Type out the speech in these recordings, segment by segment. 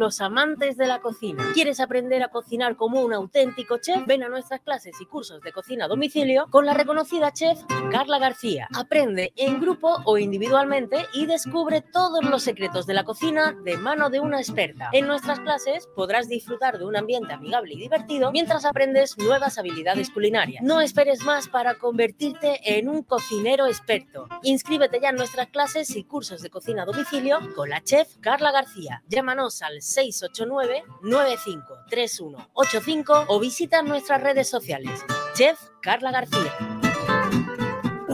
los amantes de la cocina. ¿Quieres aprender a cocinar como un auténtico chef? Ven a nuestras clases y cursos de cocina a domicilio con la reconocida chef Carla García. Aprende en grupo o individualmente y descubre todos los secretos de la cocina de mano de una experta. En nuestras clases podrás disfrutar de un ambiente amigable y divertido mientras aprendes nuevas habilidades culinarias. No esperes más para convertirte en un cocinero experto. Inscríbete ya en nuestras clases y cursos de cocina a domicilio con la chef Carla García. Llámanos al 689-953185 o visita nuestras redes sociales. Chef Carla García.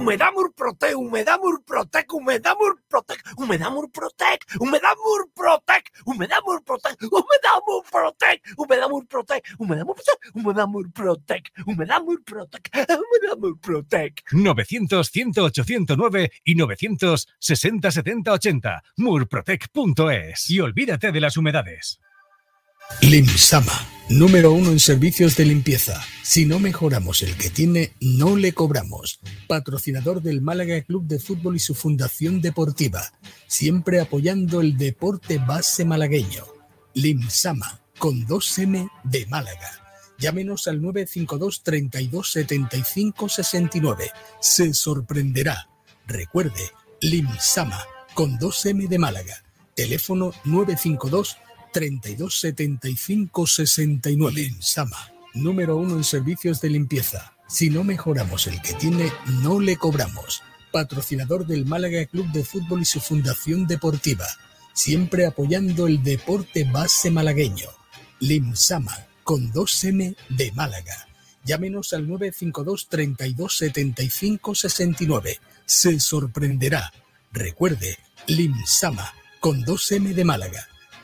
Humedad Murprotec, Humedad Murprotec, Humedad Murprotec, Humedad Murprotec, Humedad Murprotec, Humedad Murprotec, Humedad Murprotec, Humedad Murprotec, Humedad Murprotec, Humedad Murprotec, Humedad Murprotec, Humedad Murprotec. 900 108 109 y 960 70 80 murprotec.es y olvídate de las humedades. Limsama, número uno en servicios de limpieza. Si no mejoramos el que tiene, no le cobramos. Patrocinador del Málaga Club de Fútbol y su fundación deportiva. Siempre apoyando el deporte base malagueño. Limsama, con 2M de Málaga. Llámenos al 952 32 75 69. Se sorprenderá. Recuerde, Limsama, con 2M de Málaga. Teléfono 952 3275 69. Linsama, número uno en servicios de limpieza. Si no mejoramos el que tiene, no le cobramos. Patrocinador del Málaga Club de Fútbol y su fundación deportiva. Siempre apoyando el deporte base malagueño. Limsama, con 2M de Málaga. Llámenos al 952 32 75 69. Se sorprenderá. Recuerde, Limsama, con 2M de Málaga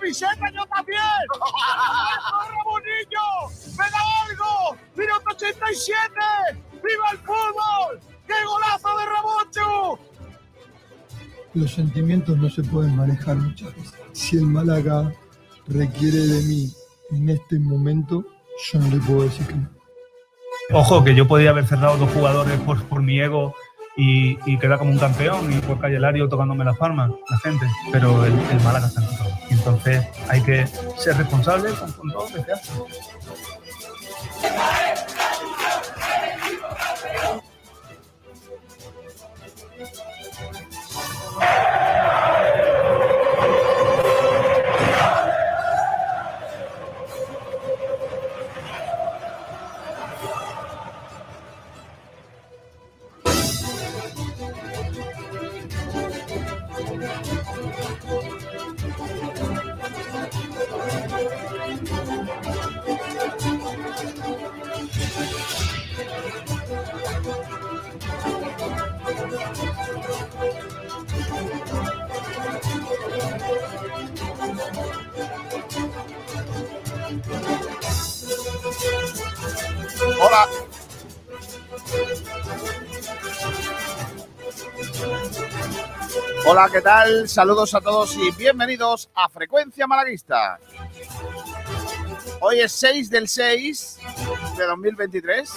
camiseta yo también! Ramonillo! ¡Me da algo! ¡Minuto 87! ¡Viva el fútbol! ¡Qué golazo de Ramón, Los sentimientos no se pueden manejar muchas veces. Si el Málaga requiere de mí en este momento, yo no le puedo decir que no. Ojo, que yo podía haber cerrado dos jugadores por, por mi ego y, quedar como un campeón y por Calle Lario tocándome las palmas, la gente, pero el, el Málaga está en todo. Entonces hay que ser responsable con, con todo lo que se hace. Hola, ¿qué tal? Saludos a todos y bienvenidos a Frecuencia Malaguista. Hoy es 6 del 6 de 2023.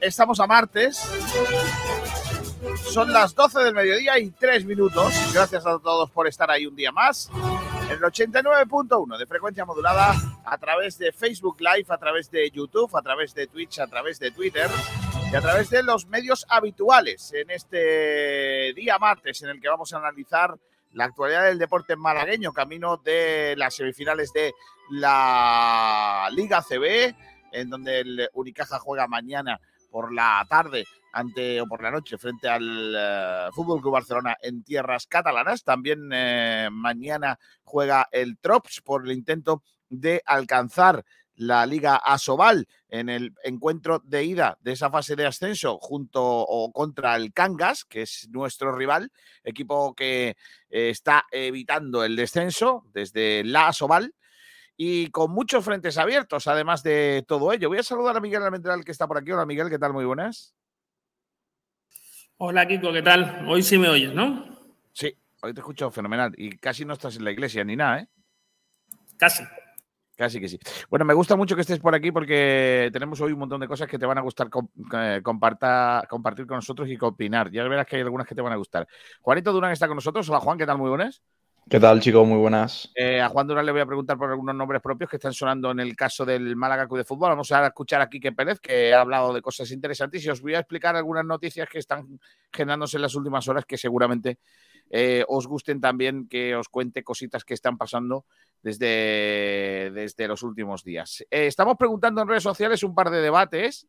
Estamos a martes. Son las 12 del mediodía y 3 minutos. Gracias a todos por estar ahí un día más. El 89.1 de frecuencia modulada a través de Facebook Live, a través de YouTube, a través de Twitch, a través de Twitter y a través de los medios habituales en este día martes en el que vamos a analizar la actualidad del deporte malagueño, camino de las semifinales de la Liga CB, en donde el Unicaja juega mañana por la tarde ante o por la noche frente al uh, Fútbol Club Barcelona en tierras catalanas. También eh, mañana juega el Trops por el intento de alcanzar la Liga Asobal en el encuentro de ida de esa fase de ascenso junto o contra el Cangas, que es nuestro rival, equipo que eh, está evitando el descenso desde la Asobal y con muchos frentes abiertos, además de todo ello. Voy a saludar a Miguel Almendral que está por aquí. Hola Miguel, ¿qué tal? Muy buenas. Hola Kiko, ¿qué tal? Hoy sí me oyes, ¿no? Sí, hoy te escucho fenomenal y casi no estás en la iglesia ni nada, ¿eh? Casi. Casi que sí. Bueno, me gusta mucho que estés por aquí porque tenemos hoy un montón de cosas que te van a gustar eh, compartir con nosotros y opinar. Ya verás que hay algunas que te van a gustar. Juanito Durán está con nosotros. Hola Juan, ¿qué tal? Muy buenas. ¿Qué tal, chicos? Muy buenas. Eh, a Juan Durán le voy a preguntar por algunos nombres propios que están sonando en el caso del Málaga Club de Fútbol. Vamos a escuchar a Quique Pérez, que ha hablado de cosas interesantes y os voy a explicar algunas noticias que están generándose en las últimas horas que seguramente eh, os gusten también que os cuente cositas que están pasando desde, desde los últimos días. Eh, estamos preguntando en redes sociales un par de debates,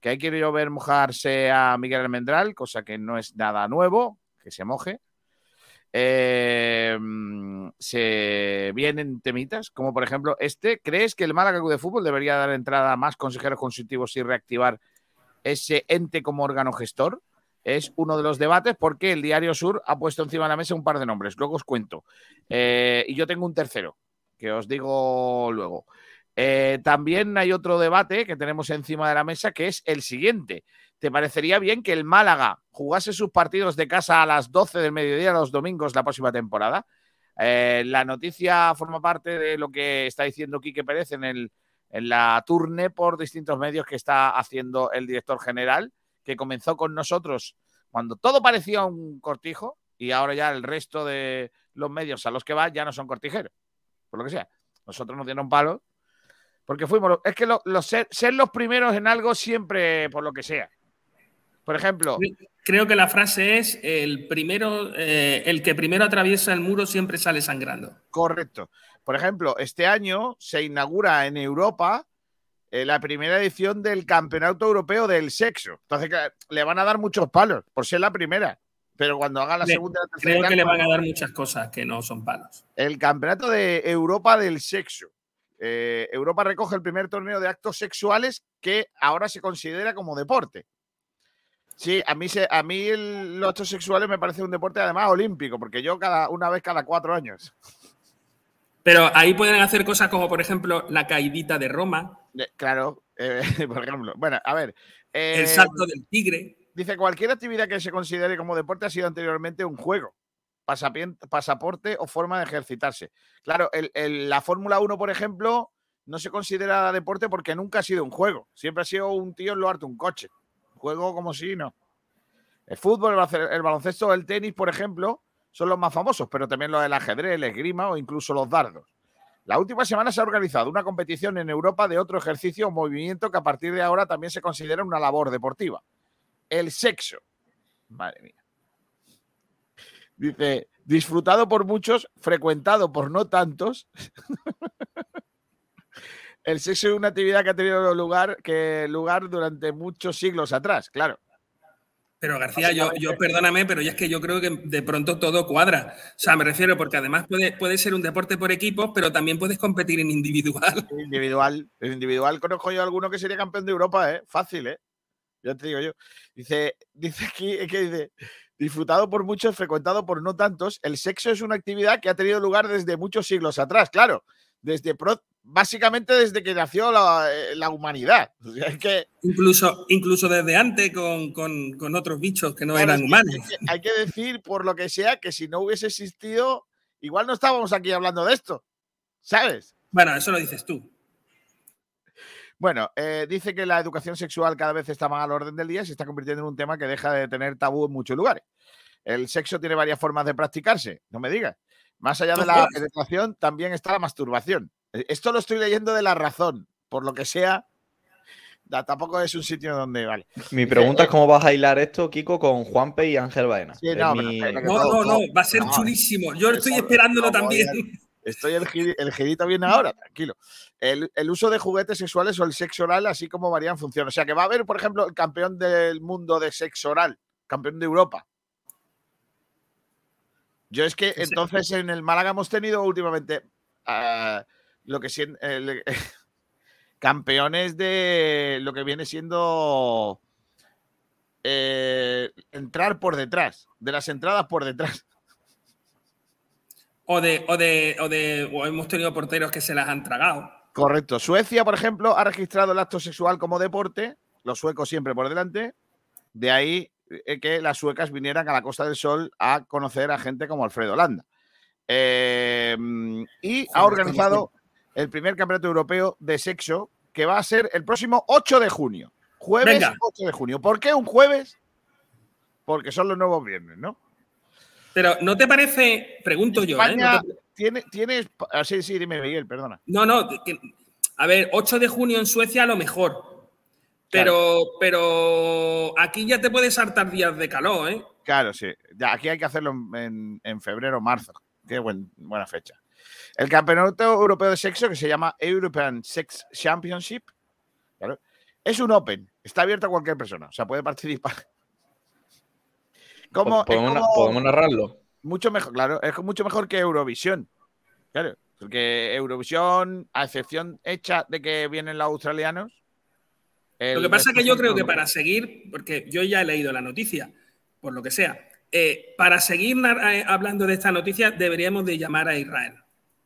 que hay quiero ver mojarse a Miguel Almendral, cosa que no es nada nuevo, que se moje. Eh, se vienen temitas, como por ejemplo este. ¿Crees que el Málaga de Fútbol debería dar entrada a más consejeros consultivos y reactivar ese ente como órgano gestor? es uno de los debates porque el Diario Sur ha puesto encima de la mesa un par de nombres. Luego os cuento. Eh, y yo tengo un tercero, que os digo luego. Eh, también hay otro debate que tenemos encima de la mesa que es el siguiente. ¿Te parecería bien que el Málaga jugase sus partidos de casa a las 12 del mediodía los domingos la próxima temporada? Eh, la noticia forma parte de lo que está diciendo Quique Pérez en, el, en la turne por distintos medios que está haciendo el director general que comenzó con nosotros cuando todo parecía un cortijo y ahora ya el resto de los medios a los que va ya no son cortijeros, por lo que sea. Nosotros nos dieron palo porque fuimos, es que ser, los primeros en algo siempre, por lo que sea. Por ejemplo. Creo que la frase es el primero, eh, el que primero atraviesa el muro siempre sale sangrando. Correcto. Por ejemplo, este año se inaugura en Europa eh, la primera edición del Campeonato Europeo del Sexo. Entonces, le van a dar muchos palos por ser la primera. Pero cuando haga la segunda. La creo que le van a dar muchas cosas que no son palos. El Campeonato de Europa del Sexo. Eh, Europa recoge el primer torneo de actos sexuales que ahora se considera como deporte. Sí, a mí, se, a mí los actos sexuales me parece un deporte además olímpico, porque yo cada una vez cada cuatro años. Pero ahí pueden hacer cosas como, por ejemplo, la caidita de Roma. Claro, eh, por ejemplo. Bueno, a ver. el salto del tigre. Dice, cualquier actividad que se considere como deporte ha sido anteriormente un juego, pasaporte o forma de ejercitarse. Claro, la Fórmula 1, por ejemplo, no se considera deporte porque nunca ha sido un juego. Siempre ha sido un tío en lo harto un coche. Juego como si no. El fútbol, el baloncesto, el tenis, por ejemplo, son los más famosos, pero también los del ajedrez, el esgrima o incluso los dardos. La última semana se ha organizado una competición en Europa de otro ejercicio o movimiento que a partir de ahora también se considera una labor deportiva. El sexo. Madre mía. Dice, disfrutado por muchos, frecuentado por no tantos. el sexo es una actividad que ha tenido lugar, que, lugar durante muchos siglos atrás, claro. Pero García, yo, yo perdóname, pero ya es que yo creo que de pronto todo cuadra. O sea, me refiero porque además puede, puede ser un deporte por equipos, pero también puedes competir en individual. Individual. En individual conozco yo a alguno que sería campeón de Europa, ¿eh? Fácil, ¿eh? Ya te digo yo. Dice, dice aquí, que dice, disfrutado por muchos, frecuentado por no tantos, el sexo es una actividad que ha tenido lugar desde muchos siglos atrás, claro. Desde básicamente desde que nació la, eh, humanidad. que, incluso, incluso desde antes con, otros bichos que no eran humanos. Hay que, decir, por lo que sea, que si no hubiese existido, igual no estábamos aquí hablando de esto. ¿Sabes? Bueno, eso lo dices tú. Bueno, eh, dice que la educación sexual cada vez está más al orden del día y se está convirtiendo en un tema que deja de tener tabú en muchos lugares. El sexo tiene varias formas de practicarse, no me digas. Más allá de la penetración, también está la masturbación. E, esto lo estoy leyendo de la razón, por lo que sea. tampoco es un sitio donde vale. Mi pregunta es cómo vas a hilar esto, Kiko, con Juanpe y Ángel Baena. no, no, no, va a ser chulísimo. Yo estoy esperándolo también. Estoy el, el girito viene ahora, tranquilo. El, uso de juguetes sexuales o el sexo oral, así como varían función. O sea que va a haber, por ejemplo, el campeón del mundo de sexo oral, campeón de Europa. Yo es que entonces en el Málaga hemos tenido últimamente ah, lo que campeones de lo que viene siendo eh, entrar por detrás, de las entradas por detrás. O de, o de, o de, o hemos tenido porteros que se las han tragado. Correcto. Suecia, por ejemplo, ha registrado el acto sexual como deporte, los suecos siempre por delante. De ahí eh, que las suecas vinieran a la Costa del Sol a conocer a gente como Alfredo Landa. Eh, y ha organizado el primer campeonato europeo de sexo que va a ser el próximo 8 de junio. Jueves Venga. 8 de junio. ¿Por qué un jueves? Porque son los nuevos viernes, ¿no? Pero ¿no te parece, pregunto yo, ¿eh? ¿No, te- tiene, tienes. ah, sí, sí, dime, Miguel, perdona. no, no, que- a ver, 8 de junio en Suecia a lo mejor. Pero, pero aquí ya te puedes saltar días de calor, ¿eh? Claro, sí. Ya, aquí hay que hacerlo en, en- febrero o marzo. Qué buen- buena fecha. El campeonato europeo de sexo, que se llama European Sex Championship, claro, es un Open. Está abierto a cualquier persona. O sea, puede participar. Como, ¿Podemos, na- como- podemos narrarlo? mucho mejor, claro, es mucho mejor que Eurovisión. Claro, porque Eurovisión, a excepción hecha de que vienen los australianos. Lo que pasa es que yo creo que para seguir, porque yo ya he leído la noticia, por lo que sea, eh, para seguir eh, hablando de esta noticia deberíamos de llamar a Israel.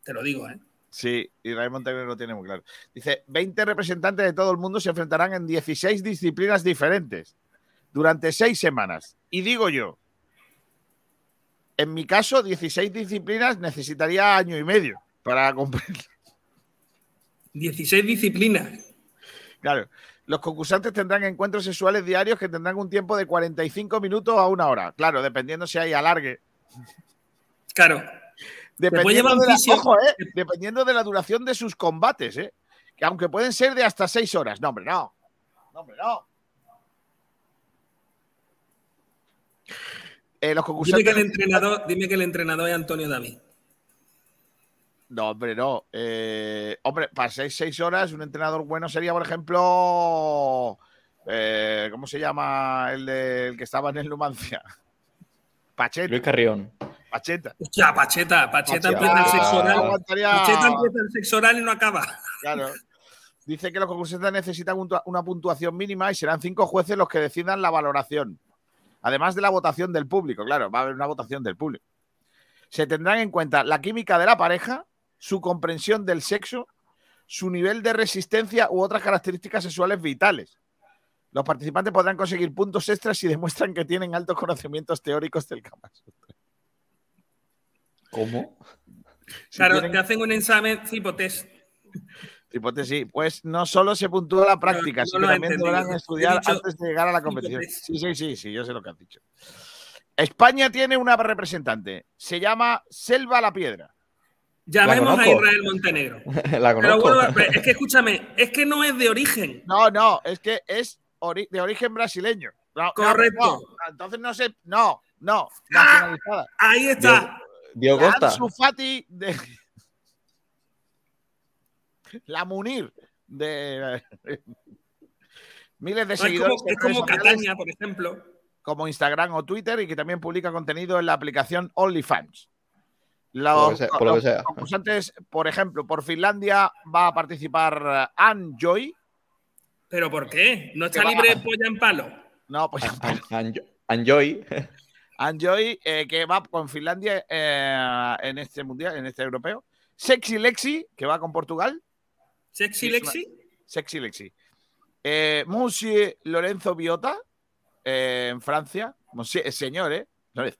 Te lo digo, ¿eh? Sí, Israel Montenegro lo tiene muy claro. Dice, 20 representantes de todo el mundo se enfrentarán en 16 disciplinas diferentes durante seis semanas. Y digo yo, en mi caso, 16 disciplinas necesitaría año y medio para cumplir. 16 disciplinas. Claro, los concursantes tendrán encuentros sexuales diarios que tendrán un tiempo de 45 minutos a una hora. Claro, dependiendo si hay alargue. Claro. Dependiendo de, la, ojo, eh, dependiendo de la duración de sus combates, ¿eh? Que aunque pueden ser de hasta seis horas. No, hombre, no. No, hombre, no. Eh, los Dime que, el entrenador, dime que el entrenador es Antonio David. No, hombre, no. Eh, hombre, para seis, seis horas, un entrenador bueno sería, por ejemplo. eh, ¿Cómo se llama el, de- el que estaba en el Numancia? Pacheta. Luis Carrión. Pacheta. Hostia, Pacheta, Pacheta Pacheta. empieza el sexo oral. Aguantaría- Pacheta empieza el sexo oral y no acaba. Claro. Dice que los concursantes necesitan un- una puntuación mínima y serán cinco jueces los que decidan la valoración. Además de la votación del público, claro, va a haber una votación del público. Se tendrán en cuenta la química de la pareja, su comprensión del sexo, su nivel de resistencia u otras características sexuales vitales. Los participantes podrán conseguir puntos extras si demuestran que tienen altos conocimientos teóricos del Kama Sutra. ¿Cómo? Si Claro, tienen- te hacen un examen tipo test. Hipótesis, pues no solo se puntúa la práctica, no sino que también deberán estudiar dicho antes de llegar a la competición. Sí, sí, sí, sí, yo sé lo que has dicho. España tiene una representante, se llama Selva la Piedra. Llamemos a. Israel Montenegro. La Pero bueno, es que escúchame, es que no es de origen. No, no, es que es ori- de origen brasileño. No, Correcto. no, entonces no sé, no, no, Ah. Ahí está. Diego Costa. Ansu Fati de la Munir de miles de No, es seguidores como, en es como. Catania, por ejemplo. como Instagram o Twitter y que también publica contenido en la aplicación OnlyFans. Por lo Los, que sea- por lo que los sea. concursantes, por ejemplo, por Finlandia va a participar eh, Ann Joy. ¿Pero por qué? ¿No está libre polla en palo? No, pues An- An- Enjoy. Ann Joy, eh, que va con Finlandia eh, en este mundial, en este europeo. Sexy Lexi, que va con Portugal. ¿Sexy Sí, Lexi? Sexy Lexi. Eh, Monsieur Lorenzo Biota, eh, en Francia. Monsieur- eh, señor, ¿eh? Lorenzo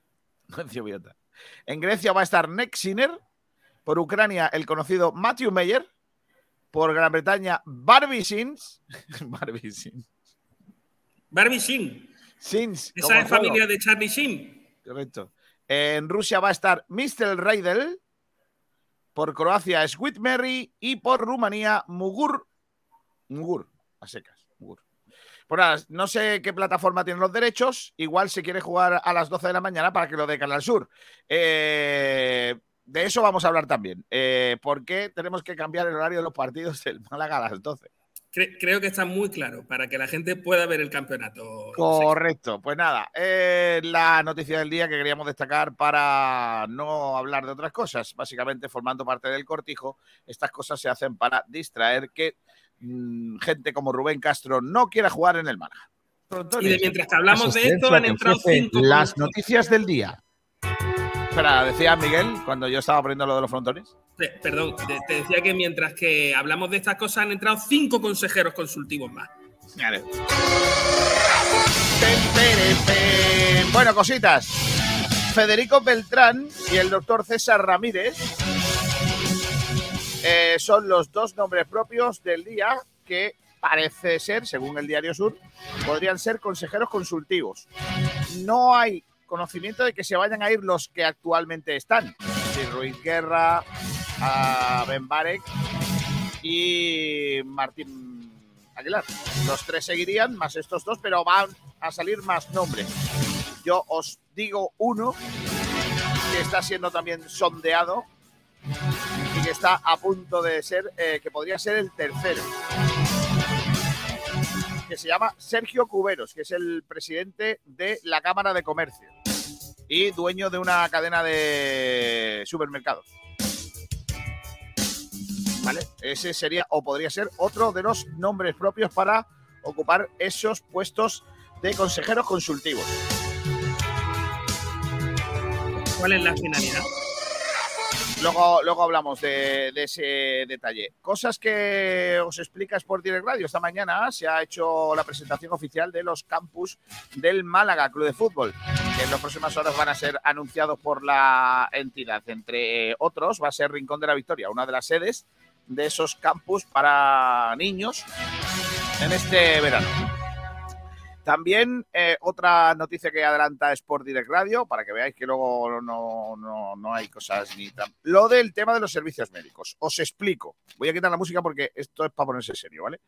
Biota. En Grecia va a estar Nick Sinner. Por Ucrania, el conocido Matthew Meyer. Por Gran Bretaña, Barbie Sins. Barbie Sins. Barbie. Sins. como Esa es juego. familia de Charlie Shin. Correcto. En Rusia va a estar Mr. Reidel. Por Croacia, Mary. Y por Rumanía, Mugur. Mugur, a secas. Mugur. Pues nada, no sé qué plataforma tiene los derechos. Igual se quiere jugar a las 12 de la mañana para que lo dé Canal Sur. Eh, de eso vamos a hablar también. Eh, ¿Por qué tenemos que cambiar el horario de los partidos del Málaga a las 12? Cre- creo que está muy claro para que la gente pueda ver el campeonato. Correcto, pues nada, eh, la noticia del día que queríamos destacar para no hablar de otras cosas, básicamente formando parte del cortijo, estas cosas se hacen para distraer que mm, gente como Rubén Castro no quiera jugar en el Málaga. Y de mientras que hablamos de esto, han entrado cinco. Las noticias del día. Espera, decía Miguel cuando yo estaba aprendiendo lo de los frontones. Pe- Perdón, te, te decía que mientras que hablamos de estas cosas han entrado cinco consejeros consultivos más. Bueno, cositas. Federico Beltrán y el doctor César Ramírez eh, son los dos nombres propios del día que parece ser, según el Diario Sur, podrían ser consejeros consultivos. No hay conocimiento de que se vayan a ir los que actualmente están. Es decir, Ruiz Guerra, a Ben Barek y Martín Aguilar. Los tres seguirían, más estos dos, pero van a salir más nombres. Yo os digo uno que está siendo también sondeado y que está a punto de ser, eh, que podría ser el tercero. Que se llama Sergio Cuberos, que es el presidente de la Cámara de Comercio y dueño de una cadena de supermercados. ¿Vale? Ese sería o podría ser otro de los nombres propios para ocupar esos puestos de consejeros consultivos. ¿Cuál es la finalidad? Luego, luego hablamos de, de ese detalle. Cosas que os explica Sport Direct Radio. Esta mañana se ha hecho la presentación oficial de los campus del Málaga Club de Fútbol, que en las próximas horas van a ser anunciados por la entidad. Entre otros, va a ser Rincón de la Victoria, una de las sedes de esos campus para niños en este verano. También eh, otra noticia que adelanta Sport Direct Radio, para que veáis que luego no, no, no hay cosas ni tan... Lo del tema de los servicios médicos. Os explico. Voy a quitar la música porque esto es para ponerse serio, ¿vale?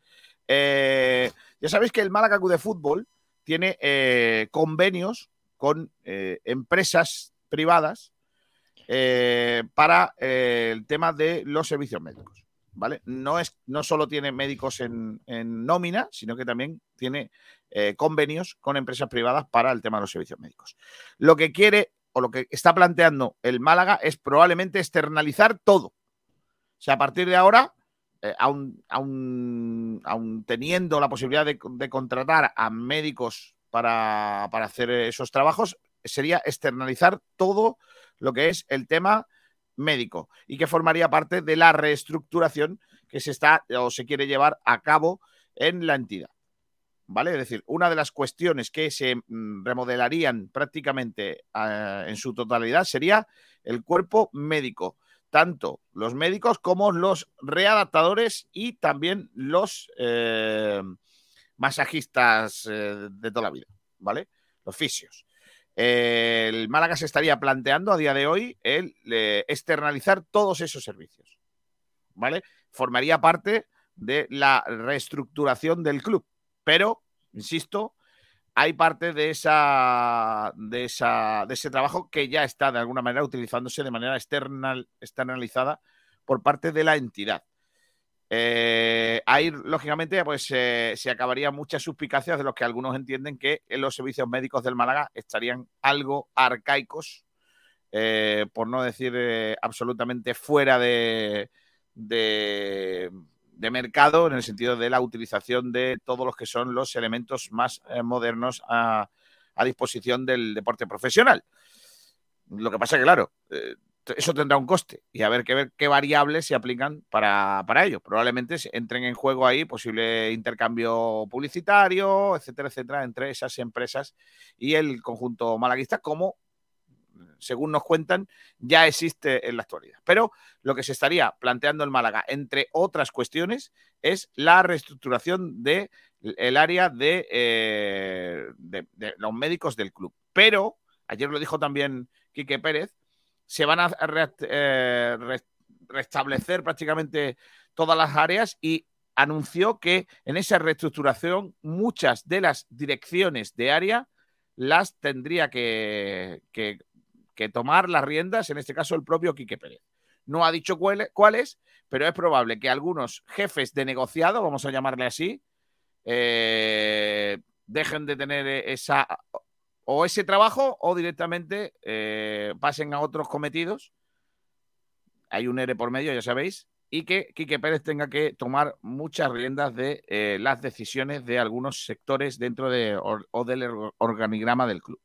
Eh, ya sabéis que el Málaga de Fútbol tiene eh, convenios con eh, empresas privadas para el tema de los servicios médicos. ¿Vale? No, es, no solo tiene médicos en, nómina, sino que también tiene eh, convenios con empresas privadas para el tema de los servicios médicos. Lo que quiere o lo que está planteando el Málaga es probablemente externalizar todo. O sea, a partir de ahora, eh, aún, aún- aún teniendo la posibilidad de, de contratar a médicos para, para hacer esos trabajos, sería externalizar todo lo que es el tema médico y que formaría parte de la reestructuración que se está o se quiere llevar a cabo en la entidad. ¿Vale? Es decir, una de las cuestiones que se mm, remodelarían prácticamente eh, en su totalidad sería el cuerpo médico, tanto los médicos como los readaptadores y también los eh, masajistas eh, de toda la vida, ¿vale? Los fisios. El Málaga se estaría planteando a día de hoy el eh, externalizar todos esos servicios, ¿vale? Formaría parte de la reestructuración del club, pero, insisto, hay parte de esa, de esa de ese trabajo que ya está de alguna manera utilizándose de manera external, externalizada por parte de la entidad. Eh, ahí, lógicamente, pues se acabarían muchas suspicacias de los que algunos entienden que los servicios médicos del Málaga estarían algo arcaicos, eh, por no decir eh, absolutamente fuera de, de, mercado, en el sentido de la utilización de todos los que son los elementos más modernos a, a disposición del deporte profesional. Lo que pasa que, claro, eso tendrá un coste y a ver qué, ver qué variables se aplican para, para ello. Probablemente entren en juego ahí posible intercambio publicitario, etcétera, etcétera, entre esas empresas y el conjunto malaguista, como, según nos cuentan, ya existe en la actualidad. Pero lo que se estaría planteando en Málaga, entre otras cuestiones, es la reestructuración del el área de, eh, de- de los médicos del club. Pero, ayer lo dijo también Quique Pérez, se van a eh, re- restablecer prácticamente todas las áreas y anunció que en esa reestructuración muchas de las direcciones de área las tendría que, que- tomar las riendas, en este caso el propio Quique Pérez. No ha dicho cuál- cuáles, pero es probable que algunos jefes de negociado, vamos a llamarle así, eh, dejen de tener esa o ese trabajo o directamente eh, pasen a otros cometidos. Hay un ERE por medio, ya sabéis, y que Quique Pérez tenga que tomar muchas riendas de eh, las decisiones de algunos sectores dentro de, o del or- organigrama del club.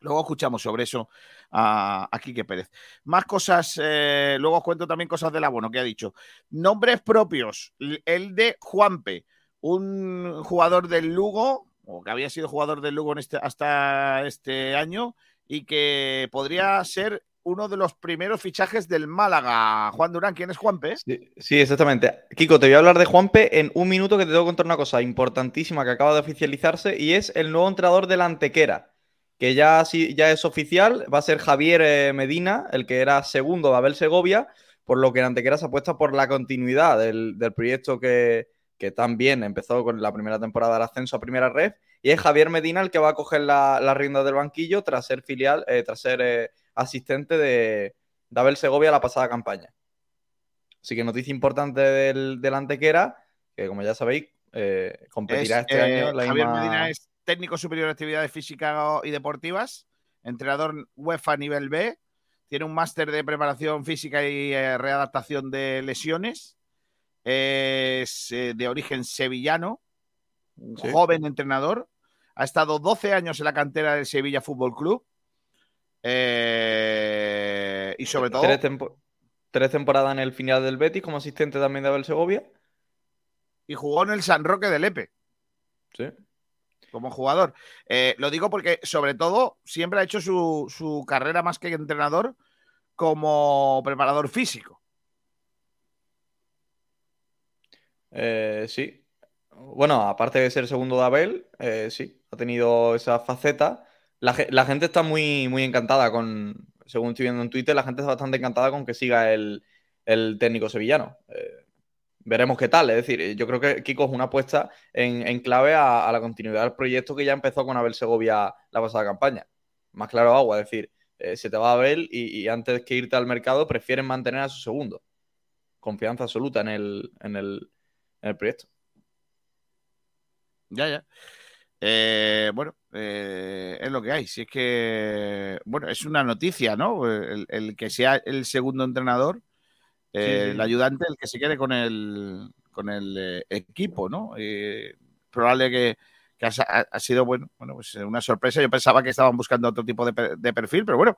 Luego escuchamos sobre eso a, a Quique Pérez. Más cosas, eh, luego os cuento también cosas del abono que ha dicho. Nombres propios, el de Juanpe, un jugador del Lugo, o que había sido jugador del Lugo en este, hasta este año, y que podría ser uno de los primeros fichajes del Málaga. Juan Durán, ¿quién es Juanpe? Sí, sí, exactamente. Kiko, te voy a hablar de Juanpe en un minuto que te tengo que contar una cosa importantísima que acaba de oficializarse y es el nuevo entrenador del Antequera, que ya, sí- ya es oficial, va a ser Javier eh, Medina, el que era segundo de Abel Segovia, por lo que el Antequera se apuesta por la continuidad del proyecto que, que también empezó con la primera temporada del ascenso a primera red, y es Javier Medina el que va a coger la, la rienda del banquillo tras ser filial, eh, tras ser eh, asistente de, de Abel Segovia la pasada campaña. Así que noticia importante del, del Antequera, que como ya sabéis, eh, competirá Es, este año la Javier misma- Medina es técnico superior de actividades físicas y deportivas, entrenador UEFA nivel B, tiene un máster de preparación física y readaptación de lesiones, es eh, de origen sevillano, un Sí. joven entrenador, ha estado 12 años en la cantera del Sevilla Fútbol Club eh, y sobre todo Tres, tempo- tres temporadas en el final del Betis como asistente también de Abel Segovia. y jugó en el San Roque de Lepe. Sí. como jugador. Eh, lo digo porque, sobre todo, siempre ha hecho su, su carrera más que entrenador como preparador físico. Eh, sí. Bueno, aparte de ser segundo de Abel, eh, sí, ha tenido esa faceta. La, ge- la gente está muy, muy encantada con, según estoy viendo en Twitter, la gente está bastante encantada con que siga el, el técnico sevillano. Eh, veremos qué tal. Es decir, yo creo que Kiko es una apuesta en, clave a, la continuidad del proyecto que ya empezó con Abel Segovia la pasada campaña. Más claro agua, es decir, se te va Abel y, y antes que irte al mercado prefieren mantener a su segundo. Confianza absoluta en el, en el, en el proyecto. Ya, ya. Eh, bueno, eh, es lo que hay. Si es que, bueno, es una noticia, ¿no? El, el que sea el segundo entrenador, eh, Sí, sí. el ayudante, el que se quede con el, con el eh, equipo, ¿no? Probable que, que ha, sido, bueno, bueno, pues una sorpresa. Yo pensaba que estaban buscando otro tipo de, de perfil, pero bueno,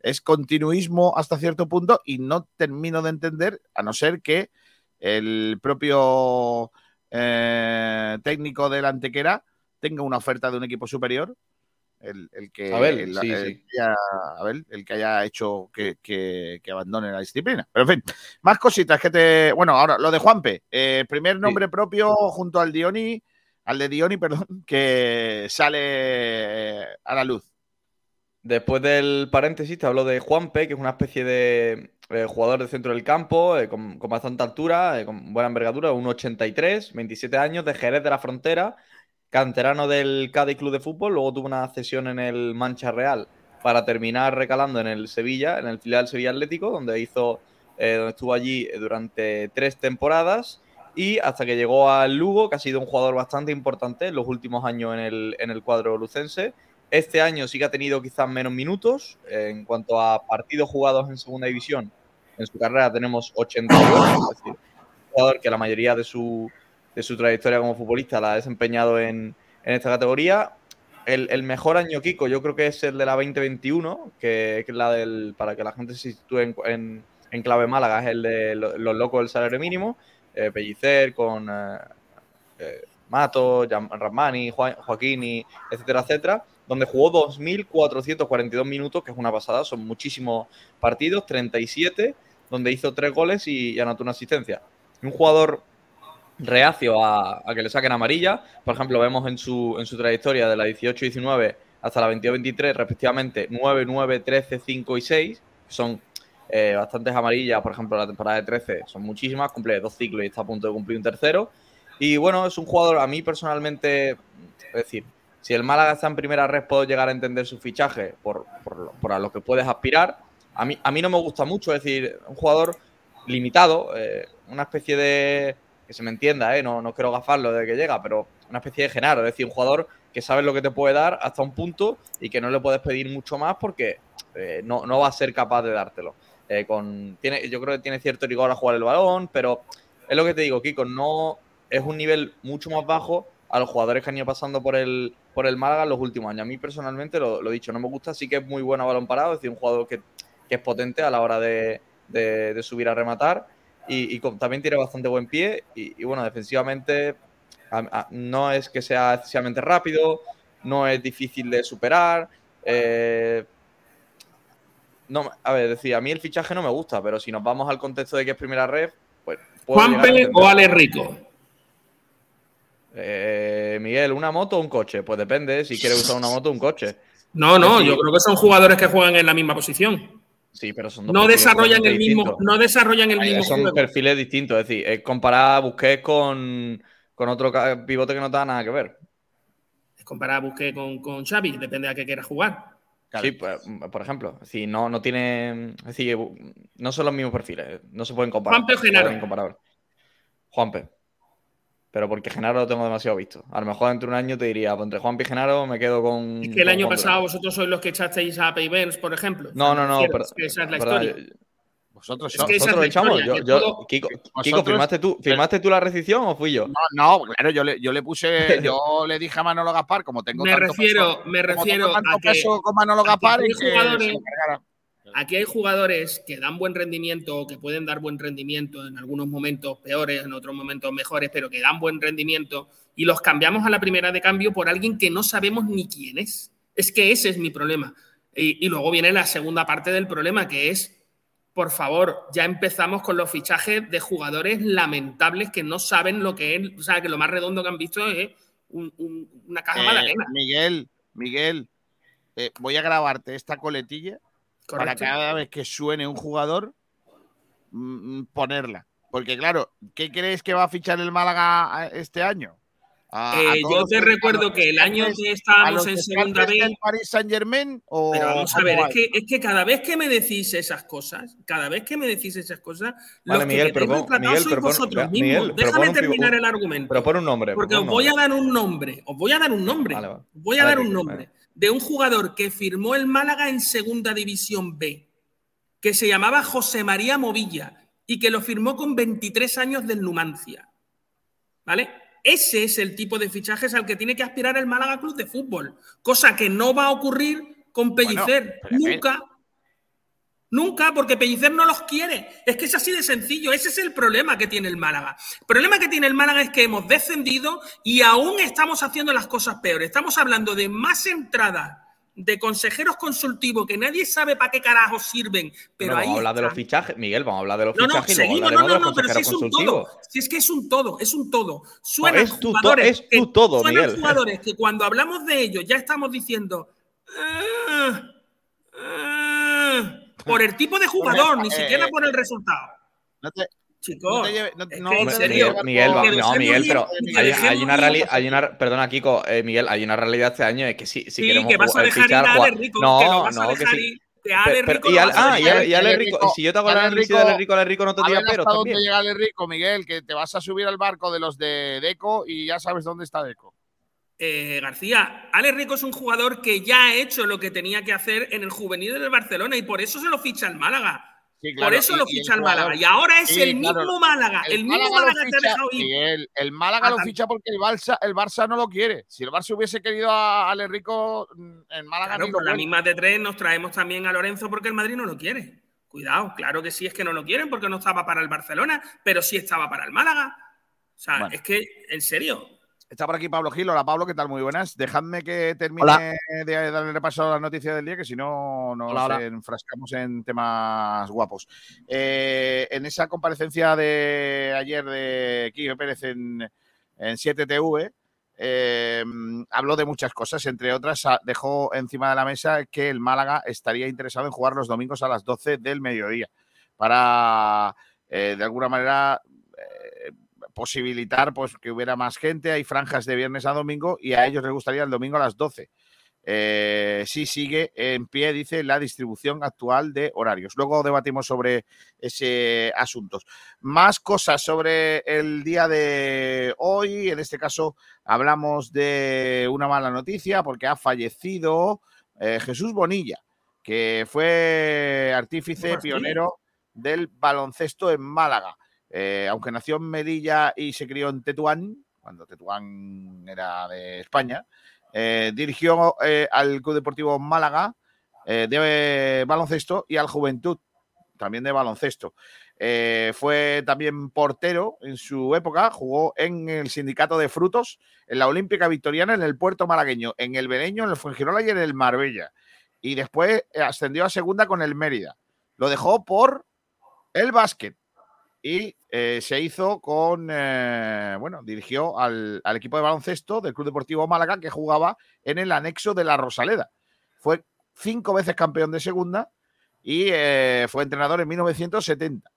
es continuismo hasta cierto punto y no termino de entender, a no ser que el propio eh, técnico del Antequera tenga una oferta de un equipo superior. El, el que, Abel, el, sí, el sí. que haya, Abel, el que haya hecho que, que- que abandone la disciplina. Pero en fin, más cositas que te. Bueno, ahora lo de Juanpe. eh, primer nombre propio junto al Dioni, al de Dioni, perdón, que sale a la luz. Después del paréntesis, te hablo de Juanpe, que es una especie de eh, jugador de centro del campo, eh, con, bastante altura, eh, con buena envergadura, 1,83, 27 años, de Jerez de la Frontera, canterano del Cádiz Club de Fútbol, luego tuvo una cesión en el Mancha Real para terminar recalando en el Sevilla, en el filial Sevilla Atlético, donde hizo, donde estuvo allí durante tres temporadas y hasta que llegó al Lugo, que ha sido un jugador bastante importante en los últimos años en el, en el cuadro lucense. Este año sí que ha tenido quizás menos minutos. En cuanto a partidos jugados en segunda división, en su carrera tenemos 88, es decir, jugador que la mayoría de su, de su trayectoria como futbolista la ha desempeñado en, en esta categoría. El, mejor año Kiko yo creo que es el de la 2021, que, es la del, para que la gente se sitúe en, en- clave Málaga, es el de lo- los locos del salario mínimo, eh, Pellicer con eh, eh, Mato, Ramani, Joa- Joaquini, etcétera, etcétera, donde jugó 2.442 minutos, que es una pasada, son muchísimos partidos, 37, donde hizo tres goles y, anotó una asistencia. Un jugador reacio a, que le saquen amarilla, por ejemplo, vemos en su, en su trayectoria de la 18-19 hasta la 22-23, respectivamente, 9, 9, 13, 5 y 6, que son eh, bastantes amarillas, por ejemplo, la temporada de 13 son muchísimas, cumple dos ciclos y está a punto de cumplir un tercero. Y bueno, es un jugador, a mí personalmente, es decir, si el Málaga está en primera red, puedo llegar a entender su fichaje por, por, por a lo que puedes aspirar. A mí, a mí no me gusta mucho, es decir, un jugador limitado, eh, una especie de. que se me entienda, eh, no, no quiero gafarlo de que llega, pero una especie de Genaro, es decir, un jugador que sabes lo que te puede dar hasta un punto y que no le puedes pedir mucho más porque eh, no, no va a ser capaz de dártelo. Con, tiene, yo creo que tiene cierto rigor a jugar el balón, pero es lo que te digo, Kiko, no es un nivel mucho más bajo a los jugadores que han ido pasando por el, por el Málaga en los últimos años. A mí personalmente, lo, lo he dicho, no me gusta, sí que es muy bueno a balón parado, es decir, un jugador que, que es potente a la hora de, de- de subir a rematar y, y con- también tiene bastante buen pie y, y bueno, defensivamente a- a- no es que sea excesivamente rápido, no es difícil de superar. eh, no, a ver, decir, a mí el fichaje no me gusta, pero si nos vamos al contexto de que es primera red, pues. ¿Juanpe o Ale Rico? Eh, Miguel, ¿una moto o un coche? Pues depende, si quieres usar una moto o un coche. No, no, yo creo que son jugadores que juegan en la misma posición. Sí, pero son dos No perfiles desarrollan el mismo, distintos. no desarrollan el Ay, mismo Son juego. perfiles distintos, es decir, es comparar a Busquets con, con otro pivote que no da nada que ver. Es comparar a Busquets con, con Xavi, depende a qué quieras jugar. Sí, pues, por ejemplo, es decir, no, no tiene, es decir, no son los mismos perfiles, no se pueden comparar. Juanpe o Genaro. Juanpe. Pero porque Genaro lo tengo demasiado visto. A lo mejor dentro de un año te diría, pues entre Juanpe y Genaro me quedo con. Es que el año pasado vosotros sois los que echasteis a Pay Burns, por ejemplo. No, no, no, pero, es que esa es la perdona, historia. yo- Vosotros, Es que esa ¿Nosotros lo es la echamos? Yo, que yo- todo- Kiko, ¿firmaste tú, ¿firmaste tú la rescisión o fui yo? No, no, claro, yo le, yo le puse, yo le dije a Manolo Gaspar, como tengo Me tanto refiero, peso, me como refiero tengo tanto a que peso con Manolo Gaspar, es que jugadores-. Aquí hay jugadores que dan buen rendimiento o que pueden dar buen rendimiento en algunos momentos peores, en otros momentos mejores, pero que dan buen rendimiento y los cambiamos a la primera de cambio por alguien que no sabemos ni quién es. Es que ese es mi problema. Y, y luego viene la segunda parte del problema, que es, por favor, ya empezamos con los fichajes de jugadores lamentables que no saben lo que es, o sea, que lo más redondo que han visto es un- un- una caja Eh. Miguel, Miguel, eh, voy a grabarte esta coletilla para cada vez que suene un jugador mm, mm, ponerla. Porque claro, ¿qué crees que va a fichar el Málaga este año? A- Eh, yo te recuerdo los que el año que estábamos en segunda B, del Paris Saint Germain o Pero vamos a ver, es que, es que cada vez que me decís esas cosas, cada vez que me decís esas cosas, Vale, los Miguel, que pero quedáis pon- retratados Miguel, sois vosotros mismos. Miguel, Déjame terminar un- el argumento. Pero pon un nombre. porque os voy a dar un nombre, os voy a dar un nombre, Vale, vale. os voy a dar un nombre vale. De un jugador que firmó el Málaga en Segunda División B, que se llamaba José María Movilla y que lo firmó con 23 años del Numancia. ¿Vale? Ese es el tipo de fichajes al que tiene que aspirar el Málaga Club de Fútbol, cosa que no va a ocurrir con Pellicer. Nunca. Nunca, porque Pellicer no los quiere. Es que es así de sencillo. Ese es el problema que tiene el Málaga. El problema que tiene el Málaga es que hemos descendido y aún estamos haciendo las cosas peores. Estamos hablando de más entradas de consejeros consultivos que nadie sabe para qué carajos sirven. Pero ahí vamos a hablar de los fichajes. Miguel, vamos a hablar de los No, no, fichajes y luego seguimos, no, no, no, pero si es un todo. Si es que es un todo, es un todo. Suenan es tu to- jugadores. es que- todo, suenan Miguel. jugadores que cuando hablamos de ellos ya estamos diciendo. "Ah, ah", por el tipo de jugador, ni Eh, siquiera eh, por el resultado. No te, Chicos, no te lleve- no- no en serio, Miguel, no, Miguel, pero hay, una realidad, hay una, perdona, Kiko, eh, Miguel, hay una realidad este año es que si, si sí, queremos que vas a dejar ir a Ale Rico, no, que lo vas a no, que dejar sí. ir. Que a Ale Pero- Rico y al- a ah, y. Ale, y Ale Ale Rico, Rico- si yo te hago el Ale análisis de Rico- Ale Rico, Ale Rico no te A ver pero hasta dónde también. llega el rico, Miguel, que te vas a subir al barco de los de Deco y ya sabes dónde está Deco. Eh, García, Ale Rico es un jugador que ya ha hecho lo que tenía que hacer en el juvenil del Barcelona y por eso se lo ficha el Málaga. Sí, por eso y- lo ficha el Málaga. Y ahora es Sí, el claro. mismo Málaga, el, mismo Málaga te ha dejado ir. El Málaga lo ficha porque el Barça, el Barça no lo quiere. Si el Barça hubiese querido a Ale Rico, mm, el Málaga Claro, ni lo por la misma de tres nos traemos también a Lorenzo porque el Madrid no lo quiere. Cuidado, claro que sí es que no lo quieren porque no estaba para el Barcelona, pero sí estaba para el Málaga. O sea, Bueno. es que, en serio, Está por aquí Pablo Gil. Hola Pablo, ¿qué tal? Muy buenas. Dejadme que termine Hola. de darle repaso a las noticias del día, que si no nos Hola, hola. enfrascamos en temas guapos. Eh, en esa comparecencia de ayer de Quique Pérez en, en 7TV, eh, habló de muchas cosas, entre otras dejó encima de la mesa que el Málaga estaría interesado en jugar los domingos a las 12 del mediodía para, eh, de alguna manera, posibilitar pues, que hubiera más gente. Hay franjas de viernes a domingo y a ellos les gustaría el domingo a las 12. Eh, sí sigue en pie, dice, la distribución actual de horarios. Luego debatimos sobre ese asunto. Más cosas sobre el día de hoy. En este caso hablamos de una mala noticia porque ha fallecido eh, Jesús Bonilla, que fue artífice, pionero del baloncesto en Málaga. Eh, aunque nació en Melilla y se crió en Tetuán, cuando Tetuán era de España. Eh, dirigió eh, al Club Deportivo Málaga de baloncesto y al Juventud, también de baloncesto. Fue también portero en su época, jugó en el Sindicato de Frutos, en la Olímpica Victoriana, en el Puerto Malagueño, en el Bereño, en el Fuengirola y en el Marbella. Y después ascendió a segunda con el Mérida. Lo dejó por el básquet y eh, se hizo con, eh, bueno, dirigió al, equipo de baloncesto del Club Deportivo Málaga que jugaba en el anexo de la Rosaleda. Fue cinco veces campeón de segunda y eh, fue entrenador en 1970,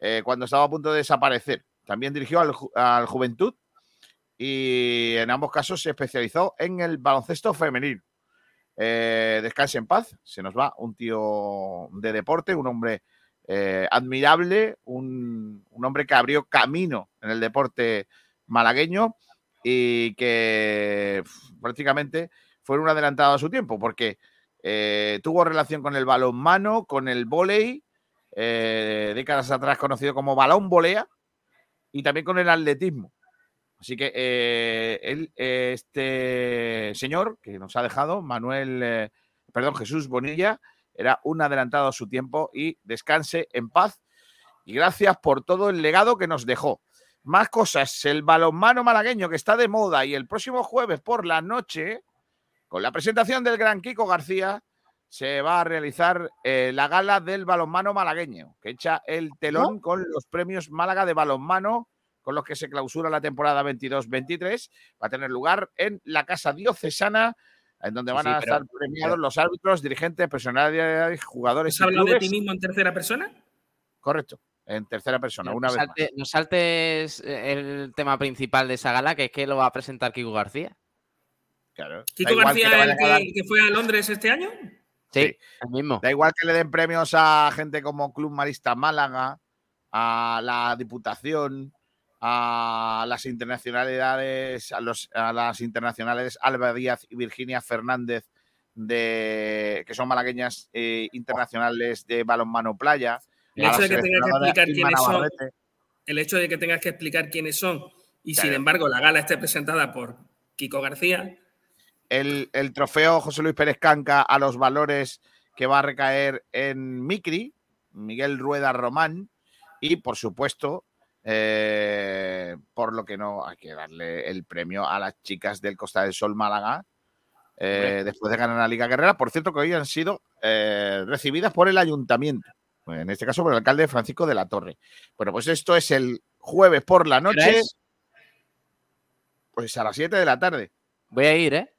eh, cuando estaba a punto de desaparecer. También dirigió al, al, Juventud y en ambos casos se especializó en el baloncesto femenino. Descanse en paz, se nos va un tío de deporte, un hombre eh, admirable, un, un, hombre que abrió camino en el deporte malagueño y que prácticamente fue un adelantado a su tiempo, porque eh, tuvo relación con el balonmano, con el volei, eh, décadas atrás conocido como balón volea, y también con el atletismo. Así que este señor que nos ha dejado, Manuel, perdón, Jesús Bonilla, era un adelantado a su tiempo y descanse en paz. Y gracias por todo el legado que nos dejó. Más cosas, el balonmano malagueño que está de moda y el próximo jueves por la noche, con la presentación del gran Kiko García, se va a realizar eh, la gala del balonmano malagueño, que echa el telón ¿No? con los premios Málaga de balonmano con los que se clausura la temporada 22-23. Va a tener lugar en la Casa Diocesana, en donde van sí, a pero, estar premiados pero, los árbitros, dirigentes, personalidades, jugadores. ¿Has hablado de ti mismo en tercera persona? Correcto, en tercera persona, no, una no vez salte, No saltes eh, el tema principal de esa gala, que es que lo va a presentar Kiko García. Claro. ¿Kiko García, que el que, que, fue a Londres este año? Sí, sí, el mismo. Da igual que le den premios a gente como Club Marista Málaga, a la Diputación, a las internacionalidades, a, los, a las internacionales Alba Díaz y Virginia Fernández, de, que son malagueñas eh, internacionales de balonmano playa. El hecho de que tengas que explicar quiénes son, el hecho de que tengas que explicar quiénes son y claro. sin embargo la gala esté presentada por Kiko García. El, el, trofeo José Luis Pérez Canca a los valores que va a recaer en Micri, Miguel Rueda Román, y por supuesto eh, por lo que no hay que darle el premio a las chicas del Costa del Sol Málaga eh, después de ganar la Liga Guerrera. Por cierto, que hoy han sido eh, recibidas por el ayuntamiento, en este caso por el alcalde Francisco de la Torre. Bueno, pues esto es el jueves por la noche, pues a las 7 de la tarde. Voy a ir, ¿eh?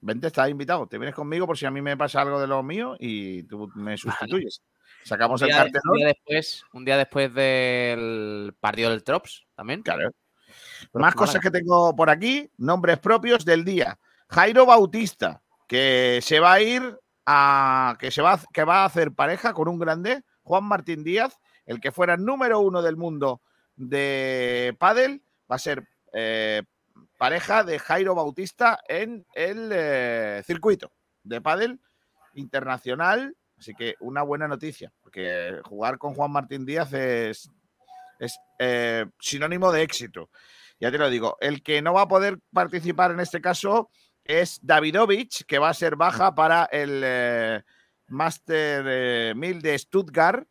Vente, estás invitado. Te vienes conmigo por si a mí me pasa algo de lo mío y tú me sustituyes. Sacamos el cartel. Un día, después, un día después del partido del Trops también. Claro. Más cosas que tengo por aquí, nombres propios del día. Jairo Bautista, que se va a ir a. que se va a, que va a hacer pareja con un grande, Juan Martín Díaz, el que fuera número uno del mundo de pádel, va a ser eh, pareja de Jairo Bautista en el eh, circuito de pádel internacional Así que una buena noticia, porque jugar con Juan Martín Díaz es, eh, sinónimo de éxito. Ya te lo digo, el que no va a poder participar en este caso es Davidovich, que va a ser baja para el eh, Master eh, 1000 de Stuttgart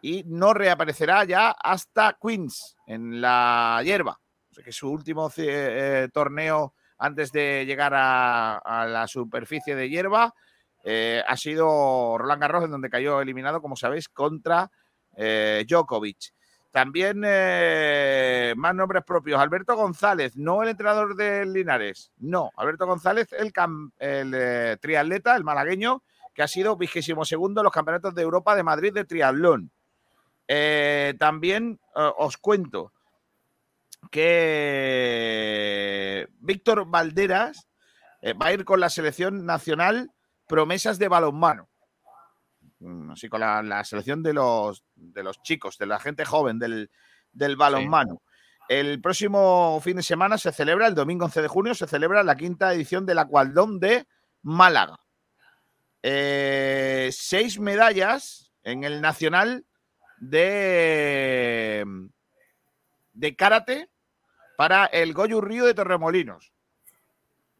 y no reaparecerá ya hasta Queens, en la hierba. O su último eh, torneo antes de llegar a la superficie de hierba eh, ha sido Roland Garros, en donde cayó eliminado, como sabéis, contra eh, Djokovic. También eh, más nombres propios. Alberto González, no el entrenador del Linares, no. Alberto González, el, el eh, triatleta, el malagueño, que ha sido vigésimo segundo en los campeonatos de Europa de Madrid de triatlón. También os cuento que Víctor Valderas va a ir con la selección nacional promesas de balonmano. Mm, así con la, la, selección de los, de los chicos, de la gente joven del, del balonmano. Sí. El próximo fin de semana se celebra, el domingo 11 de junio, se celebra la quinta edición del Acualdón de Málaga. Eh, seis medallas en el Nacional de, de Karate para el Goyu Río de Torremolinos.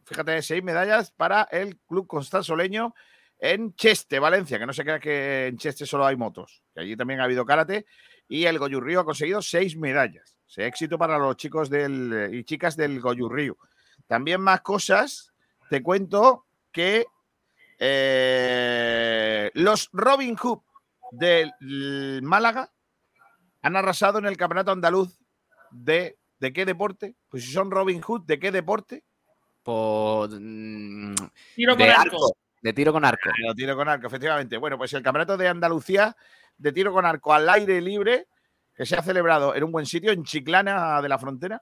Fíjate, seis medallas para el Club Constanzoleño en Cheste, Valencia, que no se crea que en Cheste solo hay motos, que allí también ha habido karate. Y el Goyurrío ha conseguido seis medallas. Sí, éxito para los chicos del, y chicas del Goyurrío. También más cosas, te cuento que eh, los Robin Hood del Málaga han arrasado en el campeonato andaluz de ¿de qué deporte? Pues si son Robin Hood, ¿de qué deporte? Por, mm, Tiro con de arco. De tiro con arco. Claro, tiro con arco, efectivamente. Bueno, pues el campeonato de Andalucía de tiro con arco al aire libre, que se ha celebrado en un buen sitio, en Chiclana de la Frontera,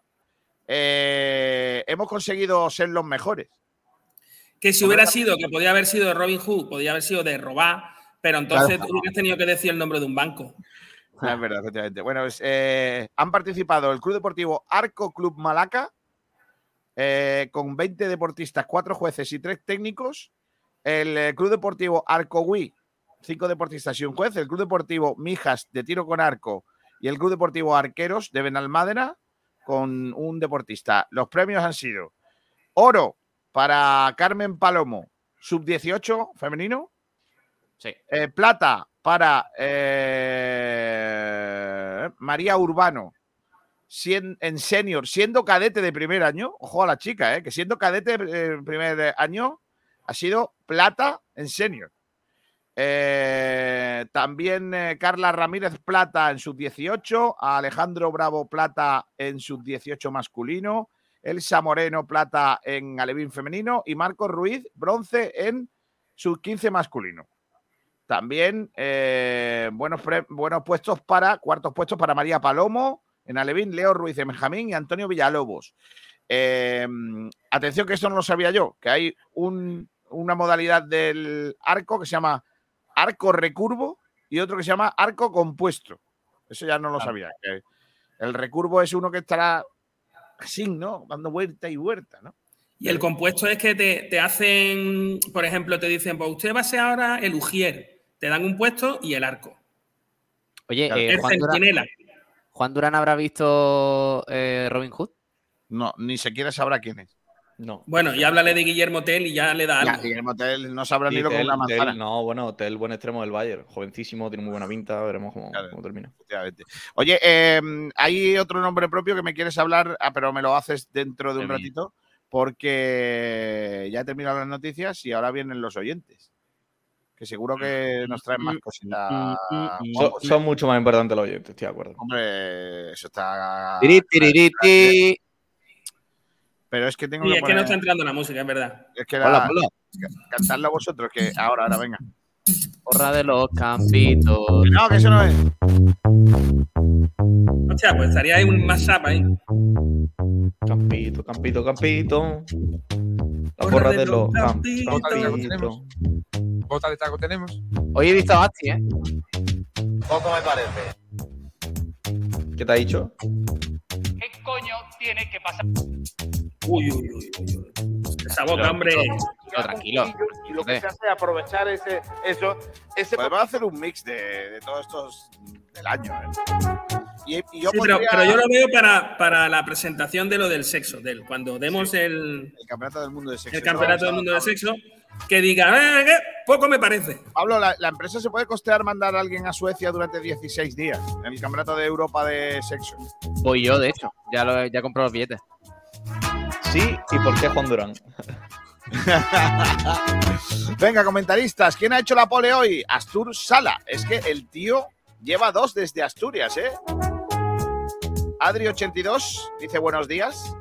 eh, hemos conseguido ser los mejores. Que si hubiera sido, que podía haber sido de Robin Hood, podía haber sido de robar, pero entonces Claro. tú hubieras tenido que decir el nombre de un banco. Es verdad, efectivamente. Bueno, pues, eh, han participado el Club Deportivo Arco Club Malaca, eh, con 20 deportistas, 4 jueces y 3 técnicos. El eh, Club Deportivo Arcowi, 5 deportistas y un juez. El Club Deportivo Mijas de tiro con arco y el Club Deportivo Arqueros de Benalmádena, con un deportista. Los premios han sido oro para Carmen Palomo, sub-18 femenino. Sí. Eh, plata para eh, María Urbano en senior, siendo cadete de primer año. Ojo a la chica, eh, que siendo cadete de primer año ha sido plata en senior. Eh, también eh, Carla Ramírez Plata en sub-18, Alejandro Bravo Plata en sub-18 masculino, Elsa Moreno Plata en Alevín femenino y Marcos Ruiz Bronce en sub-15 masculino. También eh, buenos, buenos puestos para, cuartos puestos para María Palomo en Alevín, Leo Ruiz de Benjamín y Antonio Villalobos. Eh, atención que esto no lo sabía yo, que hay un- una modalidad del arco que se llama arco recurvo y otro que se llama arco compuesto. Eso ya no lo sabía. que el recurvo es uno que estará así, ¿no? Dando vuelta y vuelta, ¿no? Y el compuesto es que te, te hacen, por ejemplo, te dicen, pues usted va a ser ahora el Ujier. Te dan un puesto y el arco. Oye, Claro. eh, el centinela. Juan Durán habrá visto eh, Robin Hood. No, ni siquiera sabrá quién es. No. Bueno, y háblale de Guillermo Tell y ya le da Ya, algo. Guillermo Tell no sabrá Sí, ni lo que es una manzana. No, bueno, Tel, buen extremo del Bayern. Jovencísimo, tiene muy buena pinta. Veremos cómo, Claro. cómo termina. Oye, eh, hay otro nombre propio que me quieres hablar, ah, pero me lo haces dentro de un ratito, porque ya he terminado las noticias y ahora vienen los oyentes. Que seguro que nos traen más cositas. Son, guapas. son mucho más importantes los oyentes, estoy de acuerdo. Hombre, eso está. Pero es que tengo Sí, que es que no está entrando la música, es verdad. es que Hola, la- hola. Cantadlo vosotros, que ahora, ahora, venga. Porra de los campitos. No, que eso no es. Hostia, pues estaría ahí un mashup ahí. Campito, campito, campito. La Porra porra de de los campitos. Bota de taco tenemos. Hoy he visto a Basti, ¿eh? Poco me parece. ¿Qué te ha dicho? ¿Qué coño tiene que pasar? Uy, uy, uy, uy, uy. Esa boca, hombre. No, tranquilo. Y lo que se hace es aprovechar ese, eso, ese Podemos hacer un mix de, de todos estos del año. ¿eh? Y, y yo Sí, pero, yo lo veo para, para la presentación de lo del sexo, del, cuando demos el, el campeonato del mundo de sexo. el campeonato del mundo del sexo, que diga, "Eh, ¿qué? poco me parece. Pablo, la, la empresa se puede costear mandar a alguien a Suecia durante 16 días en el campeonato de Europa de sexo. Voy yo, de hecho. Ya, lo, ya compré los billetes. Sí, ¿y por qué Juan Durán? Venga, comentaristas, ¿quién ha hecho la pole hoy? Astur Sala. Es que el tío lleva dos desde Asturias, ¿eh? Adri82 dice buenos días.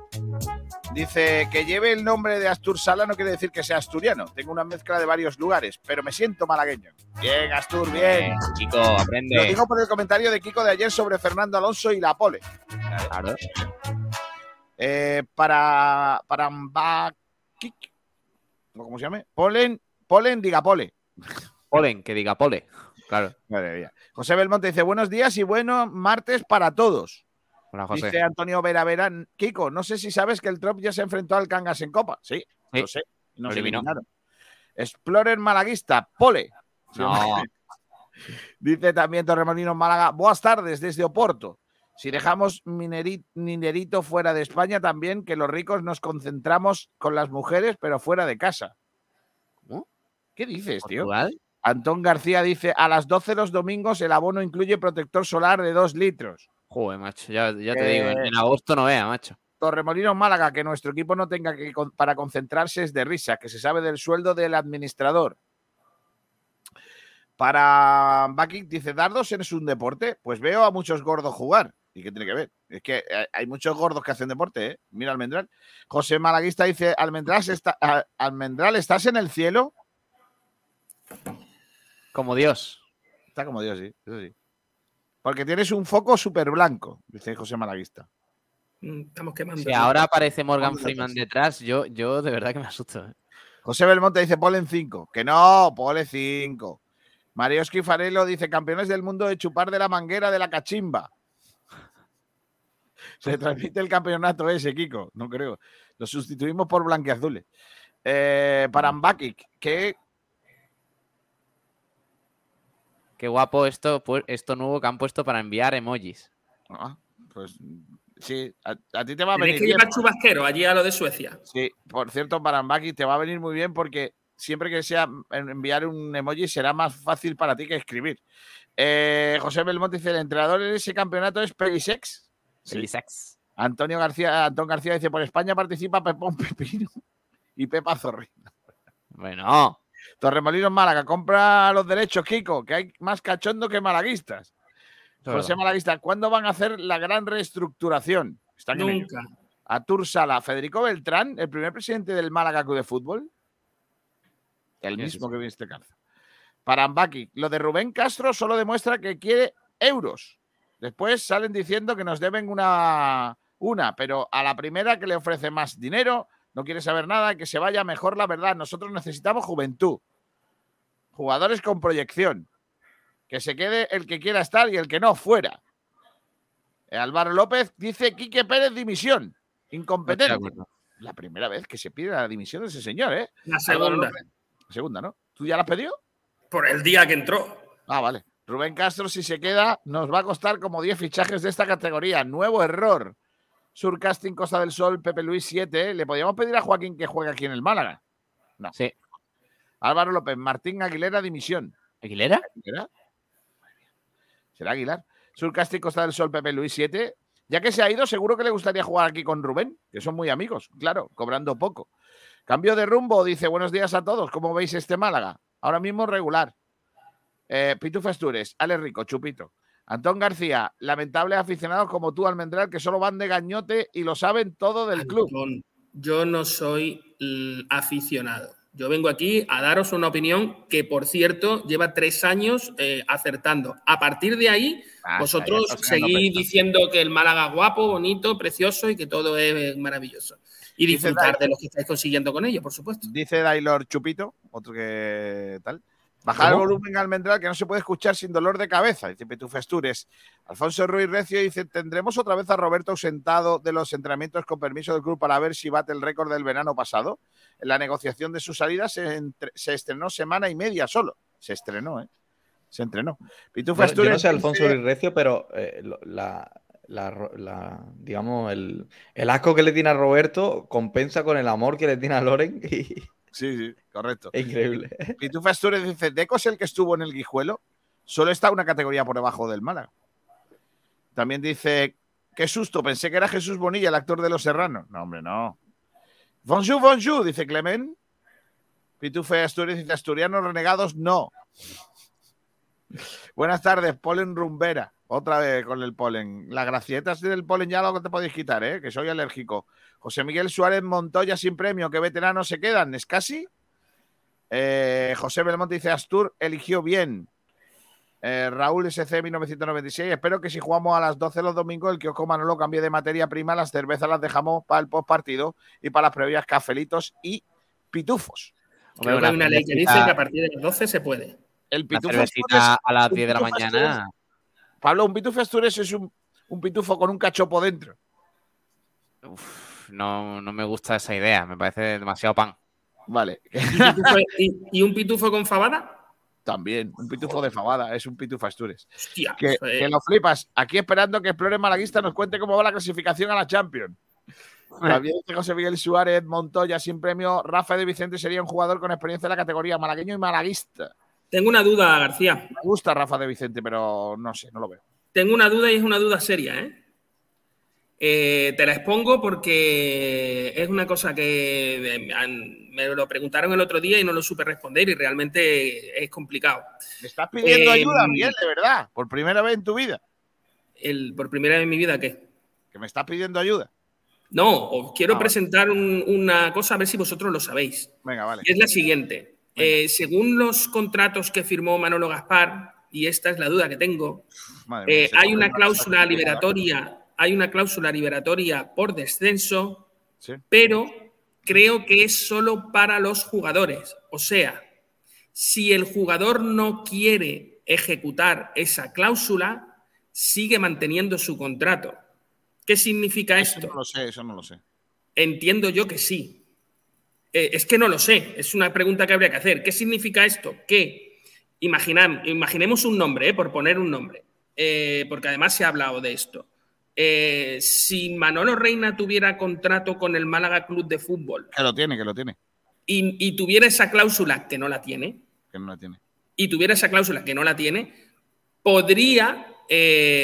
Dice que lleve el nombre de Astur Sala no quiere decir que sea asturiano. Tengo una mezcla de varios lugares, pero me siento malagueño. Bien, Astur, bien. Chico, Lo aprende. digo por el comentario de Kiko de ayer sobre Fernando Alonso y la pole. Claro. Eh, para para Mbakik, ¿o ¿cómo se llama? Polen, Polen, diga pole. Polen, que diga pole. Claro. Madre mía. José Belmonte dice buenos días y buenos martes para todos. Hola, José. Dice Antonio Vera Vera. Kiko, no sé si sabes que el Trop ya se enfrentó al Cangas en Copa. Sí, Sí. lo sé. Lo eliminó. eliminaron. Explorer Malaguista, pole. No. Dice también Torremolinos Málaga, buenas tardes desde Oporto. Si dejamos mineri- minerito fuera de España, también que los ricos nos concentramos con las mujeres, pero fuera de casa. ¿Qué dices, tío? ¿Portugal? Antón García dice, a las 12 los domingos el abono incluye protector solar de 2 litros. Joder, macho, ya, ya te digo, en, Eh, en agosto no vea, macho. Torremolinos Málaga, que nuestro equipo no tenga que con- para concentrarse es de risa, que se sabe del sueldo del administrador. Para Bucky dice, ¿dardos es un deporte? Pues veo a muchos gordos jugar. ¿Y qué tiene que ver? Es que eh, hay muchos gordos que hacen deporte, ¿eh? Mira Almendral. José Malaguista dice, Almendral, está, Almendral, ¿estás en el cielo? Como Dios. Está como Dios, sí, eso sí. Porque tienes un foco súper blanco, dice José Malaguista. Mm, Estamos quemando. Si ahora aparece Morgan Freeman detrás, yo, yo de verdad que me asusto. ¿eh? José Belmonte dice Polen 5. Que no, Pole 5. Mario Esquifarello dice campeones del mundo de chupar de la manguera de la cachimba. Se transmite el campeonato ese, Kiko. No creo. Lo sustituimos por blanqueazules. Eh, para Mbakic, que Qué guapo esto, pu- esto nuevo que han puesto para enviar emojis. ah, pues sí, a, a ti te va a venir que bien. llevar chubasquero allí a lo de Suecia. Sí, por cierto, para Mbakic te va a venir muy bien porque siempre que sea en- enviar un emoji será más fácil para ti que escribir. Eh, José Belmonte dice, el entrenador en ese campeonato es Perisex. Sí. Felicex. Antonio García, Antón García dice, por España participa Pepón Pepino y Pepa Zorrino. Bueno, Torremolinos Málaga, compra los derechos, Kiko, que hay más cachondo que malaguistas. es José. Malaguista, ¿cuándo van a hacer la gran reestructuración? Están en. Nunca. Atur Sala, Federico Beltrán, el primer presidente del Málaga Club de Fútbol. El ¿Quién es mismo que viste calza. Para Mbaki, lo de Rubén Castro solo demuestra que quiere euros. Después salen diciendo que nos deben una, una, pero a la primera que le ofrece más dinero, no quiere saber nada, que se vaya mejor la verdad. Nosotros necesitamos juventud. Jugadores con proyección. Que se quede el que quiera estar y el que no fuera. Eh, Álvaro López dice Quique Pérez dimisión. Incompetente. La primera vez que se pide la dimisión de ese señor, ¿eh? La segunda. La segunda, ¿no? ¿Tú ya la has pedido? Por el día que entró. Ah, vale. Rubén Castro, si se queda, nos va a costar como 10 fichajes de esta categoría. Nuevo error. Surcasting Costa del Sol, Pepe Luis 7. ¿Le podíamos pedir a Joaquín que juegue aquí en el Málaga? No. Sí. Álvaro López, Martín Aguilera, dimisión. ¿Aguilera? ¿Aguilera? Será Aguilar. Surcasting Costa del Sol, Pepe Luis 7. Ya que se ha ido, seguro que le gustaría jugar aquí con Rubén, que son muy amigos, claro, cobrando poco. Cambio de rumbo, dice, buenos días a todos, ¿cómo veis este Málaga? Ahora mismo regular. Eh, Pitu Festures, Ale Rico, Chupito. Antón García, lamentables aficionados como tú, Almendral, que solo van de gañote y lo saben todo del club. Yo no soy aficionado. Yo vengo aquí a daros una opinión que, por cierto, lleva tres años eh, acertando. A partir de ahí, Ah, vosotros seguís diciendo que el Málaga guapo, bonito, precioso y que todo es maravilloso. Y disfrutar de lo que estáis consiguiendo con ello, por supuesto. Dice Dailor Chupito, otro que tal. Bajar el ¿Cómo? volumen almendral que no se puede escuchar sin dolor de cabeza, dice Pitufo Astures. Alfonso Ruiz Recio dice: ¿Tendremos otra vez a Roberto ausentado de los entrenamientos con permiso del club para ver si bate el récord del verano pasado? En la negociación de su salida se, entre- se estrenó semana y media solo. Se estrenó, ¿eh? Se entrenó. Pitufo Yo, yo no sé, Alfonso Luis Recio, pero eh, la, la la- digamos, el, el asco que le tiene a Roberto compensa con el amor que le tiene a Loren y Sí, sí, correcto. increíble. Pitufo Astures dice: ¿Deco es el que estuvo en el Guijuelo? Solo está una categoría por debajo del Málaga. También dice: Qué susto, pensé que era Jesús Bonilla, el actor de Los Serranos. No, hombre, no. Bonjour, bonjour, dice Clement. Pitufo Astures dice: Asturianos renegados, no. Buenas tardes, polen rumbera. Otra vez con el polen. Las gracietas del polen ya lo que te podéis quitar, ¿eh? que soy alérgico. José Miguel Suárez Montoya sin premio. ¿Qué veteranos se quedan? ¿Es casi? Eh, José Belmonte dice Astur eligió bien. Eh, Raúl SC 1996. Espero que si jugamos a las 12 los domingos, el kiosco Manolo cambie de materia prima. Las cervezas las dejamos para el post partido y para las previas cafelitos y pitufos. Creo que hay una ley que dice que a partir de las 12 se puede. El Una pitufo a las un 10 de la mañana. Pablo, un pitufo Asturias es un, un pitufo con un cachopo dentro. Uf, no, no me gusta esa idea, me parece demasiado pan. Vale. ¿Y, pitufo- y- y un pitufo con fabada? También, un pitufo de fabada, es un pitufo Astures. Hostia, Que, que lo flipas. Aquí esperando que Explore Malaguista nos cuente cómo va la clasificación a la Champions. También dice José Miguel Suárez, Montoya sin premio. Rafa de Vicente sería un jugador con experiencia en la categoría malagueño y malaguista. Tengo una duda, García. Me gusta Rafa de Vicente, pero no sé, no lo veo. Tengo una duda y es una duda seria, ¿eh? Eh, te la expongo porque es una cosa que me lo preguntaron el otro día y no lo supe responder y realmente es complicado. Me estás pidiendo Eh, ayuda, Miguel, de verdad, por primera vez en tu vida. El, por primera vez en mi vida, ¿qué? Que me estás pidiendo ayuda. No, os quiero Ah, presentar un- una cosa a ver si vosotros lo sabéis. Venga, vale. Y es la siguiente. Eh, según los contratos que firmó Manolo Gaspar, y esta es la duda que tengo, eh, hay una cláusula liberatoria, hay una cláusula liberatoria por descenso, Sí. pero creo que es solo para los jugadores. O sea, si el jugador no quiere ejecutar esa cláusula, sigue manteniendo su contrato. ¿Qué significa Eso esto? no lo sé, eso no lo sé. Entiendo yo que sí. Eh, es que no lo sé, es una pregunta que habría que hacer. ¿Qué significa esto? Que imaginemos un nombre, eh, por poner un nombre, eh, porque además se ha hablado de esto. Si Manolo Reina tuviera contrato con el Málaga Club de Fútbol Que lo tiene, que lo tiene. y, y tuviera esa cláusula que no la tiene, Que no la tiene. y tuviera esa cláusula que no la tiene, podría,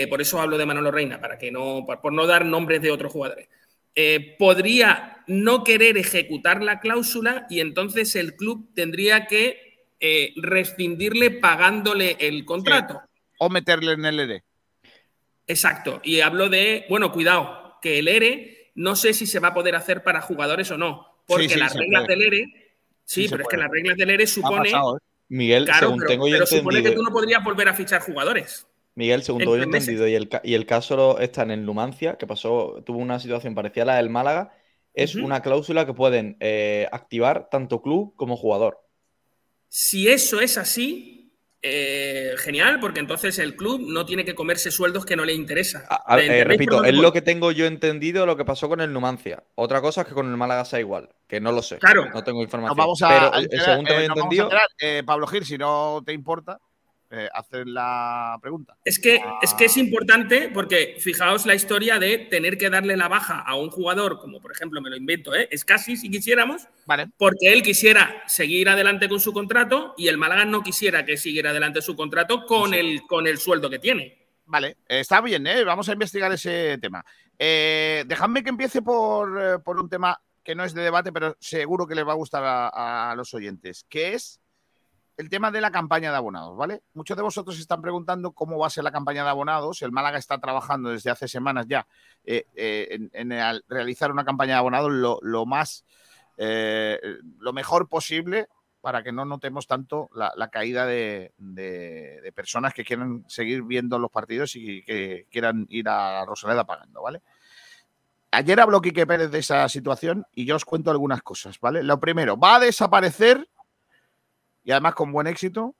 por eso hablo de Manolo Reina, para que no, por, por no dar nombres de otros jugadores, eh, podría no querer ejecutar la cláusula y entonces el club tendría que eh, rescindirle pagándole el contrato. O meterle en el ERE. Exacto. Y hablo de, bueno, cuidado, que el ERE no sé si se va a poder hacer para jugadores o no, porque Sí, sí, las reglas puede. del ERE, sí, pero es que las reglas del ERE supone... pasado, ¿eh? Miguel, Claro, según pero, tengo yo pero supone que entendido, tú no podrías volver a fichar jugadores. Miguel, según tengo yo entendido, y el, ca- y el caso está en el Numancia, que pasó, tuvo una situación parecida a la del Málaga, es una cláusula que pueden eh, activar tanto club como jugador. Si eso es así, eh, genial, porque entonces el club no tiene que comerse sueldos que no le interesa. A- ¿Me eh, repito, es lo que tengo yo entendido lo que pasó con el Numancia. Otra cosa es que con el Málaga sea igual, que no lo sé. Claro. No tengo información. Nos vamos a, pero a enterar, según tengo yo nos vamos a entendido, enterar. Pablo Gil, si no te importa, eh, hacer la pregunta. Es que, es que es importante porque fijaos la historia de tener que darle la baja a un jugador, como por ejemplo me lo invento, ¿eh? es casi si quisiéramos, porque él quisiera seguir adelante con su contrato y el Málaga no quisiera que siguiera adelante su contrato con, el, con el sueldo que tiene. Vale, está bien, ¿eh? vamos a investigar ese tema. Eh, dejadme que empiece por, eh, por un tema que no es de debate, pero seguro que les va a gustar a, a los oyentes, que es el tema de la campaña de abonados, ¿vale? Muchos de vosotros están preguntando cómo va a ser la campaña de abonados. El Málaga está trabajando desde hace semanas ya eh, eh, en, realizar una campaña de abonados lo, más, eh, lo mejor posible para que no notemos tanto la, caída de, de- personas que quieran seguir viendo los partidos y que quieran ir a Rosaleda pagando, ¿vale? Ayer habló Quique Pérez de esa situación y yo os cuento algunas cosas, ¿vale? Lo primero, va y y además con buen éxito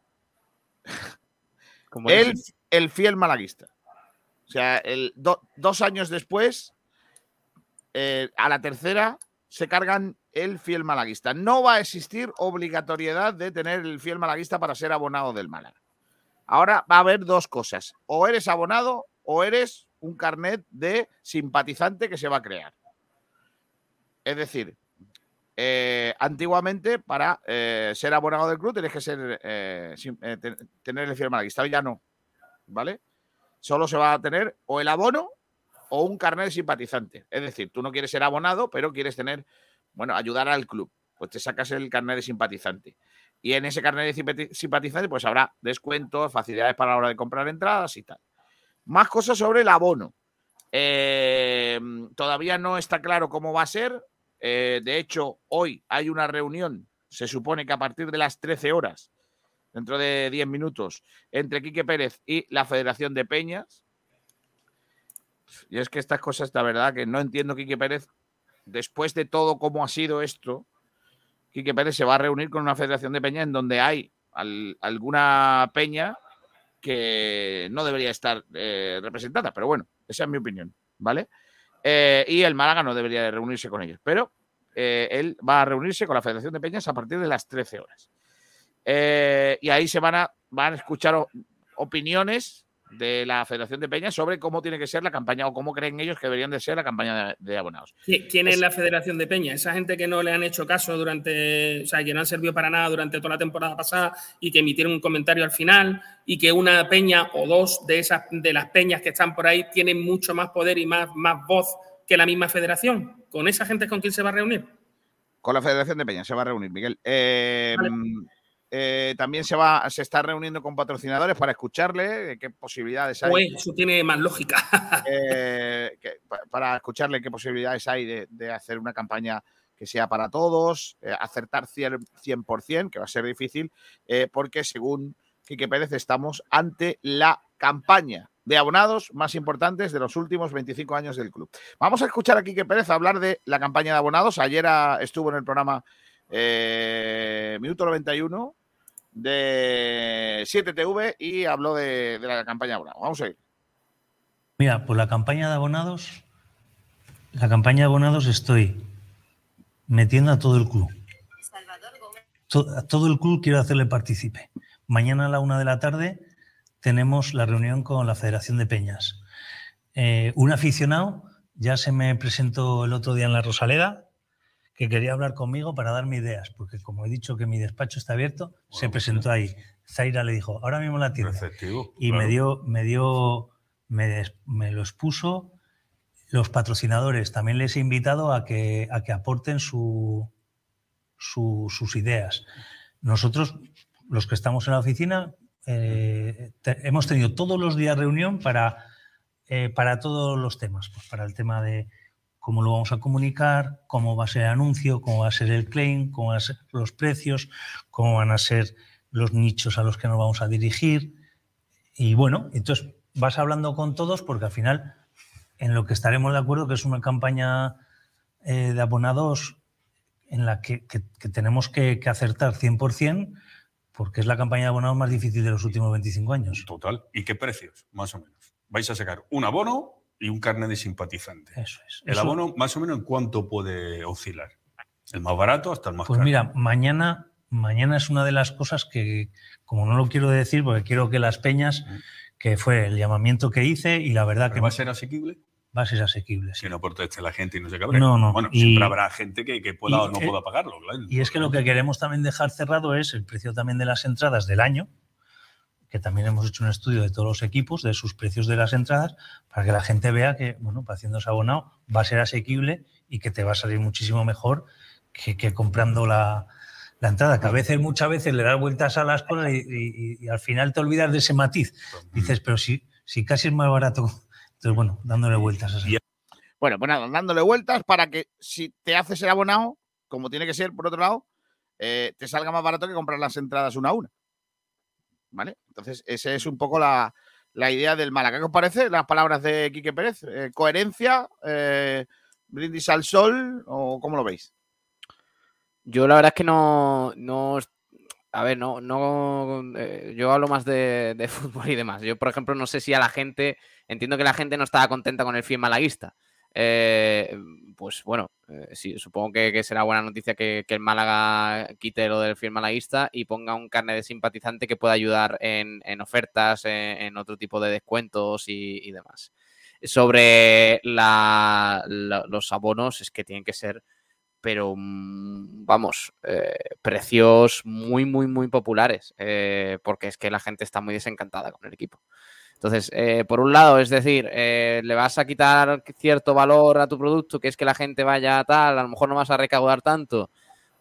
el, el fiel malaguista. O sea, el do- dos años después, eh, a la tercera, se cargan el fiel malaguista. No va a existir obligatoriedad de tener el fiel malaguista para ser abonado del Málaga. Ahora va a haber dos cosas. O eres abonado o eres un carnet de simpatizante que se va a crear. Es decir, eh, antiguamente para eh, ser abonado del club tienes que ser eh, tener el fiel malaguista. Hoy ya no. ¿Vale? Solo se va a tener o el abono o un carnet de simpatizante. Es decir, tú no quieres ser abonado, pero quieres tener, bueno, ayudar al club. Pues te sacas el carnet de simpatizante. Y en ese carnet de simpati- simpatizante, pues habrá descuentos, facilidades para la hora de comprar entradas y tal. Más cosas sobre el abono. Todavía no está claro cómo va a ser. Eh, de hecho, hoy hay una reunión, se supone que a partir de las 13 horas, dentro de 10 minutos, entre Quique Pérez y la Federación de Peñas. Y es que estas cosas, la verdad, que no entiendo Quique Pérez, después de todo cómo ha sido esto, Quique Pérez se va a reunir con una Federación de Peñas en donde hay al- alguna peña que no debería estar eh, representada, pero bueno, esa es mi opinión, ¿vale? Eh, y el Málaga no debería de reunirse con ellos, pero eh, él va a reunirse con la Federación de Peñas a partir de las 13 horas. Eh, y ahí se van a, van a escuchar opiniones de la Federación de Peñas sobre cómo tiene que ser la campaña o cómo creen ellos que deberían de ser la campaña de, de abonados. ¿Qui- ¿Quién es la Federación de Peña? Esa gente que no le han hecho caso durante, o sea, que no han servido para nada durante toda la temporada pasada y que emitieron un comentario al final y que una peña o dos de esas de las peñas que están por ahí tienen mucho más poder y más, más voz que la misma federación. ¿Con esa gente es con quién se va a reunir? Con la Federación de Peñas se va a reunir, Miguel. Eh, Vale. Eh, también se va, se está reuniendo con patrocinadores para escucharle eh, qué posibilidades hay. Pues eso tiene más lógica. eh, que- para escucharle qué posibilidades hay de, de hacer una campaña que sea para todos, eh, acertar cien- 100%, que va a ser difícil, porque según Quique Pérez estamos ante la campaña de abonados más importantes de los últimos 25 años del club. Vamos a escuchar a Quique Pérez hablar de la campaña de abonados. Ayer ah, estuvo en el programa Minuto 91 de 7TV y habló de, de la campaña de abonados. Vamos a ir. Mira, por la campaña de abonados, la campaña de abonados estoy metiendo a todo el club. To- A todo el club quiero hacerle partícipe. Mañana a la una de la tarde tenemos la reunión con la Federación de Peñas. Eh, un aficionado ya se me presentó el otro día en la Rosaleda que quería hablar conmigo para darme ideas, porque como he dicho que mi despacho está abierto, se presentó ahí. Zaira le dijo, ahora mismo la tienda. Y me dio, me dio, me, des- me lo expuso. Los patrocinadores también les he invitado a que, a que aporten su, su- sus ideas. Nosotros, los que estamos en la oficina, eh, te- hemos tenido todos los días reunión para, eh, para todos los temas. Pues para el tema de cómo lo vamos a comunicar, cómo va a ser el anuncio, cómo va a ser el claim, cómo van a ser los precios, cómo van a ser los nichos a los que nos vamos a dirigir. Y bueno, entonces vas hablando con todos porque al final en lo que estaremos de acuerdo que es una campaña eh, de abonados en la que, que- tenemos que, que acertar 100% porque es la campaña de abonados más difícil de los últimos 25 años. Total. ¿Y qué precios? Más o menos. Vais a sacar un abono y un carnet de simpatizante. Eso es. El Eso- abono, más o menos, ¿en cuánto puede oscilar? El más barato hasta el más Pues caro. mira, mañana, mañana es una de las cosas que, como no lo quiero decir, porque quiero que las peñas, que fue el llamamiento que hice y la verdad que ¿Va a ser asequible? va a ser asequible. sí. Que no proteste la gente y no se cabre. No, no, Bueno, y- siempre habrá gente que, que pueda y- o no eh, pueda pagarlo. claro. Y es que lo que queremos también dejar cerrado es el precio también de las entradas del año, que también hemos hecho un estudio de todos los equipos, de sus precios de las entradas, para que la gente vea que, bueno, para haciéndose abonado va a ser asequible y que te va a salir muchísimo mejor que, comprando la, entrada, que a veces, muchas veces le das vueltas a las cosas y al final te olvidas de ese matiz. Dices, pero si, si casi es más barato. Entonces, bueno, dándole vueltas a eso. Bueno, pues nada, dándole vueltas para que si te haces el abonado, como tiene que ser, por otro lado, eh, te salga más barato que comprar las entradas una a una. ¿Vale? Entonces, esa es un poco la, la idea del Málaga. ¿Qué os parece las palabras de Quique Pérez? Eh, ¿Coherencia? Eh, ¿Brindis al sol? ¿O cómo lo veis? Yo la verdad es que no, no a ver, no, no, eh, yo hablo más de, de fútbol y demás. Yo, por ejemplo, no sé si a la gente, entiendo que la gente no estaba contenta con el fin malaguista. Eh, pues bueno, eh, supongo que, será buena noticia que, el Málaga quite lo del film malaguista y ponga un carnet de simpatizante que pueda ayudar en, ofertas, en, otro tipo de descuentos y, demás. Sobre los abonos, es que tienen que ser pero mm, vamos, eh, precios muy, muy, muy populares, porque es que la gente está muy desencantada con el equipo. Entonces, eh, por un lado, es decir, eh, le vas a quitar cierto valor a tu producto, que es que la gente vaya a tal, a lo mejor no vas a recaudar tanto,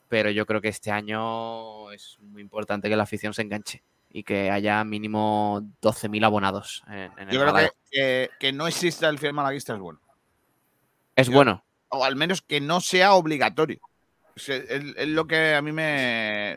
pero yo creo que este año es muy importante que la afición se enganche y que haya mínimo 12.000 abonados en, en el Yo creo que, eh, que no exista el fiel malaguista es bueno. Es bueno. O al menos que no sea obligatorio. Es, es lo que a mí me.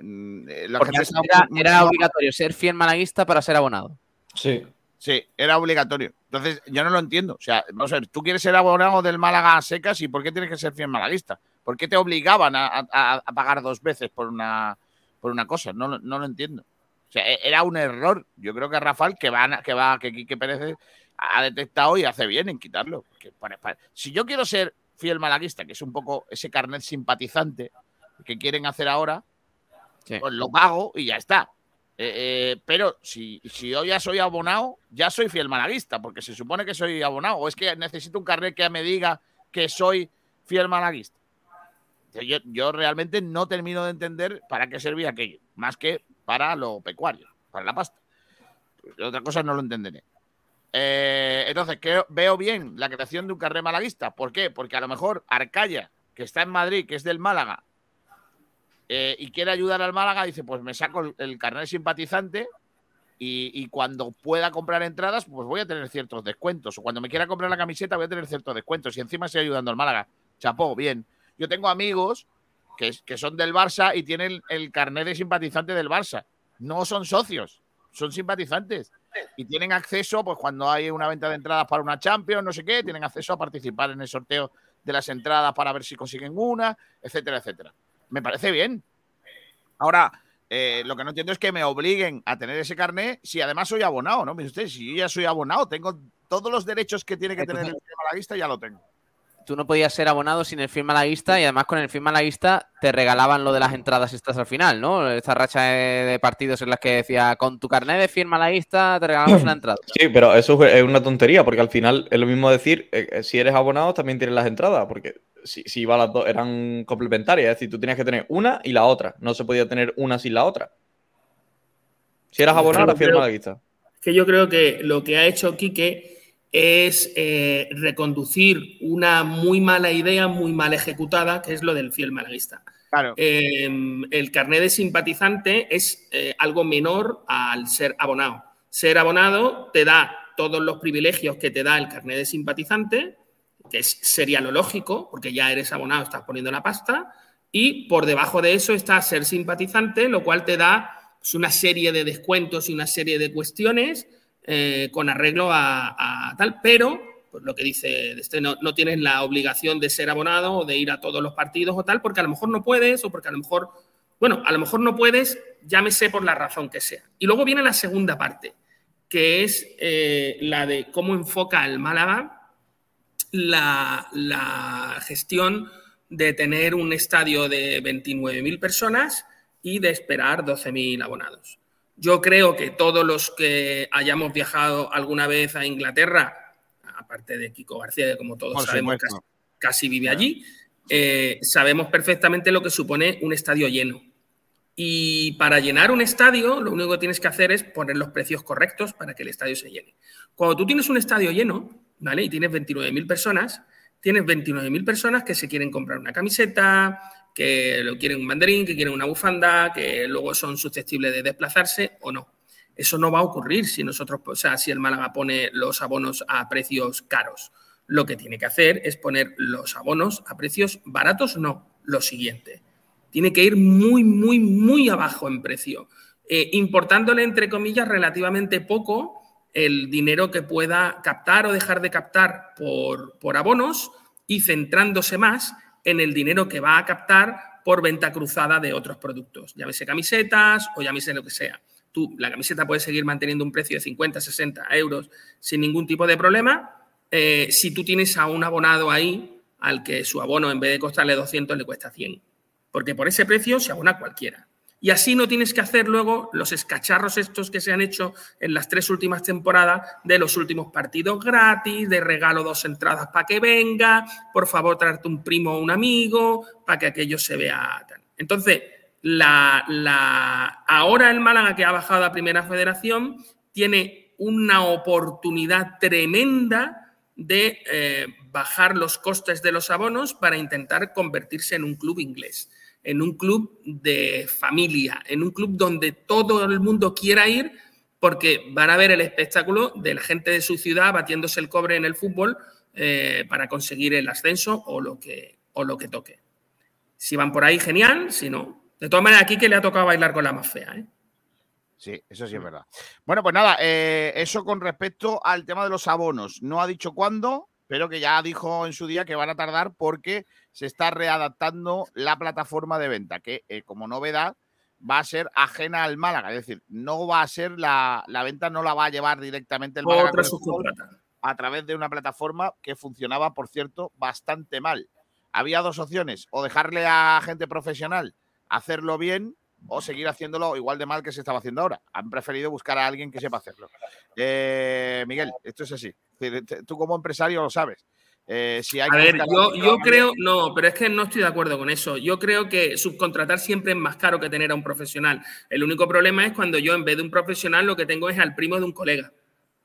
la gente era, era obligatorio ser fiel malaguista para ser abonado. Sí. Sí, era obligatorio. Entonces, yo no lo entiendo. O sea, vamos a ver, tú quieres ser abonado del Málaga a secas y ¿por qué tienes que ser fiel malaguista? ¿Por qué te obligaban a, a- a pagar dos veces por una, por una cosa? No, lo- no lo entiendo. O sea, e- era un error. Yo creo que Rafael, que va, que va, que Quique Pérez ha detectado y hace bien en quitarlo. Porque para- para- si yo quiero ser fiel malaguista, que es un poco ese carnet simpatizante que quieren hacer ahora, pues lo pago y ya está. Eh, eh, pero si, si yo ya soy abonado, ya soy fiel malaguista, porque se supone que soy abonado. O es que necesito un carnet que me diga que soy fiel malaguista. Yo, yo realmente no termino de entender para qué servía aquello, más que para lo pecuario, para la pasta. Otra cosa no lo entenderé. Eh, entonces, creo- veo bien la creación de un carnet malaguista. ¿Por qué? Porque a lo mejor Arcaya, que está en Madrid, que es del Málaga, eh, y quiere ayudar al Málaga, dice, pues me saco el, el carnet simpatizante y, cuando pueda comprar entradas, pues voy a tener ciertos descuentos. O cuando me quiera comprar la camiseta, voy a tener ciertos descuentos. Y encima estoy ayudando al Málaga. Chapó, bien. Yo tengo amigos que, que son del Barça y tienen el carnet de simpatizante del Barça. No son socios, son simpatizantes. Y tienen acceso, pues cuando hay una venta de entradas para una Champions, no sé qué, tienen acceso a participar en el sorteo de las entradas para ver si consiguen una, etcétera, etcétera. Me parece bien. Ahora, eh, lo que no entiendo es que me obliguen a tener ese carnet si además soy abonado, ¿no? Mire usted, si yo ya soy abonado, tengo todos los derechos que tiene que tener el malaguista, ya lo tengo. Tú no podías ser abonado sin el film malaguista y además con el film malaguista te regalaban lo de las entradas estas al final, ¿no? Esta racha de, de partidos en las que decía con tu carnet de film malaguista te regalamos una entrada. Sí, pero eso es una tontería, porque al final es lo mismo decir, eh, eh, si eres abonado también tienes las entradas, porque si, si iba las dos eran complementarias, es decir, tú tenías que tener una y la otra, no se podía tener una sin la otra. Si eras abonado, creo- malaguista. que yo creo que lo que ha hecho Quique es eh, reconducir una muy mala idea, muy mal ejecutada, que es lo del fiel malaguista. Claro. Eh, el carnet de simpatizante es eh, algo menor al ser abonado. Ser abonado te da todos los privilegios que te da el carnet de simpatizante, que sería lo lógico, porque ya eres abonado, estás poniendo la pasta, y por debajo de eso está ser simpatizante, lo cual te da pues, una serie de descuentos y una serie de cuestiones eh, con arreglo a, tal, pero pues, lo que dice este, no, no tienes la obligación de ser abonado o de ir a todos los partidos o tal, porque a lo mejor no puedes o porque a lo mejor, bueno, a lo mejor no puedes, llámese por la razón que sea. Y luego viene la segunda parte, que es eh, la de cómo enfoca el Málaga la, la gestión de tener un estadio de 29.000 personas y de esperar 12.000 abonados. Yo creo que todos los que hayamos viajado alguna vez a Inglaterra, aparte de Kiko García, que como todos Por sabemos casi vive allí, eh, sabemos perfectamente lo que supone un estadio lleno. Y para llenar un estadio, lo único que tienes que hacer es poner los precios correctos para que el estadio se llene. Cuando tú tienes un estadio lleno, ¿vale? Y tienes 29.000 personas, tienes 29.000 personas que se quieren comprar una camiseta, que lo quieren un banderín, que quieren una bufanda, que luego son susceptibles de desplazarse o no. Eso no va a ocurrir si nosotros, o sea, si el Málaga pone los abonos a precios caros. Lo que tiene que hacer es poner los abonos a precios baratos, no, lo siguiente. Tiene que ir muy, muy, muy abajo en precio, eh, importándole, entre comillas, relativamente poco el dinero que pueda captar o dejar de captar por, por abonos y centrándose más en el dinero que va a captar por venta cruzada de otros productos, llámese camisetas o llámese lo que sea. Tú, la camiseta puede seguir manteniendo un precio de 50, 60 euros sin ningún tipo de problema. Eh, si tú tienes a un abonado ahí al que su abono en vez de costarle 200 le cuesta 100, porque por ese precio se abona cualquiera. Y así no tienes que hacer luego los escacharros estos que se han hecho en las tres últimas temporadas de los últimos partidos gratis, de regalo dos entradas para que venga, por favor traerte un primo o un amigo, para que aquello se vea. Entonces, la, la- ahora el Málaga que ha bajado a Primera Federación tiene una oportunidad tremenda de eh, bajar los costes de los abonos para intentar convertirse en un club inglés en un club de familia, en un club donde todo el mundo quiera ir porque van a ver el espectáculo de la gente de su ciudad batiéndose el cobre en el fútbol eh, para conseguir el ascenso o lo, que, o lo que toque. Si van por ahí, genial, si no. De todas maneras, aquí que le ha tocado bailar con la más fea. ¿eh? Sí, eso sí es verdad. Bueno, pues nada, eh, eso con respecto al tema de los abonos. No ha dicho cuándo, pero que ya dijo en su día que van a tardar porque se está readaptando la plataforma de venta, que eh, como novedad va a ser ajena al Málaga. Es decir, no va a ser la, la venta, no la va a llevar directamente el Málaga a través de una plataforma que funcionaba, por cierto, bastante mal. Había dos opciones, o dejarle a gente profesional hacerlo bien, o seguir haciéndolo igual de mal que se estaba haciendo ahora. Han preferido buscar a alguien que sepa hacerlo. Eh, Miguel, esto es así. Tú como empresario lo sabes. Eh, si hay A ver, yo, creo, no, pero es que no estoy de acuerdo con eso. Yo creo que subcontratar siempre es más caro que tener a un profesional. El único problema es cuando yo, en vez de un profesional, lo que tengo es al primo de un colega.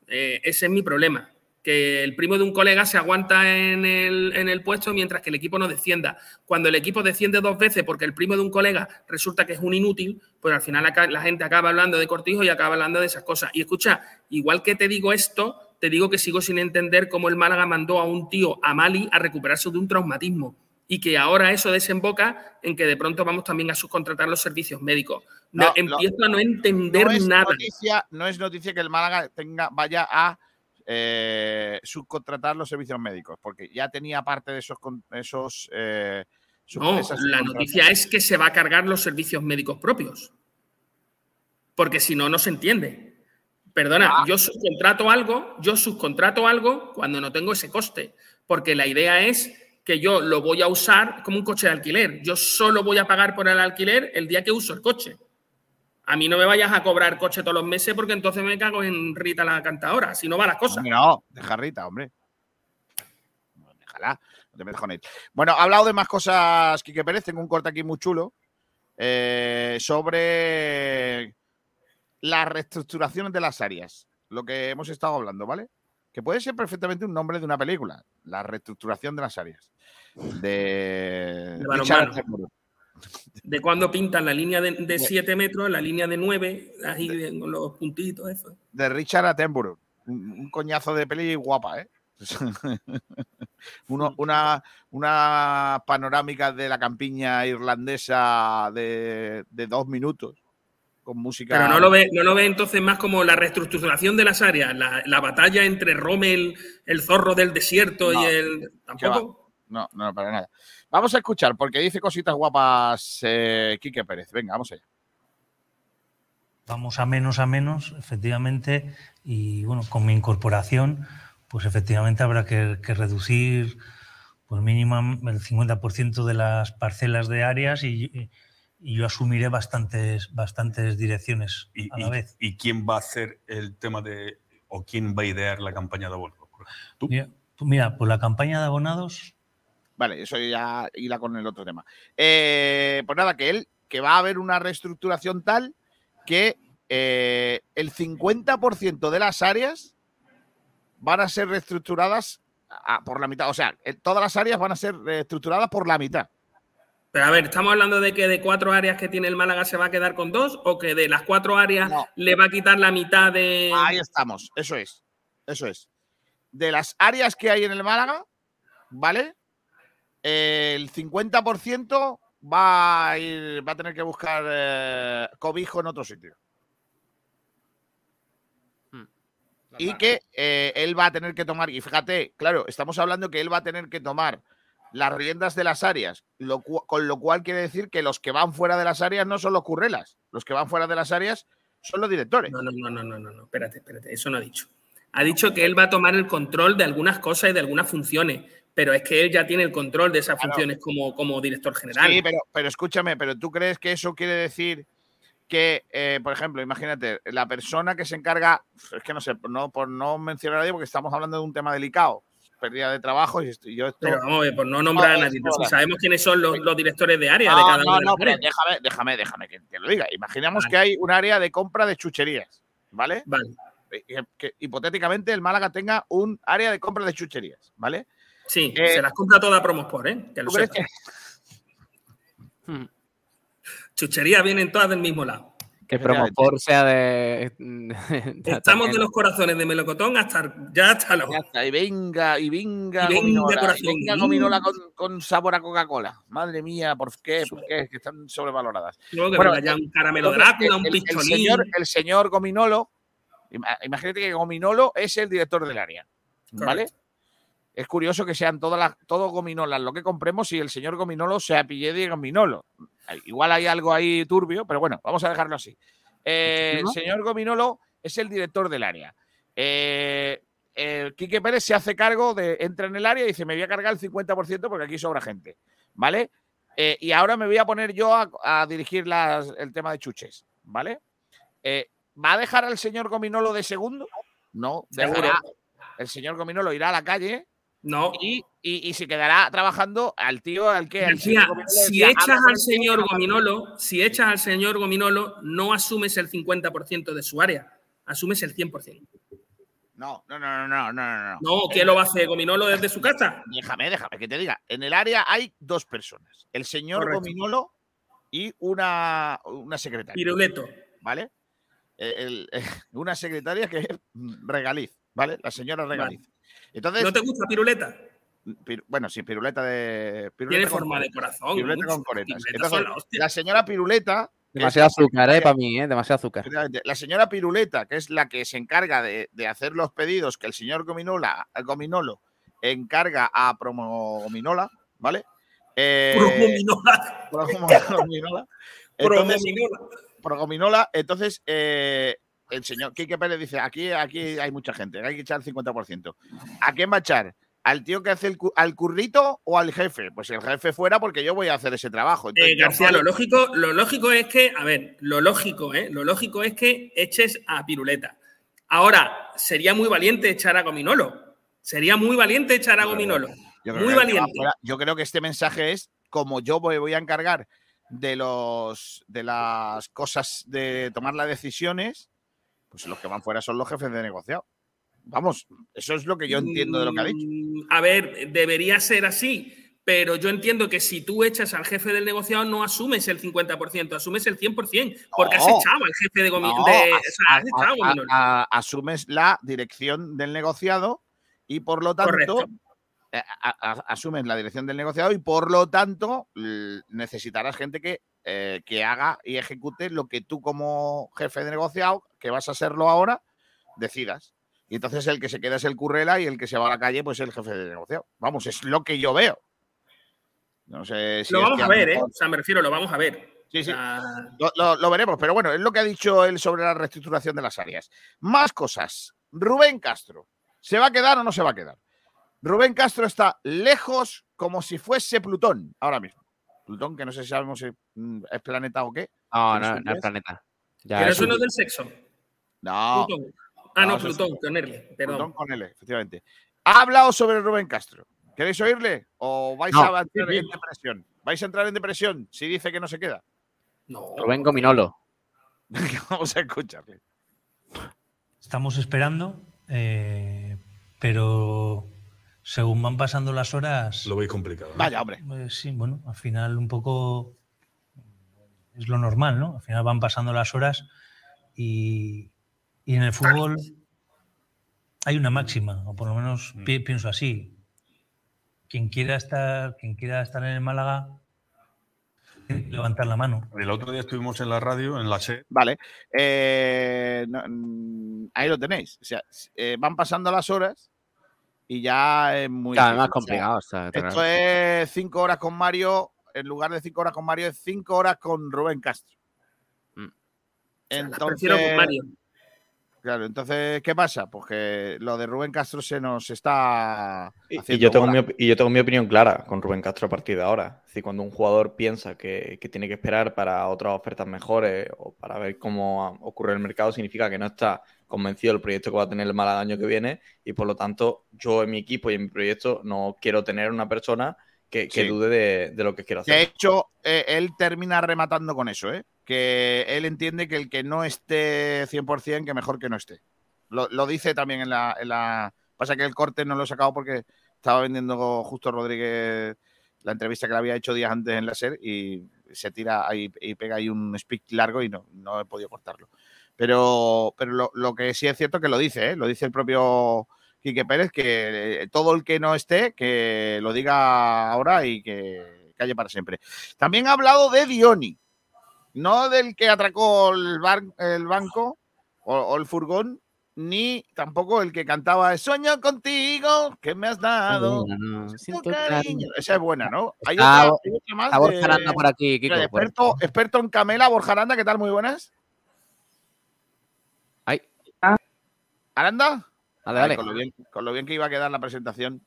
Eh, ese es mi problema. Que el primo de un colega se aguanta en el, en el puesto mientras que el equipo no descienda. Cuando el equipo desciende dos veces porque el primo de un colega resulta que es un inútil, pues al final la gente acaba hablando de cortijo y acaba hablando de esas cosas. Y escucha, igual que te digo esto, te digo que sigo sin entender cómo el Málaga mandó a un tío a Mali a recuperarse de un traumatismo y que ahora eso desemboca en que de pronto vamos también a subcontratar los servicios médicos. No, No, empiezo a no entender nada. Noticia, no es noticia que el Málaga tenga, vaya a eh, subcontratar los servicios médicos, porque ya tenía parte de esos. con- esos eh, No, la noticia es que se va a cargar los servicios médicos propios. Porque si no, no se entiende. Perdona, Ah. yo subcontrato algo, yo subcontrato algo cuando no tengo ese coste. Porque la idea es que yo lo voy a usar como un coche de alquiler. Yo solo voy a pagar por el alquiler el día que uso el coche. A mí no me vayas a cobrar coche todos los meses porque entonces me cago en Rita la cantadora. Si no va las cosas. Hombre, no, deja Rita, hombre. Déjala, no te metas con él. Bueno, ha hablado de más cosas, Quique Pérez. Tengo un corte aquí muy chulo eh, sobre las reestructuraciones de las áreas. Lo que hemos estado hablando, ¿vale? Que puede ser perfectamente un nombre de una película. La reestructuración de las áreas. De, De. De cuando pintan la línea de 7 metros, la línea de 9, ahí de- con los puntitos, eso. de Richard Attenborough. Un, un coñazo de peli guapa, ¿eh? Uno- una, una panorámica de la campiña irlandesa de, de dos minutos con música. Pero no lo ve, no lo ve entonces más como la reestructuración de las áreas, la, la batalla entre Rommel, el zorro del desierto No, y el. Tampoco. No, no, para nada. Vamos a escuchar, porque dice cositas guapas eh, Quique Pérez. Venga, vamos allá. Vamos a menos a menos, efectivamente, y bueno, con mi incorporación, pues efectivamente habrá que, que reducir pues mínimo el 50% de las parcelas de áreas y, y yo asumiré bastantes, bastantes direcciones ¿Y, a la y- vez. y quién va a hacer el tema de, o quién va a idear la campaña de abonos? ¿Tú? Mira, pues mira, pues la campaña de abonados, Vale, eso ya hila con el otro tema. Eh, pues nada, que él, que va a haber una reestructuración tal que eh, el 50% de las áreas van a ser reestructuradas a- por la mitad. O sea, eh, todas las áreas van a ser reestructuradas por la mitad. Pero a ver, ¿estamos hablando de que de cuatro áreas que tiene el Málaga se va a quedar con dos? ¿O que de las cuatro áreas le va a quitar la mitad de. Ahí estamos, eso es. Eso es. De las áreas que hay en el Málaga, ¿vale? El 50% va a ir, va a tener que buscar eh, cobijo en otro sitio. Y que eh, él va a tener que tomar, y fíjate, claro, estamos hablando que él va a tener que tomar las riendas de las áreas, lo con lo cual quiere decir que los que van fuera de las áreas no son los currelas, los que van fuera de las áreas son los directores. No, no, no, no, no, no, no, espérate, espérate, eso no ha dicho. Ha dicho que él va a tomar el control de algunas cosas y de algunas funciones, pero es que él ya tiene el control de esas Claro. funciones como, como director general. Sí, pero, pero escúchame, pero tú crees que eso quiere decir que, eh, por ejemplo, imagínate, la persona que se encarga, es que no sé, por no, por no mencionar a nadie, porque estamos hablando de un tema delicado, pérdida de trabajo, y esto- y yo esto... Pero vamos a ver, por no nombrar a nadie, si sabemos quiénes son los, los directores de área de No, cada no, de no, pero déjame, déjame, déjame que te lo diga. Imaginemos que hay un área de compra de chucherías, ¿vale? Vale. Que, que hipotéticamente el Málaga tenga un área de compra de chucherías, ¿vale? Sí, Eh, se las compra todas a Promosport, ¿eh? Que lo ¿tú crees sepas. Chucherías vienen todas del mismo lado. Que Promospor sea de. Estamos de los corazones de melocotón hasta ya hasta los. Ya está, y venga, y venga, Y venga, gominola, corazón. y venga gominola con, con sabor a Coca-Cola. Madre mía, ¿por qué? ¿Por qué? Es que están sobrevaloradas. Luego que Bueno, venga ya un caramelo Drácula, un el- el pistolín. señor, el señor Gominolo, ima- imagínate que Gominolo es el director del área, ¿vale? Correcto. Es curioso que sean todas las, todos gominolas lo que compremos y el señor Gominolo se apille de Gominolo. Igual hay algo ahí turbio, pero bueno, vamos a dejarlo así. Eh, el ¿No? señor Gominolo es el director del área. Eh, eh, Quique Pérez se hace cargo de, entra en el área y dice, me voy a cargar el 50% porque aquí sobra gente, ¿vale? Eh, y ahora me voy a poner yo a, a dirigir las- el tema de chuches, ¿vale? Eh, ¿Va a dejar al señor Gominolo de segundo? No, dejará. El señor Gominolo irá a la calle. No. Y, y- y se quedará trabajando al tío al que. al Decía, Gominolo si decía, echas "Habla con al tío señor Gominolo, si echas al señor Gominolo, no asumes el 50% de su área, asumes el 100%. No, no, no, no, no, no, no. No, ¿quién lo va a hacer? ¿Gominolo desde su casa? Déjame, déjame que te diga. En el área hay dos personas: el señor Correcto. Gominolo y una, una secretaria. Piruleto. ¿Vale? El- el- una secretaria que es Regaliz, ¿vale? La señora Regaliz. Entonces, ¿No te gusta Piruleta? Pir- bueno, sí, piruleta de. Tiene piruleta con forma de corazón. Piruleta mucho. con coletas. Piruletas Entonces, la señora Piruleta. Demasiado la azúcar, ¿eh? Para mí, ¿eh? Demasiado azúcar. La señora Piruleta, que es la que se encarga de, de hacer los pedidos que el señor Gominola, Gominolo encarga a Promo Gominola, ¿vale? Eh, Promominola. Promo Gominola. Entonces, Promominola. Entonces eh, el señor Quique Pérez dice, aquí, aquí hay mucha gente, hay que echar el 50%. ¿A quién va a echar? ¿Al tío que hace el cu- al currito o al jefe? Pues el jefe fuera porque yo voy a hacer ese trabajo. Entonces, Eh, García, lo lógico, lo lógico es que, a ver, lo lógico, ¿eh? Lo lógico es que eches a Piruleta. Ahora, sería muy valiente echar a Gominolo. Sería muy valiente echar a Gominolo. Yo creo Muy valiente. fuera- yo creo que este mensaje es como yo voy, voy a encargar de los de las cosas de tomar las decisiones, pues los que van fuera son los jefes de negociado. Vamos, eso es lo que yo entiendo de lo que ha dicho. Mm, A ver, debería ser así, pero yo entiendo que si tú echas al jefe del negociado no asumes el 50%, asumes el 100%, porque has No. echado al jefe de, No, de- as- o sea, has a- echado a a- Gominolo. a- asumes la dirección del negociado y por lo tanto eh, asumes la dirección del negociado y por lo tanto necesitarás gente que, eh, que haga y ejecute lo que tú como jefe de negociado, que vas a serlo ahora, decidas. Y entonces el que se queda es el currela y el que se va a la calle pues es el jefe de negociado. Vamos, es lo que yo veo. No sé si lo vamos a ver, ¿eh? O sea, me refiero, lo vamos a ver. Sí, sí. Lo, lo- lo veremos, pero bueno, es lo que ha dicho él sobre la reestructuración de las áreas. Más cosas. Rubén Castro. ¿Se va a quedar o no se va a quedar? Rubén Castro está lejos como si fuese Plutón ahora mismo. Plutón, que no sé si sabemos si mm, es planeta o qué. No, ¿Tienes no, no es planeta. Ya no es uno un- del sexo. No. Plutón. Ah, no, No, es- Plutón, con R, perdón. Plutón con L, efectivamente. Ha hablado sobre Rubén Castro. ¿Queréis oírle? ¿O vais No. a entrar en depresión? ¿Vais a entrar en depresión si dice que no se queda? No. Rubén Gominolo. Vamos a escucharle. Estamos esperando, eh, pero según van pasando las horas. Lo veis complicado. ¿no? Vaya, hombre. eh, sí, bueno, al final un poco es lo normal, ¿no? Al final van pasando las horas y, y en el fútbol hay una máxima, o por lo menos pi- pienso así. Quien quiera estar, quien quiera estar en el Málaga, levantar la mano. El otro día estuvimos en la radio, en la SER, Vale. Eh, no, mm, ahí lo tenéis. O sea, eh, van pasando las horas y ya es muy. Claro, más complicado. o sea, tener- esto es cinco horas con Mario. En lugar de cinco horas con Mario, es cinco horas con Rubén Castro. Mm. las prefiero con Mario. Claro, entonces, ¿qué pasa? Pues que lo de Rubén Castro se nos está. Y, yo tengo mi, y yo tengo mi opinión clara con Rubén Castro a partir de ahora. Es decir, cuando un jugador piensa que, que tiene que esperar para otras ofertas mejores o para ver cómo ocurre el mercado, significa que no está convencido del proyecto que va a tener el el año que viene y por lo tanto yo en mi equipo y en mi proyecto no quiero tener una persona que, que Sí. dude de, de lo que quiero De hacer. hecho, eh, él termina rematando con eso, ¿eh? Que él entiende que el que no esté 100%, que mejor que no esté. Lo, lo dice también en la, en la- Pasa que el corte no lo he sacado porque estaba vendiendo justo Rodríguez la entrevista que le había hecho días antes en la SER y se tira ahí y pega ahí un speak largo y no, no he podido cortarlo. Pero, pero lo, lo que sí es cierto que lo dice, ¿eh? Lo dice el propio Quique Pérez, que eh, todo el que no esté, que lo diga ahora y que calle para siempre. También ha hablado de Dioni, no del que atracó el, bar- el banco o, o el furgón, ni tampoco el que cantaba Sueño contigo, que me has dado. No, no, tu siento cariño". cariño. Esa es buena, ¿no? Hay otra, hay otra más Está Borja de- Aranda por aquí, Kiko. Mira, por- experto, experto en Camela, Borja Aranda, ¿qué tal? Muy buenas. Ay. ¿Aranda? Dale, Ay, dale. con, lo bien, con lo bien que iba a quedar la presentación.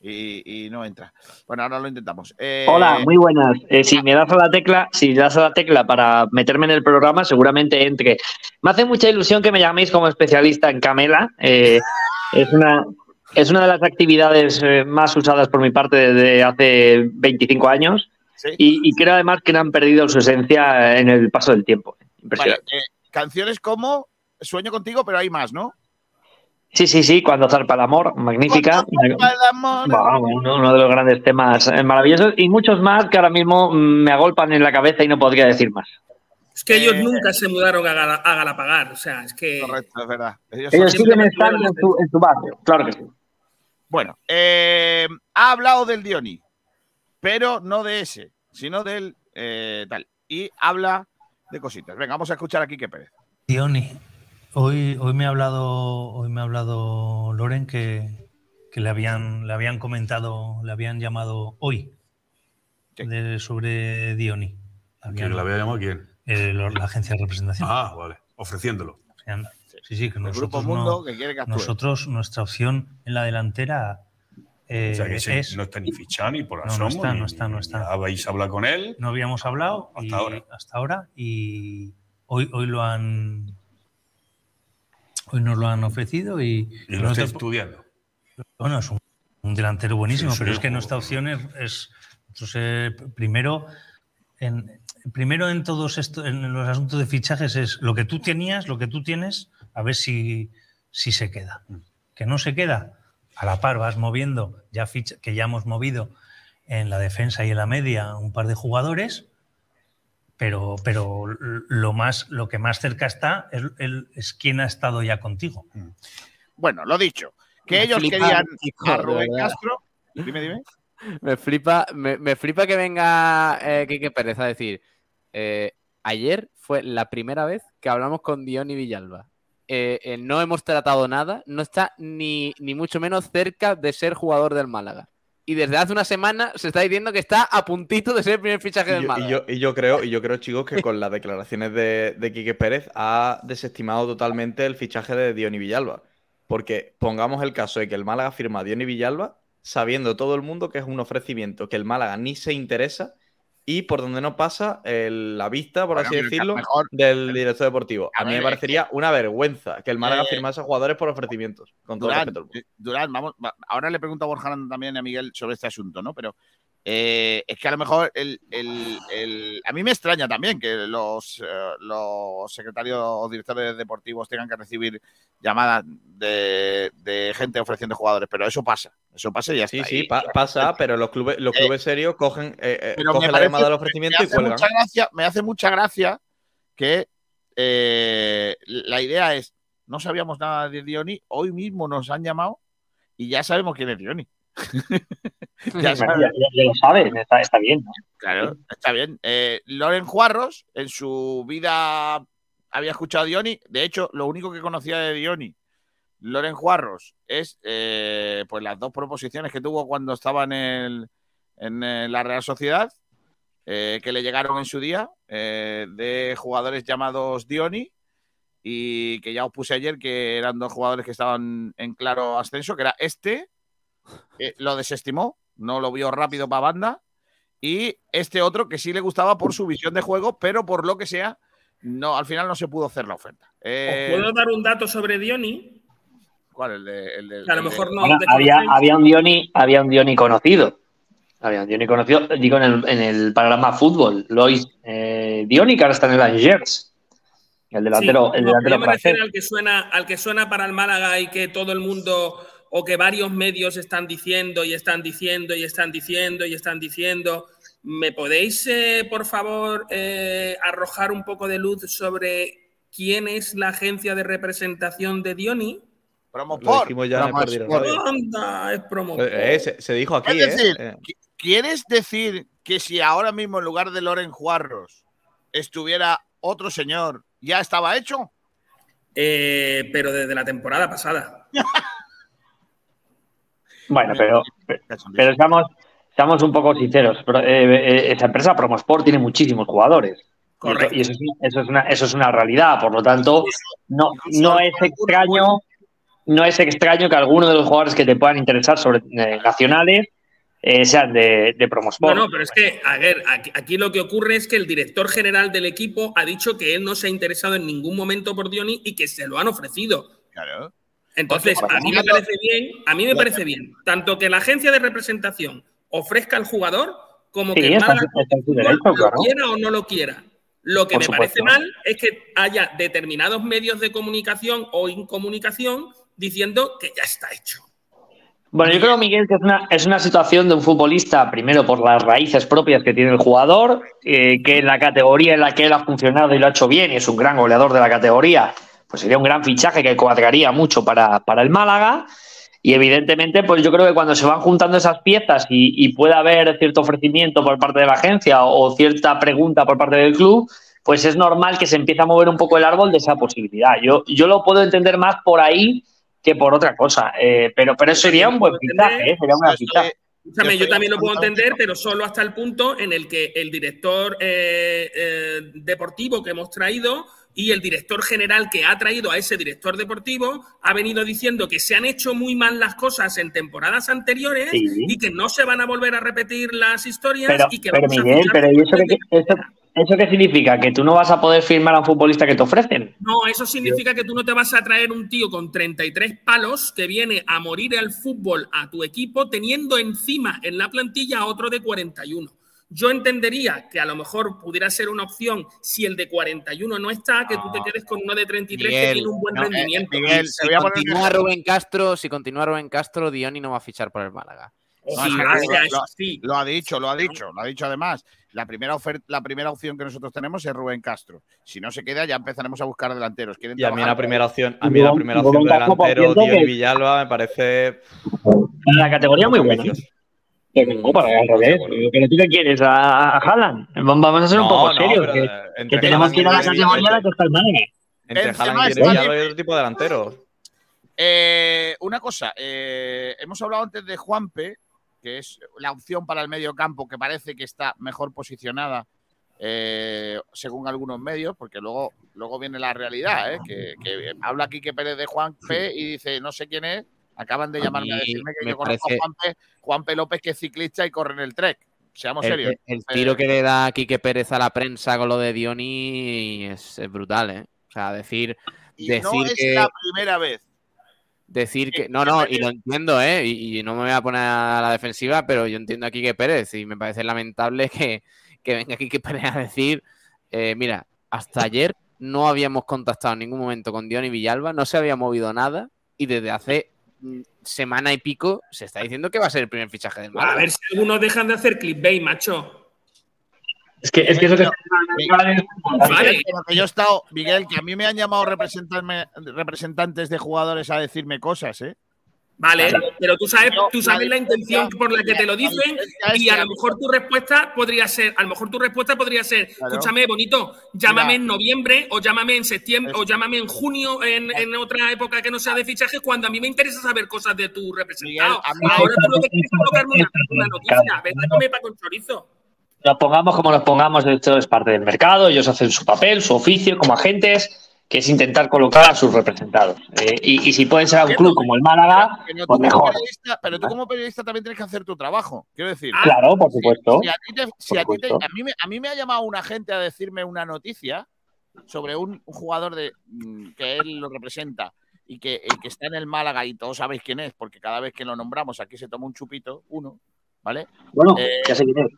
y, y no entra. Bueno, ahora lo intentamos. Eh, Hola, muy buenas. Eh, si me das a la tecla, si das a la tecla para meterme en el programa, seguramente entre. Me hace mucha ilusión que me llaméis como especialista en Camela. Eh, es una es una de las actividades más usadas por mi parte desde hace 25 años Sí. y, y creo además que no han perdido su esencia en el paso del tiempo. Impresionante. eh, canciones como Sueño contigo, pero hay más, ¿no? Sí, sí, sí, cuando zarpa el amor, magnífica. Zarpa el amor. Bah, uno, uno de los grandes temas eh, maravillosos y muchos más que ahora mismo mm, me agolpan en la cabeza y no podría decir más. Es que ellos nunca se mudaron a, Gala- a Galapagar. O sea, es que. Correcto, es verdad. Ellos Ellos siguen estando en su, en su barrio, claro que sí. Bueno, eh, ha hablado del Dioni, pero no de ese, sino del eh, tal. Y habla de cositas. Venga, vamos a escuchar a Quique Pérez. Diony, hoy, hoy me ha hablado, hoy me ha hablado Loren que, que le habían, le habían comentado, le habían llamado hoy de- sobre Diony. ¿Quién le había llamado quién? Eh, lo- la agencia de representación. Ah, vale. Ofreciéndolo. Sí, sí, que El nosotros, Grupo Mundo no- que quiere que nosotros nuestra opción en la delantera eh, o sea que es no está ni fichado ni por No, asomo. no está, ni- no está, no está. Ya vais a hablar con él. no habíamos hablado Hasta y- ahora. hasta ahora y hoy, hoy lo han hoy nos lo han ofrecido y, Y lo estudiando. bueno es un, un delantero buenísimo Sí, pero es que nuestra opción es, es- nosotros, eh, primero en primero en todos estos en los asuntos de fichajes es lo que tú tenías lo que tú tienes a ver si si se queda Mm. que no se queda a la par vas moviendo ya ficha, que ya hemos movido en la defensa y en la media un par de jugadores pero, pero lo más lo que más cerca está es, es quién ha estado ya contigo. Bueno, lo dicho, que Me ellos flipa, querían hijo, a Rubén. Castro. Dime, dime. Me flipa, me, me flipa que venga eh, Quique Pérez a decir. eh, ayer fue la primera vez que hablamos con Diony Villalba. Eh, eh, no hemos tratado nada, no está ni, ni mucho menos cerca de ser jugador del Málaga. Y desde hace una semana se está diciendo que está a puntito de ser el primer fichaje Y del yo, Málaga. y yo- y yo creo, y yo creo, chicos, que con las declaraciones de, de Quique Pérez ha desestimado totalmente el fichaje de Diony Villalba. Porque pongamos el caso de que el Málaga firma a Diony Villalba, sabiendo todo el mundo que es un ofrecimiento que el Málaga ni se interesa y por donde no pasa el- la vista, por Bueno, así decirlo, mejor- del director deportivo. A, A mí ver, me parecería una vergüenza que el Málaga Eh, firmase a jugadores por ofrecimientos. Con todo el Durán, del mundo. eh, Durán, vamos, va- ahora le pregunto a Borja también a Miguel sobre este asunto, ¿no? Pero eh, es que a lo mejor el, el- el- a mí me extraña también que los, eh, los secretarios o directores deportivos tengan que recibir llamadas de, de gente ofreciendo jugadores, pero eso pasa, eso pasa y ya Sí, está. sí, Y- pa- pasa, pero los clubes, los Eh, clubes serios cogen, pero cogen la llamada del ofrecimiento me y hace cuelgan. mucha gracia, me hace mucha gracia que la idea es, no sabíamos nada de Dioni, hoy mismo nos han llamado y ya sabemos quién es Dioni. Ya, ya- ya- ya lo sabes, está, está bien. ¿no? Claro, está bien. Eh, Loren Juarros, en su vida había escuchado a Dioni. De hecho, lo único que conocía de Dioni, Loren Juarros, es eh, pues las dos proposiciones que tuvo cuando estaba en, el, en eh, la Real Sociedad, eh, que le llegaron en su día, de jugadores llamados Dioni. Y que ya os puse ayer que eran dos jugadores que estaban en claro ascenso, que era este, eh, lo desestimó, no lo vio rápido para banda, y este otro que sí le gustaba por su visión de juego, pero por lo que sea, no, al final no se pudo hacer la oferta. Eh, ¿Os puedo dar un dato sobre Diony? ¿Cuál? El de, el de- a lo mejor no Bueno, había, había un Dioni, había un Dioni conocido. Había un Dioni conocido, digo, en el, en el programa fútbol. Lois eh, Dioni, que ahora está en el Angers. El delantero, Sí, el delantero francés. al que suena, al que suena para el Málaga y que todo el mundo o que varios medios están diciendo y están diciendo y están diciendo y están diciendo. ¿Me podéis, eh, por favor, eh, arrojar un poco de luz sobre quién es la agencia de representación de Diony? Promo Lo dijimos ya en el Promo Perdido Sport. Radio. Anda, es promo. Eh, eh, se, se dijo aquí, Es decir, qui- ¿quieres decir que si ahora mismo en lugar de Loren Juarros estuviera otro señor, ya estaba hecho? Eh, pero desde la temporada pasada. Bueno, pero, pero estamos, estamos un poco sinceros. Pero, eh, eh, esa empresa Promosport tiene muchísimos jugadores. Correcto. Y eso es, eso, es una, eso es una realidad. Por lo tanto, no, no es extraño. no es extraño que algunos de los jugadores que te puedan interesar sobre eh, nacionales eh, sean de, de Promosport. No, no, pero es que, a ver, aquí, aquí lo que ocurre es que el director general del equipo ha dicho que él no se ha interesado en ningún momento por Dioni y que se lo han ofrecido. Claro. Entonces, a mí me parece bien, a mí me parece bien, tanto que la agencia de representación ofrezca al jugador como Sí, que el Málaga lo claro. quiera o no lo quiera. Lo que Por me supuesto. parece mal es que haya determinados medios de comunicación o incomunicación diciendo que ya está hecho. Bueno, yo creo, Miguel, que es una, es una situación de un futbolista, primero por las raíces propias que tiene el jugador, eh, que en la categoría en la que él ha funcionado y lo ha hecho bien y es un gran goleador de la categoría, pues sería un gran fichaje que cuadraría mucho para, para el Málaga. Y evidentemente, pues yo creo que cuando se van juntando esas piezas y, y puede haber cierto ofrecimiento por parte de la agencia o cierta pregunta por parte del club, pues es normal que se empiece a mover un poco el árbol de esa posibilidad. Yo, yo lo puedo entender más por ahí que por otra cosa. Eh, pero, pero eso sería un buen fichaje, ¿eh? sería un gran fichaje. Escúchame, Yo también lo puedo entender, pero solo hasta el punto en el que el director eh, eh, deportivo que hemos traído y el director general que ha traído a ese director deportivo ha venido diciendo que se han hecho muy mal las cosas en temporadas anteriores Sí. y que no se van a volver a repetir las historias Pero, y que pero vamos a Miguel, fichar pero ¿y eso eso qué significa? ¿Que tú no vas a poder firmar a un futbolista que te ofrecen? No, eso significa que tú no te vas a traer un tío con 33 palos que viene a morir al fútbol a tu equipo teniendo encima en la plantilla a otro de 41. Yo entendería que a lo mejor pudiera ser una opción si el de 41 no está, que tú te quedes con uno de 33 que Miguel, tiene un buen no, eh, rendimiento. Miguel, si continúa. Rubén Castro, si continúa Rubén Castro, Dioni no va a fichar por el Málaga. Ojalá Sí, sea lo- eso así. Lo ha dicho, lo ha dicho, lo ha dicho además. La primera oferta, la primera opción que nosotros tenemos es Rubén Castro. Si no se queda, ya empezaremos a buscar delanteros. ¿Quieren Y a mí la primera opción, a mí la primera opción de delantero, que- Villalba, me parece. La categoría muy buena. Pero no, para al revés. ¿Pero tú qué quieres? ¿A, a Haaland? Vamos a ser un poco no, serios. que, tenemos que ir a la categoría la está el Málaga. Entre Haaland y hay otro tipo de delanteros. Eh, una cosa, eh, hemos hablado antes de Juanpe, que es la opción para el medio campo que parece que está mejor posicionada eh, según algunos medios, porque luego, luego viene la realidad, ¿eh? que, que habla Quique Pérez de Juanpe y dice, no sé quién es, acaban de A llamarme a decirme que yo conozco parece- a Juanpe, Juanpe López, que es ciclista y corre en el Trek. Seamos El, serios. el tiro que le da Quique Pérez a la prensa con lo de Dioni es, es brutal, ¿eh? O sea, decir, Y decir no es que, la primera vez. decir que. No, no, y lo entiendo, ¿eh? Y, y no me voy a poner a la defensiva, pero yo entiendo a Quique Pérez y me parece lamentable que, que venga Quique Pérez a decir, eh, mira, hasta ayer no habíamos contactado en ningún momento con Dioni Villalba, no se había movido nada y desde hace semana y pico se está diciendo que va a ser el primer fichaje del Málaga. A ver si algunos dejan de hacer clickbait, macho. Es que, es que eso que Miguel, Vale. que yo he estado, Miguel, que a mí me han llamado representantes de jugadores a decirme cosas, ¿eh? Vale, pero tú sabes, tú sabes la intención por la que te lo dicen y a lo mejor tu respuesta podría ser, a lo mejor tu respuesta podría ser, Claro. escúchame, bonito, llámame Mira. en noviembre o llámame en septiembre Es- o llámame en junio en, en otra época que no sea de fichaje cuando a mí me interesa saber cosas de tu representado. Miguel, Ahora tú lo que quieres es colocarme una, una noticia, vete a comer para con chorizo. nos pongamos como nos pongamos, esto es parte del mercado, ellos hacen su papel, su oficio como agentes, que es intentar colocar a sus representados. Eh, y, y si pueden ser a un club como el Málaga, Pero tú, pues como mejor. periodista, pero tú como periodista también tienes que hacer tu trabajo. Quiero decir, Ah, Claro, por supuesto. si a ti, te- si Por a, ti te- supuesto. a mí me, a mí me ha llamado un agente a decirme una noticia sobre un, un jugador de, mm, que él lo representa y que, que está en el Málaga y todos sabéis quién es, porque cada vez que lo nombramos aquí se toma un chupito, uno, ¿vale? Bueno, Eh, ya sé quién es.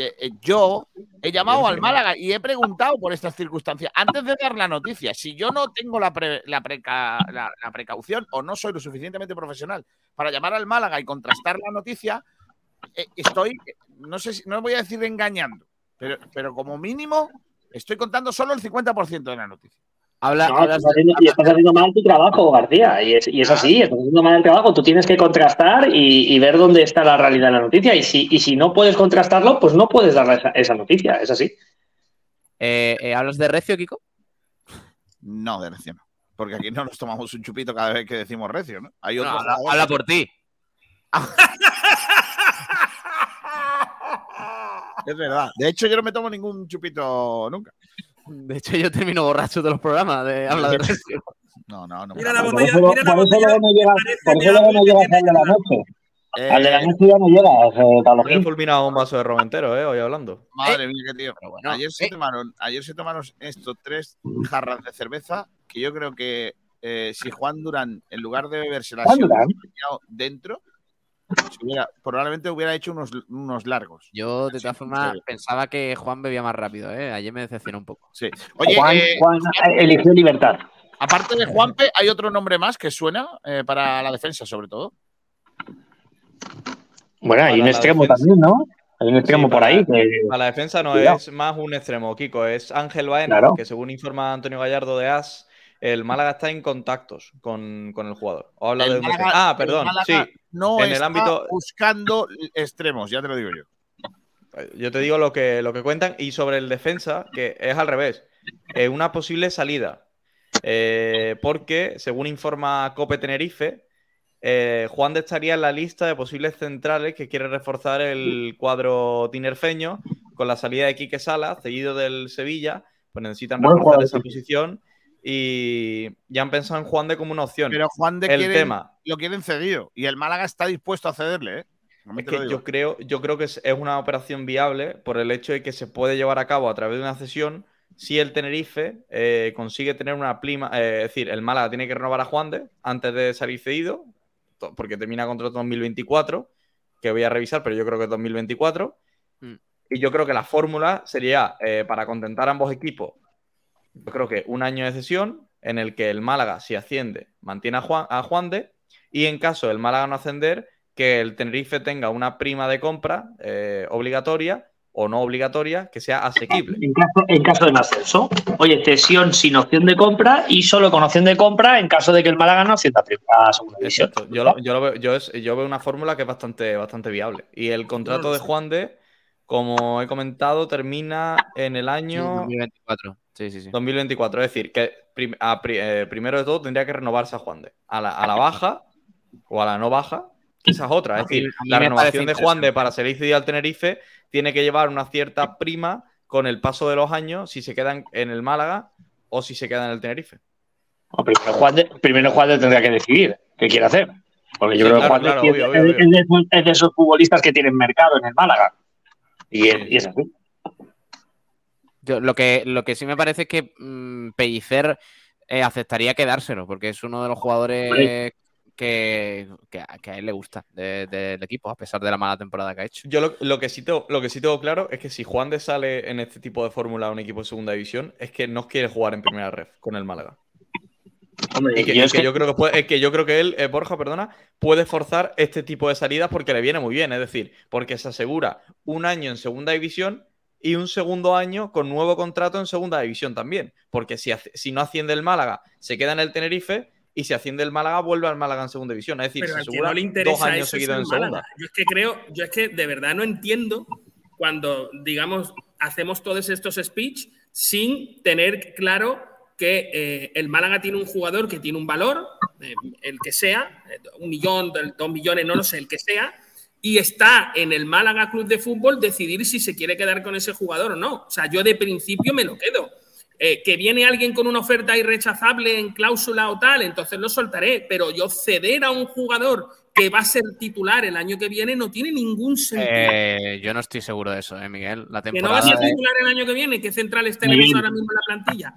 Eh, eh, yo he llamado al Málaga y he preguntado por estas circunstancias antes de dar la noticia. Si yo no tengo la, pre- la preca- la- la precaución o no soy lo suficientemente profesional para llamar al Málaga y contrastar la noticia, eh, estoy, no sé si, no voy a decir engañando, pero, pero como mínimo estoy contando solo el 50% de la noticia. Habla, No, hablas estás de- haciendo, y estás haciendo mal tu trabajo, García. Y es, y es así, estás haciendo mal el trabajo. Tú tienes que contrastar y, y ver dónde está la realidad de la noticia. Y si, y si no puedes contrastarlo, pues no puedes dar esa, esa noticia. Es así. eh, eh, ¿Hablas de Recio, Kiko? No, de recio no. Porque aquí no nos tomamos un chupito cada vez que decimos recio, ¿no? Hay No, otros habla, por ti. Es verdad. De hecho, yo no me tomo ningún chupito nunca. De hecho, yo termino borracho de los programas de habla de. No, no, no. Mira la por Por eso, por eso luego no llegas, por eso luego no llegas al de la noche. Al de la noche ya no llegas, eh, Pablo Me he fulminado un vaso de ron entero, ¿eh? Hoy hablando. Madre mía, qué tío. ayer, se tomaron, ayer se tomaron estos tres jarras de cerveza que yo creo que eh, si Juan Durán, en lugar de beberse la dentro, hubiera- probablemente hubiera hecho unos, unos largos. Yo, de todas formas, pensaba que Juan bebía más rápido, ¿eh? Ayer me decepcionó un poco. Sí. Oye, Juan, eh, Juan eligió libertad. aparte de Juanpe, ¿hay otro nombre más que suena eh, para la defensa, sobre todo? Bueno, hay Para un extremo defensa. también, ¿no? Hay un extremo Sí, por para- ahí. que- A la defensa no Cuidado. es más un extremo, Kiko, es Ángel Baena, Claro. que según informa Antonio Gallardo de AS, el Málaga está en contactos con, con el jugador. O habla El de un Málaga- defensa. Ah, perdón, sí. No en el ámbito, buscando extremos, ya te lo digo yo. yo te digo lo que, lo que cuentan y sobre el defensa, que es al revés. Eh, una posible salida. Eh, porque, según informa Cope Tenerife, eh, Juan de estaría en la lista de posibles centrales que quiere reforzar el cuadro tinerfeño con la salida de Quique Salas, cedido del Sevilla, pues necesitan reforzar esa posición y ya han pensado en Juan de como una opción. Pero Juan de el quieren- tema, lo quieren cedido y el Málaga está dispuesto a cederle, ¿eh? Es que yo creo, yo creo que es, es una operación viable por el hecho de que se puede llevar a cabo a través de una cesión si el Tenerife eh, consigue tener una prima, eh, es decir, el Málaga tiene que renovar a Juan de antes de salir cedido, porque termina contrato 2024, que voy a revisar, pero yo creo que es 2024. Mm. Y yo creo que la fórmula sería eh, para contentar a ambos equipos. Yo creo que un año de cesión en el que el Málaga, si asciende, mantiene a Juan, a Juan de, y en caso del Málaga no ascender, que el Tenerife tenga una prima de compra eh, obligatoria o no obligatoria que sea asequible. En caso, en caso de un ascenso. Oye, cesión sin opción de compra y solo con opción de compra en caso de que el Málaga no ascienda a segunda división. Yo, lo, yo, lo veo, yo, es- yo veo una fórmula que es bastante, bastante viable. Y el contrato de Juan de, como he comentado, termina en el año 2024. Sí, sí, sí. 2024. Es decir, que prim- a pri- eh, primero de todo tendría que renovarse a Juan de. A la, a la baja o a la no baja, esa es otra. Es decir, la renovación de Juan de para salir cedido al Tenerife tiene que llevar una cierta prima con el paso de los años si se quedan en el Málaga o si se queda en el Tenerife. Primero Juan, de, primero Juan de tendrá que decidir qué quiere hacer. Porque yo Sí, creo que claro, Juan de claro, es, obvio, es- obvio, obvio. es de esos, es de esos futbolistas que tienen mercado en el Málaga. Y es, y es así. Yo, lo, que, lo que sí me parece es que mm, Pellicer eh, aceptaría quedárselo, porque es uno de los jugadores que, que a, que a él le gusta de- del equipo, a pesar de la mala temporada que ha hecho. Yo lo, lo que sí tengo, lo que sí tengo claro es que si Juan de sale en este tipo de fórmula a un equipo de segunda división, es que no quiere jugar en primera ref con el Málaga. Hombre, Y que, yo y es que que- yo creo que puede- es que yo creo que él, eh, Borja, perdona, puede forzar este tipo de salidas porque le viene muy bien. Es decir, porque se asegura un año en segunda división y un segundo año con nuevo contrato en segunda división también. Porque si, si no asciende el Málaga, se queda en el Tenerife. Y si asciende el Málaga, vuelve al Málaga en segunda división. Es decir, Pero se asegura no le interesa dos años seguidos en segunda. Málaga. Yo es que creo, yo es que de verdad no entiendo cuando, digamos, hacemos todos estos speech sin tener claro que eh, el Málaga tiene un jugador que tiene un valor, eh, el que sea, eh, un millón, dos millones, no lo sé, el que sea, y está en el Málaga Club de Fútbol decidir si se quiere quedar con ese jugador o no. O sea, yo de principio me lo quedo. Eh, que viene alguien con una oferta irrechazable en cláusula o tal, entonces lo soltaré, pero yo ceder a un jugador que va a ser titular el año que viene no tiene ningún sentido. Eh, yo no estoy seguro de eso, eh, Miguel. La que no va a temporada. ser titular el año que viene, ¿qué centrales tenemos ahora mismo en la plantilla?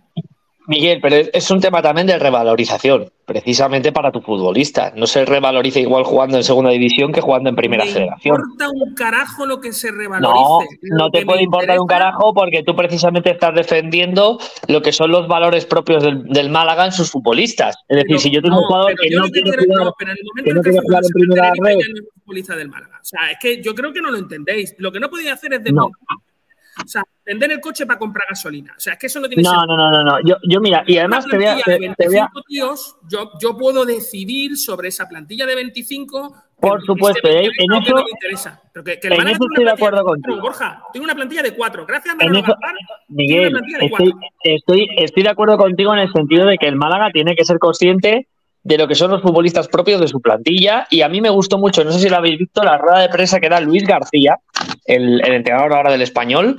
Miguel, pero es- un tema también de revalorización, precisamente para tu futbolista. No se revaloriza igual jugando en segunda división que jugando en primera me federación. importa un carajo lo que se No, revalorice. Lo no te puede importar un carajo porque tú precisamente estás defendiendo lo que son los valores propios del, del Málaga en sus futbolistas. Es decir, Pero- si yo tengo un no, jugador que no quiere jugar, no, pero en el momento que no que quiere jugar en primera red, no del Málaga. O sea, es que yo creo que no lo entendéis. Lo que no podéis hacer es desmontar. O sea, vender el coche para comprar gasolina. O sea, es que eso no tiene No, sentido. no, no, no, no. Yo, yo mira, y además te voy a, te, te voy a- 25 tíos, yo, yo puedo decidir sobre esa plantilla de 25. Por supuesto, me ¿eh? en eso- no me interesa. Pero que, que el en eso estoy de acuerdo contigo. Borja, tengo una plantilla de cuatro. Gracias, Manolo eso- Gaspar. Miguel, estoy, estoy, estoy de acuerdo contigo en el sentido de que el Málaga tiene que ser consciente de lo que son los futbolistas propios de su plantilla. Y a mí me gustó mucho, no sé si lo habéis visto, la rueda de prensa que da Luis García, el, el entrenador ahora del español,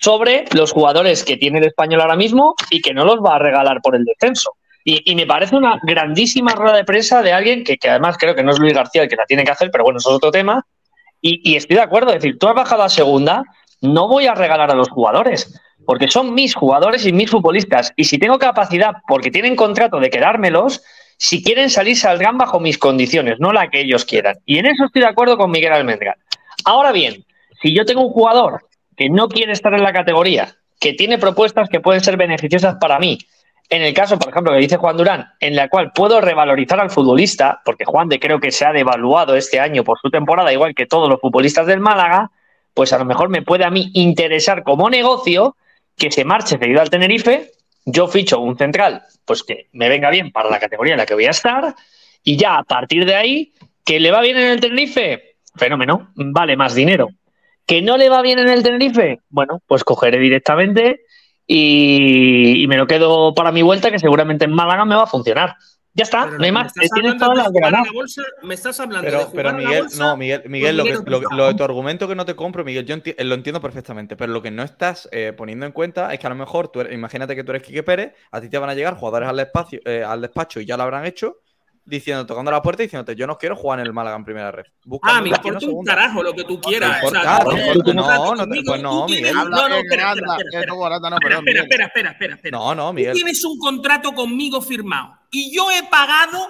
sobre los jugadores que tiene el español ahora mismo y que no los va a regalar por el descenso. Y, y me parece una grandísima rueda de prensa de alguien que, que además creo que no es Luis García el que la tiene que hacer, pero bueno, eso es otro tema. Y, y estoy de acuerdo, es decir, tú has bajado a segunda, no voy a regalar a los jugadores, porque son mis jugadores y mis futbolistas. Y si tengo capacidad, porque tienen contrato de quedármelos, si quieren salir, saldrán bajo mis condiciones, no la que ellos quieran. Y en eso estoy de acuerdo con Miguel Almendra. Ahora bien, si yo tengo un jugador que no quiere estar en la categoría, que tiene propuestas que pueden ser beneficiosas para mí, en el caso, por ejemplo, que dice Juan Durán, en la cual puedo revalorizar al futbolista, porque Juan de creo que se ha devaluado este año por su temporada, igual que todos los futbolistas del Málaga, pues a lo mejor me puede a mí interesar como negocio que se marche cedido al Tenerife, yo ficho un central, pues que me venga bien para la categoría en la que voy a estar, y ya a partir de ahí, que le va bien en el Tenerife, fenómeno, vale más dinero. Que no le va bien en el Tenerife, bueno, pues cogeré directamente y, y me lo quedo para mi vuelta, que seguramente en Málaga me va a funcionar. Ya está, no hay más. ¿Me estás Tienes todas de las de la bolsa? ¿Me estás hablando de Pero, jugar pero a la Miguel, bolsa no, Miguel, Miguel lo, que, lo, lo de tu argumento que no te compro, Miguel, yo enti- lo entiendo perfectamente, pero lo que no estás eh, poniendo en cuenta es que a lo mejor, tú eres- imagínate que tú eres Quique Pérez, a ti te van a llegar jugadores al, espacio, eh, al despacho y ya lo habrán hecho, diciendo, tocando la puerta y diciéndote, yo no quiero jugar en el Málaga en primera red. Ah, me importa un segunda". carajo lo que tú quieras. no, no conmigo, pues no, Miguel. No, no, espera, espera, espera, no, espera, perdón, espera, Miguel. espera, espera, espera, espera. No, no, Tú Miguel. tienes un contrato conmigo firmado y yo he pagado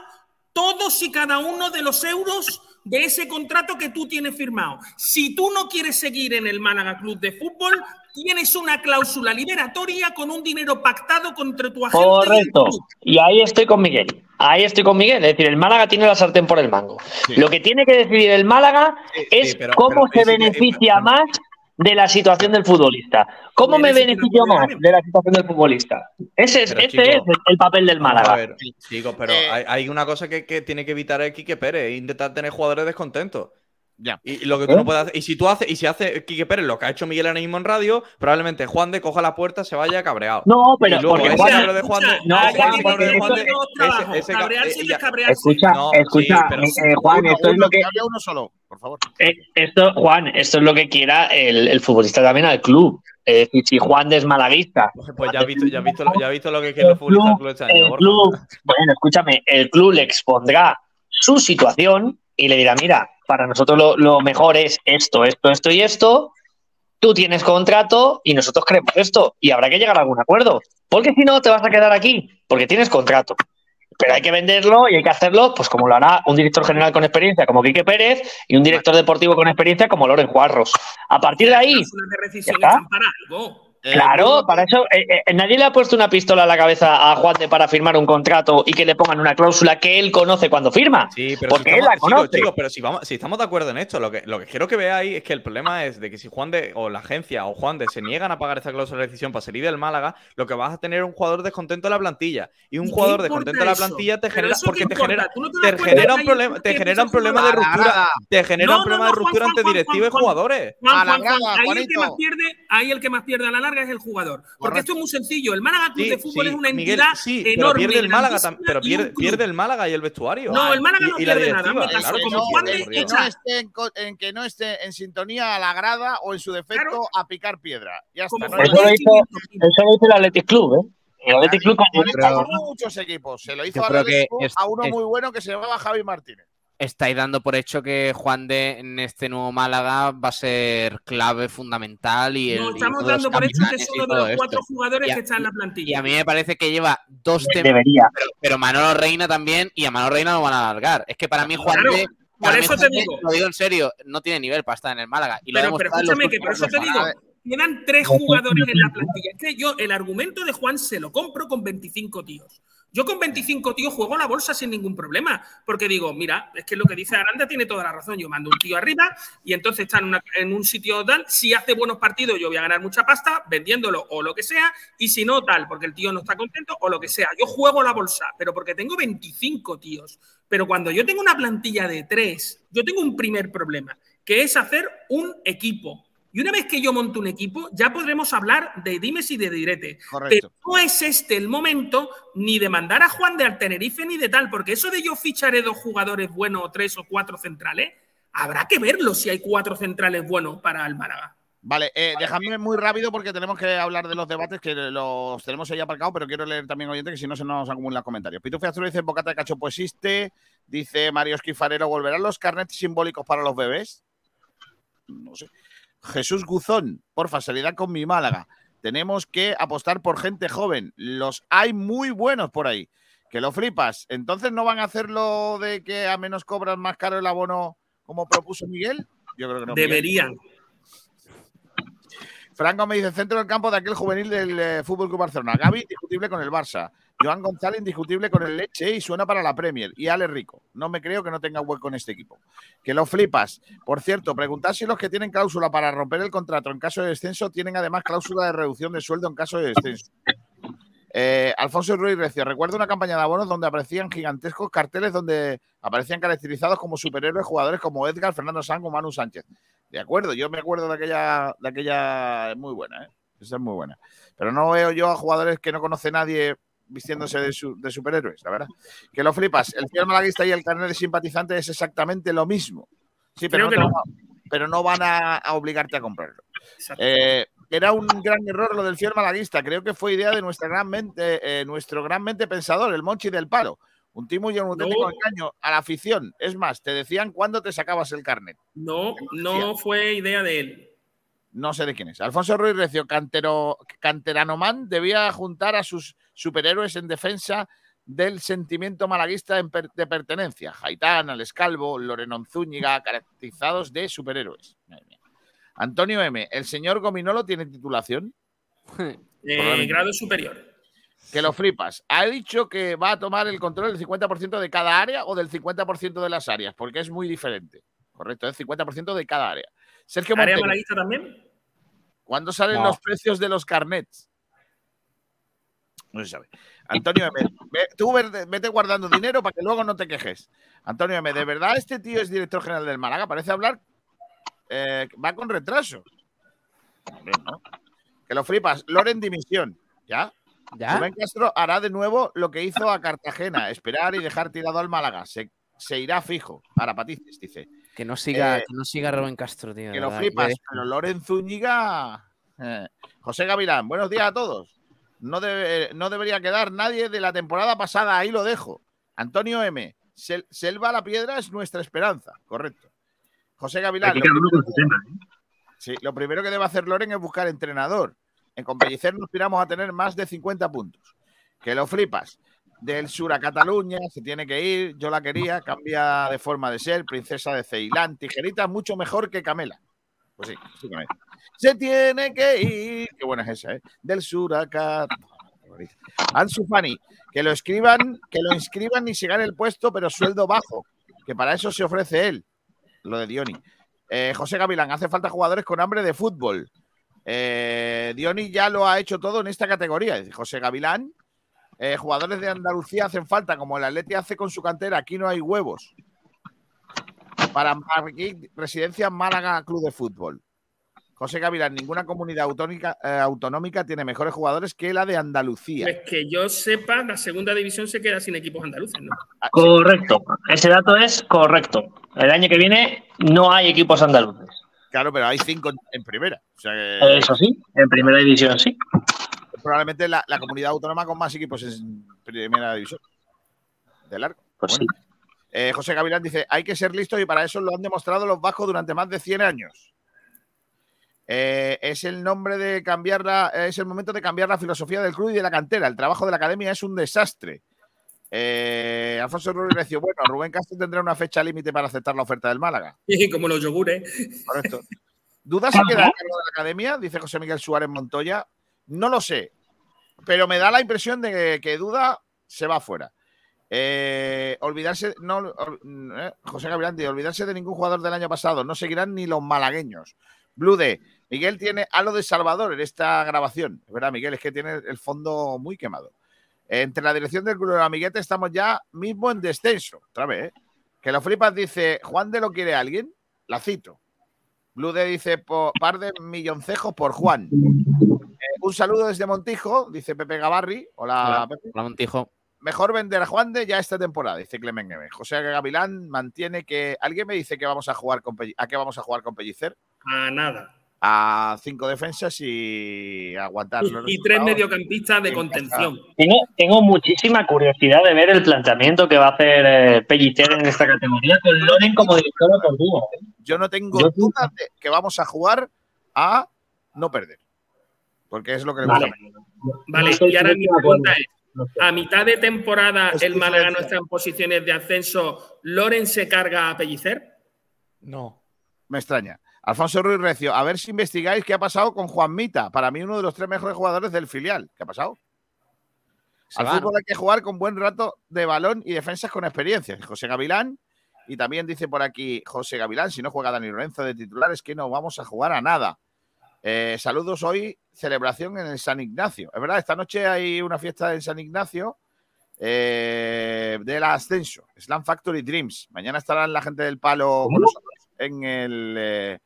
todos y cada uno de los euros de ese contrato que tú tienes firmado. Si tú no quieres seguir en el Málaga Club de Fútbol, tienes una cláusula liberatoria con un dinero pactado contra tu agente. Correcto. Y ahí estoy con Miguel. Ahí estoy con Miguel. Es decir, el Málaga tiene la sartén por el mango. Lo que tiene que decidir el Málaga es pero- cómo pero- se sí, sí, beneficia más de la situación del futbolista. ¿Cómo me beneficio más de la situación del futbolista? Ese es, Pero, ese chico, es el, el papel del Málaga. A ver, chicos, pero Eh, hay, hay una cosa que, que tiene que evitar el Quique Pérez, es intentar tener jugadores descontentos. Ya. Y, y lo que tú ¿Eh? no puedes hacer, y si tú haces, y si hace Quique Pérez lo que ha hecho Miguel ahora mismo en radio, probablemente Juan de coja la puerta, se vaya cabreado. No, pero porque ese Juan- de Juan de, no, ese Juan, porque de Juan de- ese- ese ca- Cabrearse eh, y descabrearse. Escucha, No, escucha, sí, pero- eh, Juan, Uno, esto es lo que. hable uno solo, por favor. Eh, Esto, Juan, esto es lo que quiera el, el futbolista también al club. Es decir, si Juan de es malaguista. Pues ya has visto, ya has visto, ya has visto lo que quiere los futbolistas del club este año, El club, bueno, escúchame, el club le expondrá su situación y le dirá, mira, para nosotros lo, lo mejor es esto, esto, esto y esto. Tú tienes contrato y nosotros queremos esto. Y habrá que llegar a algún acuerdo. Porque si no, te vas a quedar aquí, porque tienes contrato. Pero hay que venderlo y hay que hacerlo, pues como lo hará un director general con experiencia como Quique Pérez y un director deportivo con experiencia como Loren Juarros. A partir de ahí, de ¿Ya está? para algo. Claro, para eso eh, eh, nadie le ha puesto una pistola a la cabeza a Juan de para firmar un contrato y que le pongan una cláusula que él conoce cuando firma. Sí, pero porque si él estamos, la conoce. chicos, chicos, pero si, vamos, si estamos de acuerdo en esto, lo que, lo que quiero que veáis es que el problema es de que si Juan de, o la agencia o Juan de se niegan a pagar esa cláusula de decisión para salir del Málaga, lo que vas a tener es un jugador descontento en la plantilla. Y un ¿Y qué jugador descontento en la plantilla te genera, porque te genera, no te te genera un problema, gente te genera un problema de ruptura, te genera un problema de ruptura Juan, directivos y jugadores. Ahí el que más pierde, ahí el que más pierde a la larga es el jugador. Porque Correcto. esto es muy sencillo. El Málaga Club Sí, de Fútbol sí, es una Miguel, entidad sí, pero enorme. pierde el Málaga, pero pierde, pierde el Málaga y el vestuario. No, el Málaga y, no y pierde nada, caso, claro como sí, Juan de- que no esté en, en que no esté en sintonía a la grada o en su defecto Claro. a picar piedra. Ya está. Eso lo hizo, eso lo hizo el Athletic Club, ¿eh? El Athletic Club con Pero- muchos equipos. Se lo hizo que a uno muy bueno que se llamaba Javi Martínez. Estáis dando por hecho que Juan de en este nuevo Málaga va a ser clave fundamental y el No, y estamos dando por hecho que es y uno de los cuatro esto. jugadores Y a- que está en la Y plantilla. a mí me parece que lleva dos temas, Debería. pero, pero Manolo Reina también y a Manolo Reina lo van a alargar. Es que para mí Juan Claro, de por eso te digo. Lo digo en serio, no tiene nivel para estar en el Málaga. Y lo Pero, pero escúchame, que por eso te digo, quedan tres jugadores en la plantilla. Es que yo el argumento de Juan se lo compro con 25 tíos. Yo con 25 tíos juego la bolsa sin ningún problema, porque digo, mira, es que lo que dice Aranda tiene toda la razón. Yo mando un tío arriba y entonces está en, en un sitio tal. Si hace buenos partidos, yo voy a ganar mucha pasta vendiéndolo o lo que sea, y si no, tal, porque el tío no está contento o lo que sea. Yo juego la bolsa, pero porque tengo 25 tíos. Pero cuando yo tengo una plantilla de tres, yo tengo un primer problema, que es hacer un equipo. Y una vez que yo monte un equipo, ya podremos hablar de dimes y de direte. Correcto. Pero no es este el momento ni de mandar a Juan de al Tenerife ni de tal, porque eso de yo ficharé dos jugadores buenos o tres o cuatro centrales, habrá que verlo si hay cuatro centrales buenos para el Málaga. Vale, eh, dejadme muy rápido porque tenemos que hablar de los debates que los tenemos ahí aparcados, pero quiero leer también oyente que si no se nos acumulan los comentarios. Pitufi Azul dice: Bocata de cachopo existe. Dice Mario Esquifarero: ¿volverán los carnets simbólicos para los bebés? No sé. Jesús Guzón, porfa, salida con mi Málaga. Tenemos que apostar por gente joven. Los hay muy buenos por ahí. Que lo flipas. Entonces no van a hacer lo de que a menos cobran más caro el abono como propuso Miguel. Yo creo que no. Miguel. Deberían. Franco me dice centro del campo de aquel juvenil del eh, Fútbol Club Barcelona. Gaby indiscutible con el Barça. Joan González indiscutible con el Leche y suena para la Premier. Y Ale Rico. No me creo que no tenga hueco en este equipo. Que lo flipas. Por cierto, preguntad si los que tienen cláusula para romper el contrato en caso de descenso tienen además cláusula de reducción de sueldo en caso de descenso. Eh, Alfonso Ruiz Recio, recuerdo una campaña de abonos donde aparecían gigantescos carteles donde aparecían caracterizados como superhéroes jugadores como Edgar, Fernando Sanz o Manu Sánchez. De acuerdo, yo me acuerdo de aquella, de aquella es muy buena, ¿eh? Esa es muy buena. Pero no veo yo a jugadores que no conoce nadie vistiéndose de, su- de superhéroes, la verdad. Que lo flipas. El fiel malaguista y el carnet de simpatizante es exactamente lo mismo. Sí, pero, Creo no, que pero no van a, a obligarte a comprarlo. Eh, era un gran error lo del fiel malaguista. Creo que fue idea de nuestra gran mente, eh, nuestro gran mente pensador, el Monchi del Palo. Un timo y un auténtico No. engaño a la afición. Es más, te decían cuándo te sacabas el carnet. No, no fue idea de él. No sé de quién es. Alfonso Ruiz Recio, cantero, canteranoman, debía juntar a sus superhéroes en defensa del sentimiento malaguista de pertenencia. Jaitán, Alex Calvo, Lorenón Zúñiga, caracterizados de superhéroes. Antonio M. ¿El señor Gominolo tiene titulación? Eh, grado superior. Que lo flipas. Ha dicho que va a tomar el control del 50% de cada área o del 50% de las áreas, porque es muy diferente. Correcto, el 50% de cada área. Sergio ¿Área Montero, malaguista también? ¿cuándo salen No. los precios de los carnets? No se sabe. Antonio M. Tú ve- vete guardando dinero para que luego no te quejes. Antonio M. ¿De verdad este tío es director general del Málaga? Parece hablar. eh, va con retraso. Que lo flipas. Loren dimisión. ¿Ya? ¿Ya? Rubén Castro hará de nuevo lo que hizo a Cartagena, esperar y dejar tirado al Málaga. Se, se irá fijo. Para Patices, dice. Que no siga, Eh, que no siga Rubén Castro, tío. Que lo flipas, pero Loren Zúñiga. eh. José Gavilán, buenos días a todos. No, debe- no debería quedar nadie de la temporada pasada, ahí lo dejo. Antonio M. Sel- Selva la Piedra es nuestra esperanza, correcto. José Gavilán. Lo primero-. ¿eh? Sí, lo primero que debe hacer Loren es buscar entrenador. En Compellicer nos aspiramos a tener más de 50 puntos. Que lo flipas. Del sur a Cataluña, se tiene que ir. Yo la quería, cambia de forma de ser. Princesa de Ceilán. Tijerita mucho mejor que Camela. Pues sí, sí Camela. Se tiene que ir. Qué buena es esa, ¿eh? Del sur a Cataluña. Ansu Fani, que lo escriban, que lo inscriban y se gane el puesto, pero sueldo bajo. Que para eso se ofrece él. Lo de Dioni. Eh, José Gavilán, hace falta jugadores con hambre de fútbol. Eh, ya lo ha hecho todo en esta categoría. José Gavilán, eh, jugadores de Andalucía hacen falta, como el Atleti hace con su cantera. Aquí no hay huevos. Para Marquí, residencia Málaga Club de Fútbol. José Gavilán, ninguna comunidad autónica- eh, autonómica tiene mejores jugadores que la de Andalucía. Pues que yo sepa, la segunda división se queda sin equipos andaluces, ¿no? Correcto. Ese dato es correcto. El año que viene no hay equipos andaluces. Claro, pero hay cinco en, primera. O sea que Eso sí, en primera división sí. probablemente la, la comunidad autónoma con más equipos en primera división. De largo. Pues Bueno. Eh, José Gavilán dice, hay que ser listos y para eso lo han demostrado los bajos durante más de 100 años. Eh, es el nombre de cambiar la, es el momento de cambiar la filosofía del club y de la cantera. El trabajo de la academia es un desastre. Eh, Alfonso Rubén Recio, bueno, Rubén Castro tendrá una fecha límite para aceptar la oferta del Málaga. Y como los yogures. Correcto. ¿Duda se queda a cargo de la academia? Dice José Miguel Suárez Montoya. No lo sé, pero me da la impresión de que, que Duda se va fuera. Eh, olvidarse, no, eh, José dice, olvidarse de ningún jugador del año pasado, no seguirán ni los malagueños. Blue D, Miguel tiene a lo de Salvador en esta grabación. Es verdad, Miguel, es que tiene el fondo muy quemado. Entre la dirección del club de Amiguete estamos ya mismo en descenso. Otra vez, ¿eh? Que lo flipas dice, Juan de lo quiere alguien. La cito. Blue D dice, po- par de milloncejos por Juan. Eh, un saludo desde Montijo, dice Pepe Gavarri. Hola, Hola, Pepe. hola, Montijo. Mejor vender a Juan de ya esta temporada, dice Clemen Guemes. José Gavilán mantiene que. ¿Alguien me dice que vamos a jugar con Pelli- a qué vamos a jugar con Pellicer? A nada. A cinco defensas y aguantar. los Y tres mediocampistas de En contención. Tengo, tengo muchísima curiosidad de ver el planteamiento que va a hacer eh, Pellicer en esta categoría con Loren como director deportivo. Yo no tengo Yo- dudas de que vamos a jugar a no perder. Porque es lo que le Vale. gusta. Vale, y ahora mi pregunta es: a mitad de temporada Es el Málaga no está en posiciones de ascenso, ¿Loren se carga a Pellicer? No. Me extraña. Alfonso Ruiz Recio, a ver si investigáis qué ha pasado con Juan Mita. Para mí, uno de los tres mejores jugadores del filial. ¿Qué ha pasado? Se Al fútbol hay que jugar con buen rato de balón y defensas con experiencia. José Gavilán. Y también dice por aquí José Gavilán, si no juega Dani Lorenzo de titular, es que no vamos a jugar a nada. Eh, saludos hoy, celebración en el San Ignacio. Es verdad, esta noche hay una fiesta en San Ignacio eh, del ascenso, Slam Factory Dreams. Mañana estarán la gente del palo con nosotros en el, eh,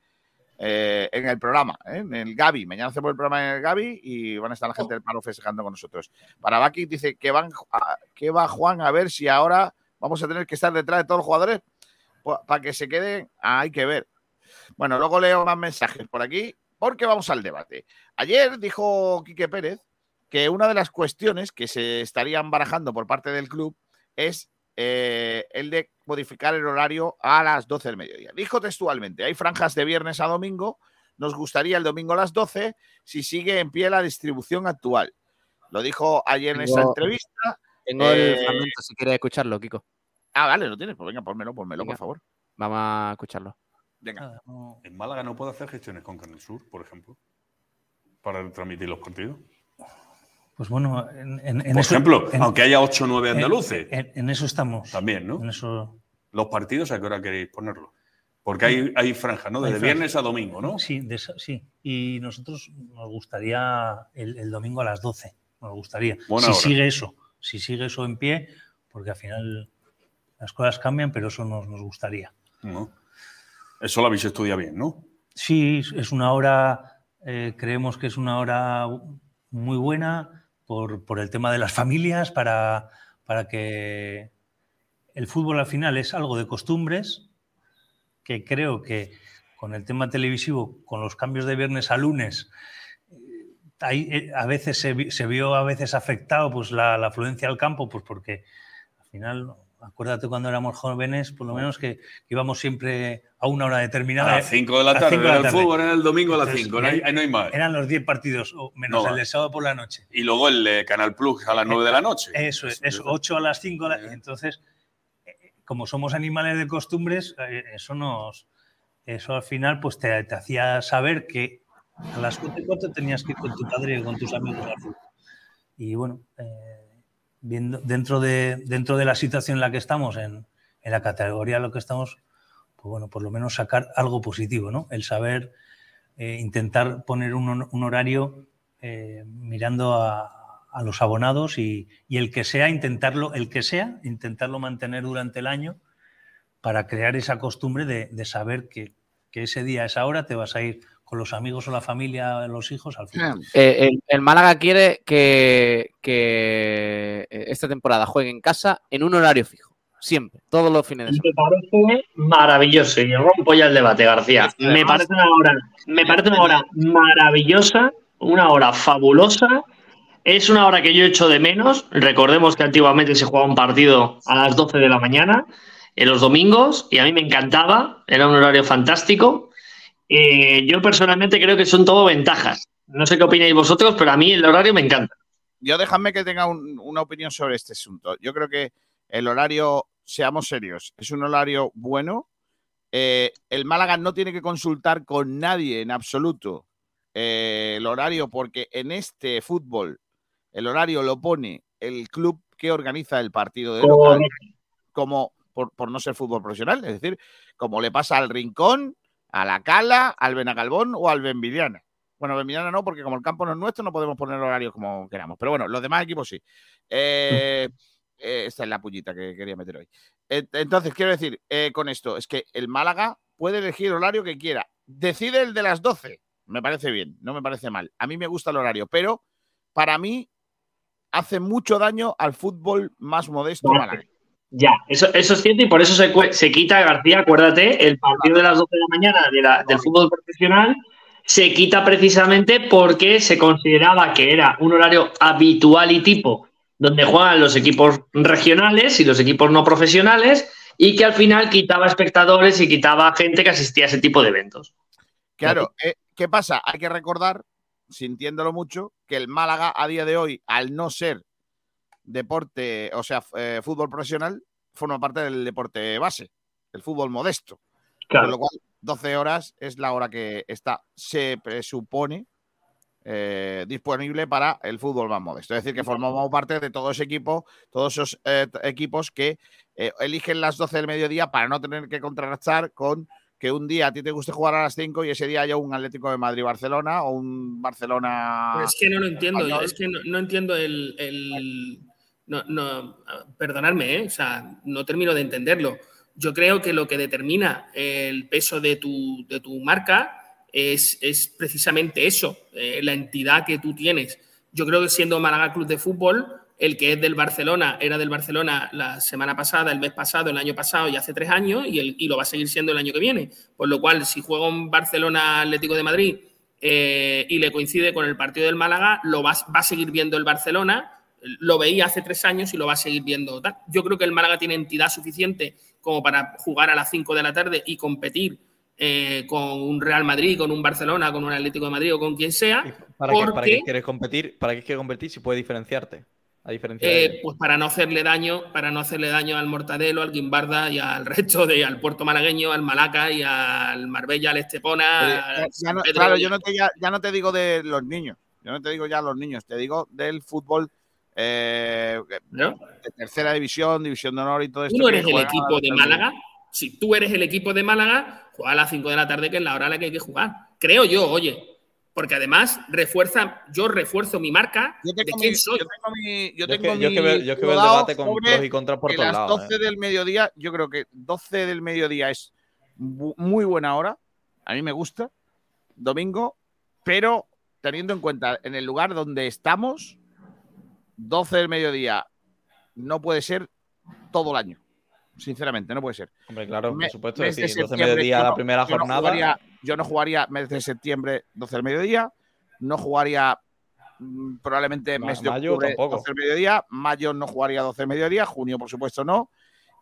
eh, en el programa, ¿eh? en el Gabi. Mañana hacemos el programa en el Gabi y van a estar la gente del palo festejando con nosotros. Para Baki dice que, van, a- que va Juan a ver si ahora vamos a tener que estar detrás de todos los jugadores para que se queden. Ah, hay que ver. Bueno, luego leo más mensajes por aquí porque vamos al debate. Ayer dijo Quique Pérez que una de las cuestiones que se estarían barajando por parte del club es eh, el de modificar el horario a las 12 del mediodía. Dijo textualmente, hay franjas de viernes a domingo, nos gustaría el domingo a las 12 si sigue en pie la distribución actual. Lo dijo ayer en esa entrevista. Tengo el Eh, fragmento si quieres escucharlo, Kiko. Ah, vale, lo tienes. Pues venga, pónmelo, pónmelo, Venga. por favor. Vamos a escucharlo. Venga. En Málaga no puede hacer gestiones con Canal Sur, por ejemplo, para transmitir los partidos. Pues bueno, en, en- en Por eso- ejemplo, en- aunque haya 8 o 9 en- andaluces. En, eso estamos. También, ¿no? En eso. Los partidos, ¿a qué hora queréis ponerlos? Porque hay, hay franjas, ¿no? Desde viernes a domingo, ¿no? Sí, de sí. Y nosotros nos gustaría el, el domingo a las 12. Nos gustaría. Buena si hora. sigue eso, si sigue eso en pie, porque al final las cosas cambian, pero eso nos, nos gustaría. No. Eso lo habéis estudiado bien, ¿no? Sí, es una hora, eh, creemos que es una hora muy buena por, por el tema de las familias, para, para que el fútbol al final es algo de costumbres, que creo que con el tema televisivo, con los cambios de viernes a lunes, eh, a veces se, se vio a veces afectado pues, la, la afluencia al campo, pues porque al final, acuérdate cuando éramos jóvenes, por lo menos que íbamos siempre a una hora determinada. A las 5 de la tarde. la El fútbol en el domingo a las Entonces, 5. No no hay más. Eran los 10 partidos, o menos No el de sábado por la noche. Y luego el de Canal Plus a las 9 de la noche. Eso es, eso, 8 a las 5. Entonces, eh, como somos animales de costumbres, eh, eso nos. Eso al final pues te, te hacía saber que a las 4 y cuarto tenías que ir con tu padre o con tus amigos al fútbol. Y bueno, eh, dentro, de, dentro de la situación en la que estamos, en, en la categoría en la que estamos, pues bueno, por lo menos sacar algo positivo, ¿no? El saber eh, intentar poner un, hor- un horario eh, mirando a, los abonados y, y el que sea, intentarlo, el que sea, intentarlo mantener durante el año para crear esa costumbre de, de saber que, que ese día, esa hora, te vas a ir con los amigos o la familia, los hijos al fútbol. Eh, el, el Málaga quiere que, que esta temporada juegue en casa en un horario fijo. Siempre, todos los fines de semana. Me parece maravilloso y rompo ya el debate, García. Me parece una hora, me parece una hora maravillosa, una hora fabulosa. Es una hora que yo echo de menos. Recordemos que antiguamente se jugaba un partido a las 12 de la mañana en los domingos y a mí me encantaba. Era un horario fantástico. Eh, yo personalmente creo que son todo ventajas. No sé qué opináis vosotros, pero a mí el horario me encanta. Yo déjame que tenga un- una opinión sobre este asunto. Yo creo que el horario, seamos serios, es un horario bueno. Eh, el Málaga no tiene que consultar con nadie en absoluto eh, el horario, porque en este fútbol el horario lo pone el club que organiza el partido de local, como por, por no ser fútbol profesional, es decir, como le pasa al Rincón, a la Cala, al Benagalbón o al Benvidiana. Bueno, Benvidiana no, porque como el campo no es nuestro, no podemos poner horarios como queramos. Pero bueno, los demás equipos sí. Eh, eh, esta es la pullita que quería meter hoy. Ent- Entonces, quiero decir, eh, con esto, es que el Málaga puede elegir el horario que quiera. Decide el de las 12. Me parece bien, no me parece mal. A mí me gusta el horario, pero para mí hace mucho daño al fútbol más modesto malagueño. Ya, eso, eso es cierto y por eso se, se quita, García, acuérdate, el partido de las 12 de la mañana del fútbol profesional se quita precisamente porque se consideraba que era un horario habitual y tipo donde juegan los equipos regionales y los equipos no profesionales y que al final quitaba espectadores y quitaba gente que asistía a ese tipo de eventos. Claro, eh, ¿qué pasa? Hay que recordar, sintiéndolo mucho, que el Málaga a día de hoy, al no ser deporte, o sea, eh, fútbol profesional, forma parte del deporte base, el fútbol modesto. Claro. Con lo cual, 12 horas es la hora que está, se presupone, eh, disponible para el fútbol más modesto. Es decir, que formamos parte de todo ese equipo, todos esos eh, equipos que eh, eligen las 12 del mediodía para no tener que contrastar con que un día a ti te guste jugar a las 5 y ese día haya un Atlético de Madrid-Barcelona o un Barcelona. Pero es que no lo entiendo, español. es que no, no entiendo el. el- no, no, perdonadme, ¿eh? o sea, no termino de entenderlo. Yo creo que lo que determina el peso de tu, de tu marca es, es precisamente eso, eh, la entidad que tú tienes. Yo creo que siendo Málaga Club de Fútbol, el que es del Barcelona era del Barcelona la semana pasada, el mes pasado, el año pasado y hace tres años, y, el, y lo va a seguir siendo el año que viene. Por lo cual, si juega un Barcelona Atlético de Madrid eh, y le coincide con el partido del Málaga, lo va, va a seguir viendo el Barcelona. Lo veía hace tres años y lo va a seguir viendo. tal. Yo creo que el Málaga tiene entidad suficiente como para jugar a las 5 de la tarde y competir eh, con un Real Madrid, con un Barcelona, con un Atlético de Madrid o con quien sea. ¿Para qué, porque, para qué quieres competir? ¿Para qué quieres competir si puedes diferenciarte? A diferencia eh, de... pues para no hacerle daño, para no hacerle daño al Mortadelo, al Guimbarda y al resto de al Puerto Malagueño, al Malaca y al Marbella, al Estepona. Ya- no- claro, yo no te, ya, ya no te digo de los niños, yo no te digo ya los niños, te digo del fútbol eh, de tercera división, división de honor y todo esto. Tú no eres el equipo de Málaga. Si tú eres el equipo de Málaga, juega a las 5 de la tarde, que es la hora a la que hay que jugar. Creo yo, oye. Porque además refuerza, yo refuerzo mi marca Yo de tengo quién mi- soy. yo tengo mi- yo Yo es tengo que- yo es que mi veo- yo es que veo el debate con pros y contras por todos las lados, 12 eh. del mediodía, yo creo que 12 del mediodía es muy buena hora. A mí me gusta. Domingo, pero teniendo en cuenta en el lugar donde estamos, 12 del mediodía no puede ser todo el año. Sinceramente, no puede ser. Hombre, claro, por supuesto, mes decir, 12 septiembre, mediodía la no- primera yo no jornada. jugaría- yo no jugaría mes de septiembre 12 del mediodía, no jugaría mm, probablemente mes de mayo octubre tampoco. 12 del mediodía, mayo no jugaría 12 del mediodía, junio por supuesto no,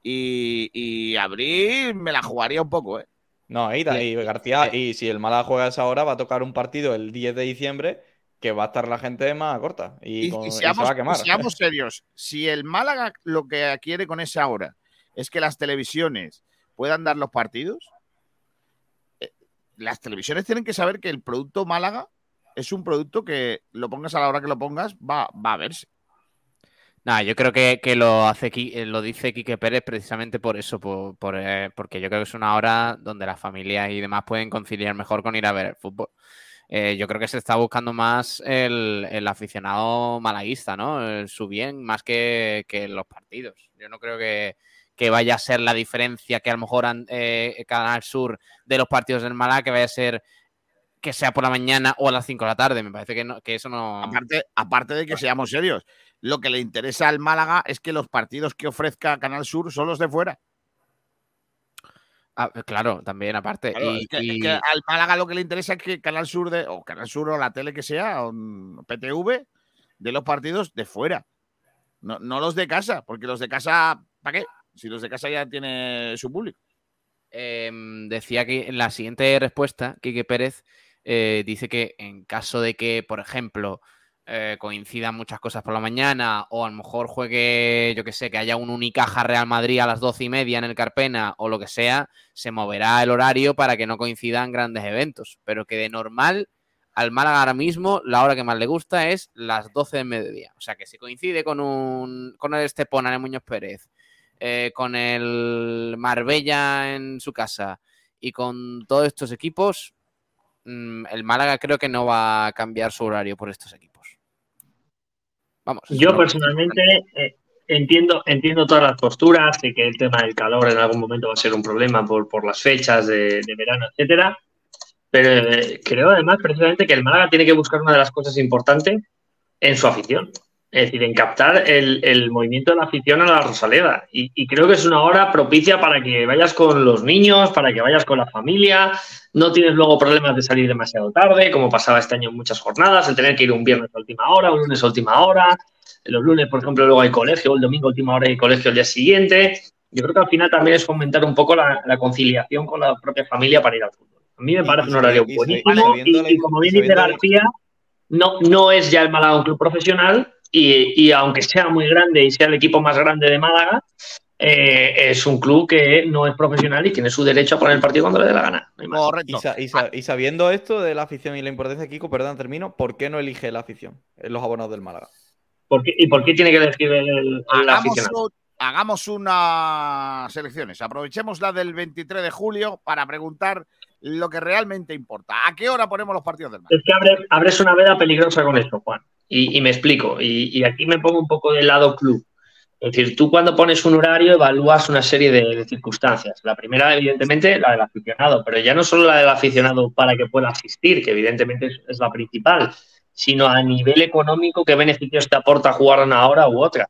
y, y abril me la jugaría un poco, ¿eh? No, da- y García, y si el Málaga juega a esa hora, va a tocar un partido el 10 de diciembre que va a estar la gente más corta y, Y, con- y y se seamos, va a quemar. seamos serios, si el Málaga lo que quiere con esa hora es que las televisiones puedan dar los partidos, eh, las televisiones tienen que saber que el producto Málaga es un producto que lo pongas a la hora que lo pongas, va, va a verse. Nada, yo creo que, que lo hace eh, lo dice Quique Pérez precisamente por eso, por, por, eh, porque yo creo que es una hora donde las familias y demás pueden conciliar mejor con ir a ver el fútbol. Eh, yo creo que se está buscando más el, el aficionado malaguista, ¿no? El- su bien más que, que los partidos. Yo no creo que, que vaya a ser la diferencia que a lo mejor eh, Canal Sur de los partidos del Málaga, que vaya a ser que sea por la mañana o a las 5 de la tarde. Me parece que, no- que eso no... Aparte, aparte de que seamos serios, lo que le interesa al Málaga es que los partidos que ofrezca Canal Sur son los de fuera. Ah, claro, también aparte. Claro, y, es que, es y- que al Málaga lo que le interesa es que Canal Sur de, o Canal Sur o la tele que sea, o mm, PTV, de los partidos de fuera. No, no los de casa, porque los de casa, ¿para qué? Si los de casa ya tiene su público. Em, decía que en la siguiente respuesta, Quique Pérez eh, dice que en caso de que, por ejemplo, eh, coincidan muchas cosas por la mañana o a lo mejor juegue, yo que sé, que haya un Unicaja Real Madrid a las doce y media en el Carpena o lo que sea, se moverá el horario para que no coincidan grandes eventos. Pero que de normal al Málaga ahora mismo la hora que más le gusta es las 12 del mediodía. O sea que si coincide con un con el Estepona de Muñoz Pérez, eh, con el Marbella en su casa y con todos estos equipos, mm, el Málaga creo que no va a cambiar su horario por estos equipos. Vamos. Yo no- personalmente eh, entiendo, entiendo todas las posturas y que el tema del calor en algún momento va a ser un problema por, por las fechas de, de verano, etcétera. Pero eh, creo además precisamente que el Málaga tiene que buscar una de las cosas importantes en su afición. Es decir, en captar el, el movimiento de la afición a la Rosaleda. Y, y creo que es una hora propicia para que vayas con los niños, para que vayas con la familia. No tienes luego problemas de salir demasiado tarde, como pasaba este año en muchas jornadas, el tener que ir un viernes a última hora, un lunes a última hora. Los lunes, por ejemplo, luego hay colegio, el domingo a última hora hay colegio el día siguiente. Yo creo que al final también es fomentar un poco la, la conciliación con la propia familia para ir al fútbol. A mí me parece un horario buenísimo y, como bien dice García, no, no es ya el Málaga un club profesional y, y aunque sea muy grande y sea el equipo más grande de Málaga, eh, es un club que no es profesional y tiene su derecho a poner el partido cuando le dé la gana. No más. Y, sa- y sa- y sabiendo esto de la afición y la importancia, Kiko, perdón, termino, ¿por qué no elige la afición en los abonados del Málaga? ¿Por qué- ¿Y por qué tiene que elegir el, el Hagamos, aficionado? hagamos unas elecciones. Aprovechemos la del 23 de julio para preguntar lo que realmente importa. ¿A qué hora ponemos los partidos del Málaga? Es que abre- abres una veda peligrosa con esto, Juan. Y, me explico. Y, aquí me pongo un poco del lado club. Es decir, tú cuando pones un horario evalúas una serie de, de circunstancias. La primera, evidentemente, la del aficionado, pero ya no solo la del aficionado para que pueda asistir, que evidentemente es, es la principal, sino a nivel económico, qué beneficios te aporta jugar una hora u otra.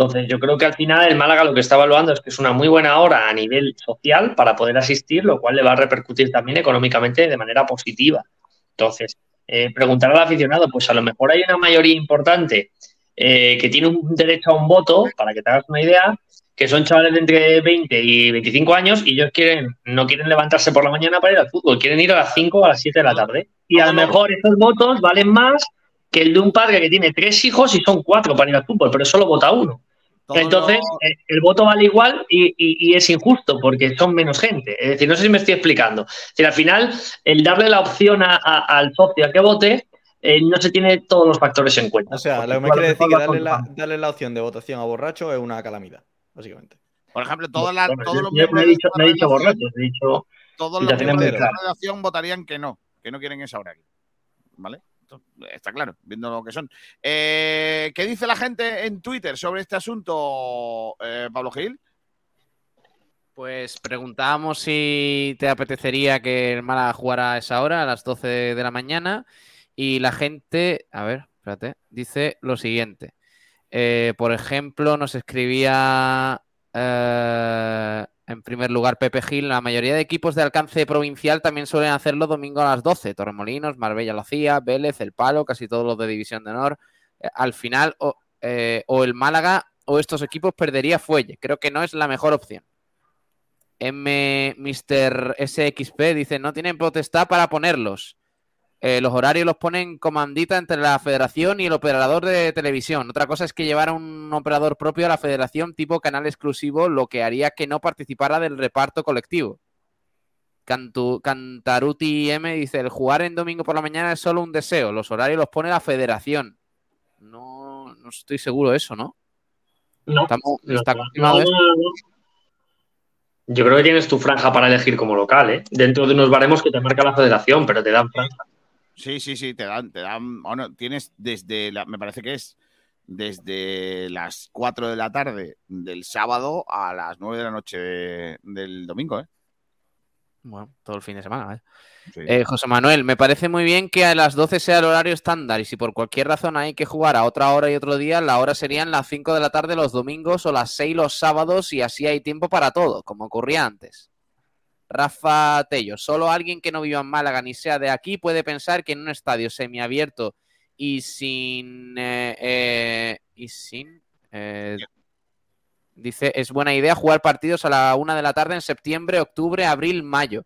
Entonces, yo creo que al final el Málaga lo que está evaluando es que es una muy buena hora a nivel social para poder asistir, lo cual le va a repercutir también económicamente de manera positiva. Entonces, eh, preguntar al aficionado, pues a lo mejor hay una mayoría importante eh, que tiene un derecho a un voto, para que te hagas una idea, que son chavales de entre 20 y 25 años y ellos quieren, no quieren levantarse por la mañana para ir al fútbol, quieren ir a las 5 o a las 7 de la tarde. Y a lo mejor esos votos valen más que el de un padre que tiene tres hijos y son cuatro para ir al fútbol, pero solo vota uno. Entonces, eh, el voto vale igual y, y- y es injusto porque son menos gente. Es decir, no sé si me estoy explicando. Es decir, al final, el darle la opción a- a- al socio a que vote, eh, no se tiene todos los factores en cuenta. O sea, lo que me quiere decir que darle la, darle la opción de votación a borracho es una calamidad, básicamente. Por ejemplo, todas las- Bueno, todos los yo miembros he dicho, no he dicho borrachos, he dicho todos los miembros de la votarían que no, que no quieren ese horario. ¿Vale? Está claro, viendo lo que son. Eh, ¿Qué dice la gente en Twitter sobre este asunto, eh, Pablo Gil? Pues preguntábamos si te apetecería que el Málaga jugara a esa hora, a las 12 de la mañana, y la gente, a ver, espérate, dice lo siguiente. Eh, por ejemplo, nos escribía en primer lugar Pepe Gil, la mayoría de equipos de alcance provincial también suelen hacerlo domingo a las 12. Torremolinos, Marbella lo Vélez, El Palo, casi todos los de División de Honor. Eh, al final, o, eh, o el Málaga o estos equipos perdería fuelle. Creo que no es la mejor opción. M. Mr. SXP dice: No tienen potestad para ponerlos. Eh, los horarios los ponen comandita entre la federación y el operador de televisión. Otra cosa es que llevara un operador propio a la federación tipo canal exclusivo, lo que haría que no participara del reparto colectivo. Cantu- Cantaruti M dice: El jugar en domingo por la mañana es solo un deseo. Los horarios los pone la federación. No, no estoy seguro de eso, ¿no? No, Estamos- no, está no, confirmado no, esto. no, no. Yo creo que tienes tu franja para elegir como local, ¿eh? Dentro de unos baremos que te marca la federación, pero te dan franja. Sí, sí, sí, te dan, te dan. Bueno, tienes desde la, me parece que es desde las 4 de la tarde del sábado a las 9 de la noche de- del domingo, ¿eh? Bueno, todo el fin de semana, ¿eh? Sí. Eh, José Manuel, me parece muy bien que a las 12 sea el horario estándar y si por cualquier razón hay que jugar a otra hora y otro día, la hora serían las 5 de la tarde los domingos o las 6 los sábados y así hay tiempo para todo, como ocurría antes. Rafa Tello, solo alguien que no viva en Málaga ni sea de aquí puede pensar que en un estadio semiabierto y sin... eh, eh, y sin... eh, dice, es buena idea jugar partidos a la una de la tarde en septiembre, octubre, abril, mayo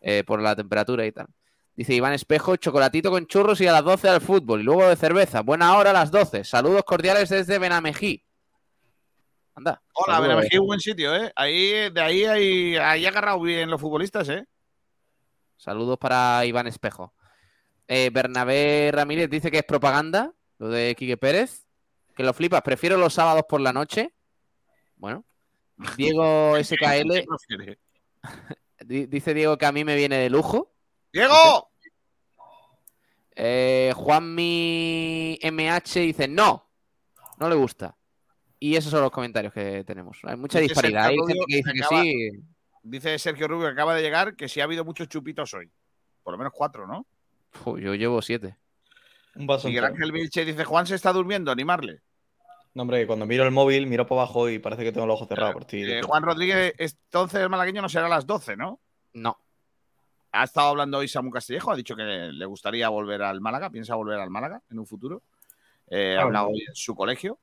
eh, por la temperatura y tal. Dice Iván Espejo, chocolatito con churros y a las 12 al fútbol. Y luego de cerveza. Buena hora a las 12. Saludos cordiales desde Benamejí. Anda. Hola, saludos. Benamejí, buen sitio, ¿eh? Ahí, de ahí, ahí, ahí ha agarrado bien los futbolistas, ¿eh? Saludos para Iván Espejo. Eh, Bernabé Ramírez dice que es propaganda, lo de Quique Pérez. Que lo flipas. Prefiero los sábados por la noche. Bueno. Diego SKL. di- dice Diego que a mí me viene de lujo. ¡Diego! Eh, Juanmi MH dice no, no le gusta. Y esos son los comentarios que tenemos. Hay mucha Dice disparidad. Hay Sergio gente Rubio que dice que acaba- sí. Dice Sergio Rubio que acaba de llegar que sí ha habido muchos chupitos hoy. Por lo menos cuatro, ¿no? Yo llevo siete. Un vaso Miguel. Ángel Vilche dice, Juan se está durmiendo, animarle. No, hombre, que cuando miro el móvil, miro por abajo y parece que tengo los ojos cerrados por ti. Eh, Juan Rodríguez, entonces el malagueño no será a las 12, ¿no? No. Ha estado hablando hoy Samu Castillejo, ha dicho que le gustaría volver al Málaga, piensa volver al Málaga en un futuro. Eh, ha Ah, hablado hoy en su colegio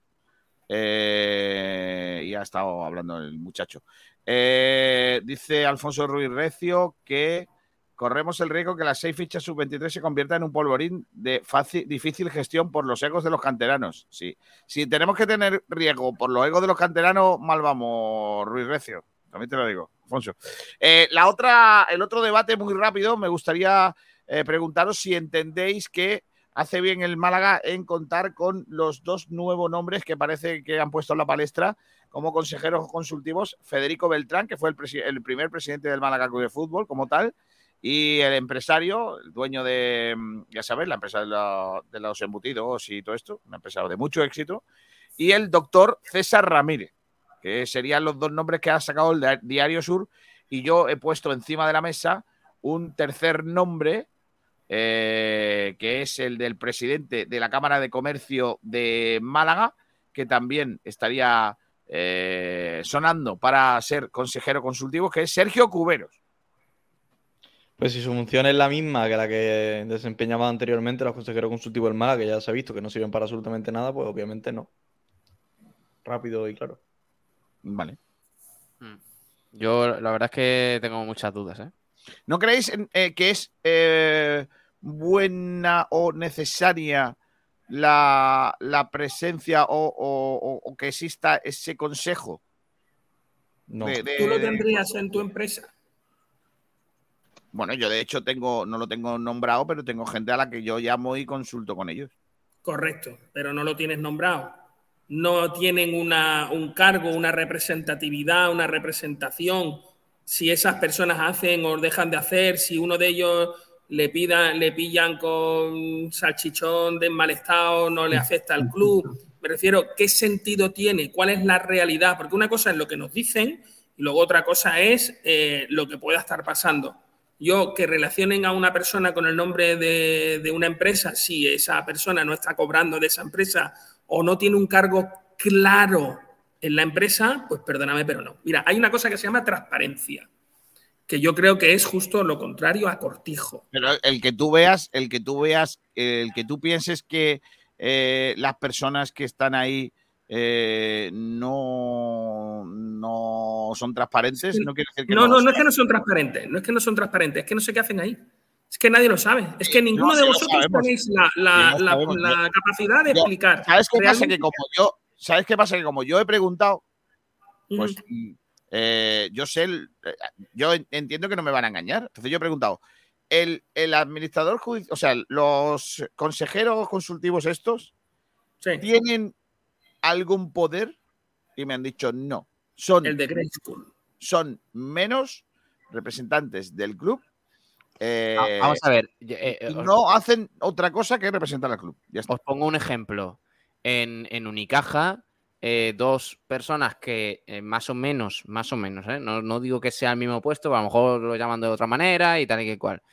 eh, y ha estado hablando el muchacho. Eh, dice Alfonso Ruiz Recio que corremos el riesgo que las seis fichas sub-23 se conviertan en un polvorín de fácil, difícil gestión por los egos de los canteranos. Sí. Si tenemos que tener riesgo por los egos de los canteranos, mal vamos, Ruiz Recio. También te lo digo, Alfonso. Eh, la otra, el otro debate muy rápido, me gustaría preguntaros si entendéis que hace bien el Málaga en contar con los dos nuevos nombres que parece que han puesto en la palestra como consejeros consultivos, Federico Beltrán, que fue el, primer presidente del Málaga Club de Fútbol como tal, y el empresario, el dueño de, mm, ya sabes, la empresa de, de los embutidos y todo esto, una empresa de mucho éxito, y el doctor César Ramírez, que serían los dos nombres que ha sacado el Di- Diario Sur, y yo he puesto encima de la mesa un tercer nombre, eh, que es el del presidente de la Cámara de Comercio de Málaga, que también estaría eh, sonando para ser consejero consultivo, que es Sergio Cuberos. Pues si su función es la misma que la que desempeñaba anteriormente los consejeros consultivos del Málaga, que ya se ha visto que no sirven para absolutamente nada, pues obviamente no. Rápido y claro. Vale. Yo la verdad es que tengo muchas dudas, ¿eh? ¿No creéis eh, que es eh, buena o necesaria la, la presencia o, o- o- o que exista ese consejo? No. De- de- ¿Tú lo tendrías en tu empresa? Bueno, yo de hecho tengo, no lo tengo nombrado, pero tengo gente a la que yo llamo y consulto con ellos. Correcto, pero no lo tienes nombrado. No tienen una- un cargo, una representatividad, una representación. Si esas personas hacen o dejan de hacer, si uno de ellos le, pida, le pillan con salchichón de mal estado, no le afecta al club. Me refiero, ¿qué sentido tiene? ¿Cuál es la realidad? Porque una cosa es lo que nos dicen y luego otra cosa es eh, lo que pueda estar pasando. Yo, que relacionen a una persona con el nombre de, de una empresa, si esa persona no está cobrando de esa empresa o no tiene un cargo claro en la empresa, pues perdóname, pero no. Mira, hay una cosa que se llama transparencia, que yo creo que es justo lo contrario a cortijo. Pero el que tú veas, el que tú veas, el que tú pienses que eh, las personas que están ahí eh, no, no son transparentes, no quiere decir que No, no. no, no es que no son transparentes, no es que no son transparentes, es que no sé qué hacen ahí. Es que nadie lo sabe. Es que ninguno de vosotros tenéis la, capacidad de Yo- explicar. ¿Sabes qué pasa? Que como yo, ¿sabes qué pasa? Que como yo he preguntado, pues eh, yo sé, el- eh, yo en- entiendo que no me van a engañar. Entonces yo he preguntado, el, el administrador judicial, o sea, los consejeros consultivos estos, ¿tienen algún poder? Y me han dicho no. Son, El de Grey School. son menos representantes del club. eh, Ah, Vamos a ver. eh, y eh, no hacen otra cosa que representar al club. Ya está. Os pongo un ejemplo. En, en Unicaja, eh, dos personas que eh, más o menos, más o menos, ¿eh? no, no digo que sea el mismo puesto, a lo mejor lo llaman de otra manera y tal y que cual.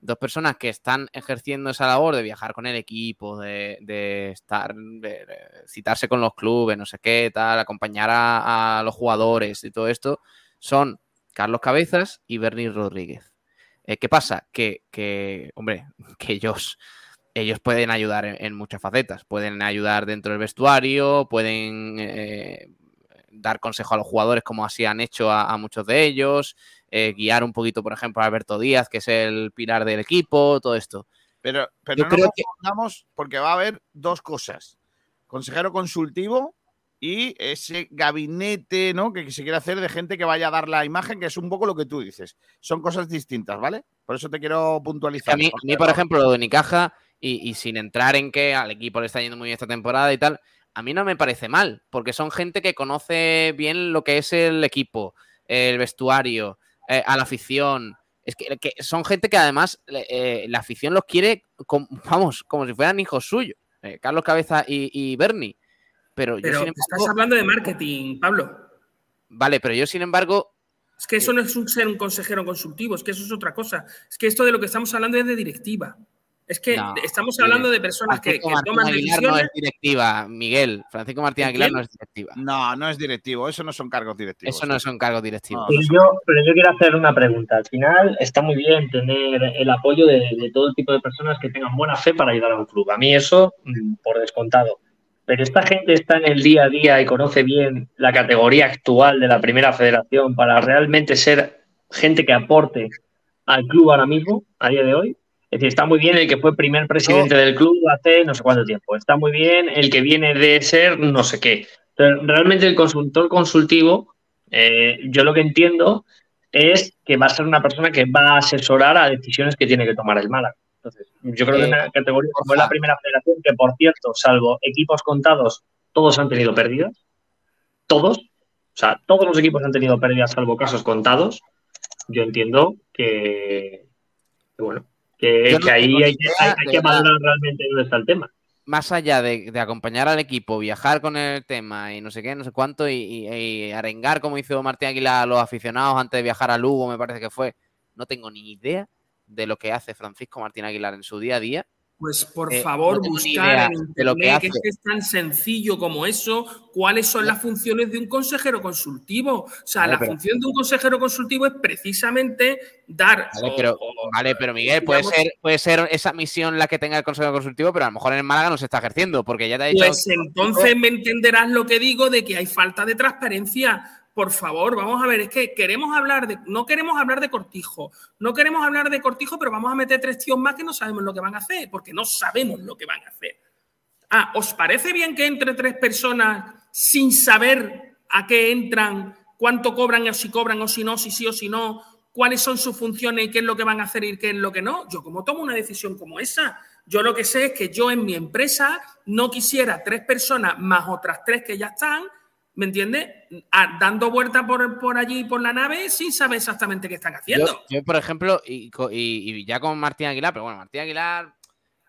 Dos personas que están ejerciendo esa labor de viajar con el equipo, de, de estar, de- citarse con los clubes, no sé qué, tal, acompañar a, los jugadores y todo esto, son Carlos Cabezas y Bernie Rodríguez. ¿Qué pasa? Que, que, hombre, que ellos, ellos pueden ayudar en, en muchas facetas. Pueden ayudar dentro del vestuario, pueden eh, dar consejo a los jugadores como así han hecho a, a muchos de ellos, eh, guiar un poquito, por ejemplo, a Alberto Díaz, que es el pilar del equipo, todo esto. Pero, pero Yo no creo nos que- confundamos porque va a haber dos cosas. Consejero consultivo y ese gabinete ¿no? que se quiere hacer de gente que vaya a dar la imagen, que es un poco lo que tú dices. Son cosas distintas, ¿vale? Por eso te quiero puntualizar. A mí, a mí, por ejemplo, lo de Unicaja, y, y sin entrar en que al equipo le está yendo muy bien esta temporada y tal, a mí no me parece mal, porque son gente que conoce bien lo que es el equipo, el vestuario, eh, a la afición. Es que, que son gente que además eh, la afición los quiere, com- vamos, como si fueran hijos suyos. Eh, Carlos Cabeza y, y Bernie. Pero, yo, Pero sin estás embargo, hablando de marketing, Pablo. vale, pero yo, sin embargo, Es que eso no es un ser un consejero consultivo, es que eso es otra cosa. Es que esto de lo que estamos hablando es de directiva. Es que No, estamos hablando de personas que, Francisco que Martín toman Aguilar decisiones. no es directiva, Miguel. Francisco Martín ¿De Aguilar no es directiva. No, no es directivo, eso no son cargos directivos. Eso no son cargos directivos. Pero yo, pero yo quiero hacer una pregunta. Al final está muy bien tener el apoyo de, de todo tipo de personas que tengan buena fe para ayudar a un club. A mí eso, mm, por descontado. Pero esta gente está en el día a día y conoce bien la categoría actual de la primera federación para realmente ser gente que aporte al club ahora mismo, a día de hoy. Es decir, está muy bien el que fue primer presidente del club hace no sé cuánto tiempo. Está muy bien el que viene de ser no sé qué. Pero realmente el consultor consultivo, eh, yo lo que entiendo es que va a ser una persona que va a asesorar a decisiones que tiene que tomar el Málaga. Entonces, yo creo que Eh, una categoría como es la primera federación, que por cierto, salvo equipos contados, todos han tenido pérdidas. Todos. O sea, todos los equipos han tenido pérdidas, salvo casos contados. Yo entiendo que, que bueno, que, Yo no que ahí hay que, hay- hay valorar realmente dónde está el tema. Más allá de, de acompañar al equipo, viajar con el tema y no sé qué, no sé cuánto, y, y- y arengar como hizo Martín Aguilar a los aficionados antes de viajar a Lugo, me parece que fue. No tengo ni idea de lo que hace Francisco Martín Aguilar en su día a día. Pues por Eh, favor, no buscar en de lo que internet, que, hace. es que es tan sencillo como eso, cuáles son las funciones de un consejero consultivo. O sea, Vale, la pero- función de un consejero consultivo es precisamente dar. Vale, o- pero, o- vale, pero Miguel, puede digamos- ser, puede ser esa misión la que tenga el Consejo Consultivo, pero a lo mejor en el Málaga no se está ejerciendo, porque ya te ha dicho. Pues entonces me entenderás lo que digo de que hay falta de transparencia. Por favor, vamos a ver, es que queremos hablar de, no queremos hablar de cortijo, no queremos hablar de cortijo, pero vamos a meter tres tíos más que no sabemos lo que van a hacer, porque no sabemos lo que van a hacer. Ah, ¿os parece bien que entre tres personas sin saber a qué entran, cuánto cobran o si cobran o si no, si sí o si no, cuáles son sus funciones y qué es lo que van a hacer y qué es lo que no? Yo como tomo una decisión como esa, yo lo que sé es que yo en mi empresa no quisiera tres personas más otras tres que ya están, ¿me entiendes? Ah, dando vueltas por, por allí, por la nave, sin saber exactamente qué están haciendo. Yo, yo, por ejemplo, y, co- y- y ya con Martín Aguilar, pero bueno, Martín Aguilar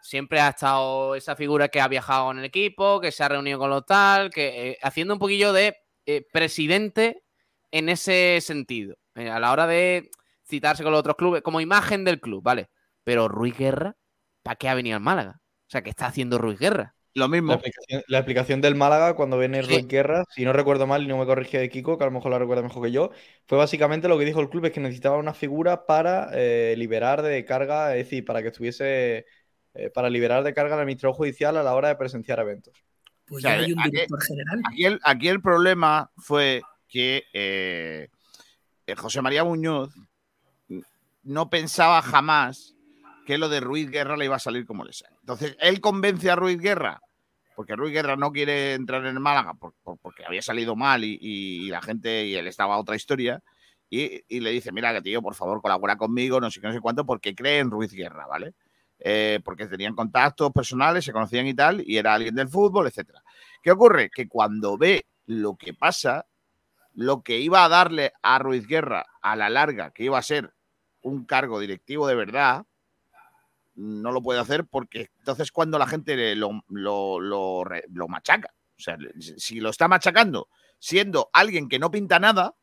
siempre ha estado esa figura que ha viajado con el equipo, que se ha reunido con los tal, que eh, haciendo un poquillo de eh, presidente en ese sentido, eh, a la hora de citarse con los otros clubes, como imagen del club, ¿vale? Pero Ruiz Guerra, ¿para qué ha venido al Málaga? O sea, ¿qué está haciendo Ruiz Guerra? Lo La explicación, la explicación del Málaga cuando viene Ruiz Guerra, si no recuerdo mal y no me corrige Kiko, que a lo mejor la recuerda mejor que yo, fue básicamente lo que dijo el club, es que necesitaba una figura para eh, liberar de carga, es decir, para que estuviese, eh, para liberar de carga al administrador judicial a la hora de presenciar eventos. Pues O sea, ya hay un aquí- director general. Aquí el, aquí el problema fue que eh, José María Muñoz no pensaba jamás que lo de Ruiz Guerra le iba a salir como le sale. Entonces, él convence a Ruiz Guerra, porque Ruiz Guerra no quiere entrar en el Málaga por- por- porque había salido mal y, la gente, y él estaba otra historia, y, y le dice, mira que tío, por favor, colabora conmigo, no sé qué, no sé cuánto, porque cree en Ruiz Guerra, ¿vale? Eh, porque tenían contactos personales, se conocían y tal, y era alguien del fútbol, etcétera. ¿Qué ocurre? Que cuando ve lo que pasa, lo que iba a darle a Ruiz Guerra a la larga, que iba a ser un cargo directivo de verdad, no lo puede hacer porque entonces cuando la gente le- lo, lo- lo machaca. O sea, si lo está machacando siendo alguien que no pinta nada,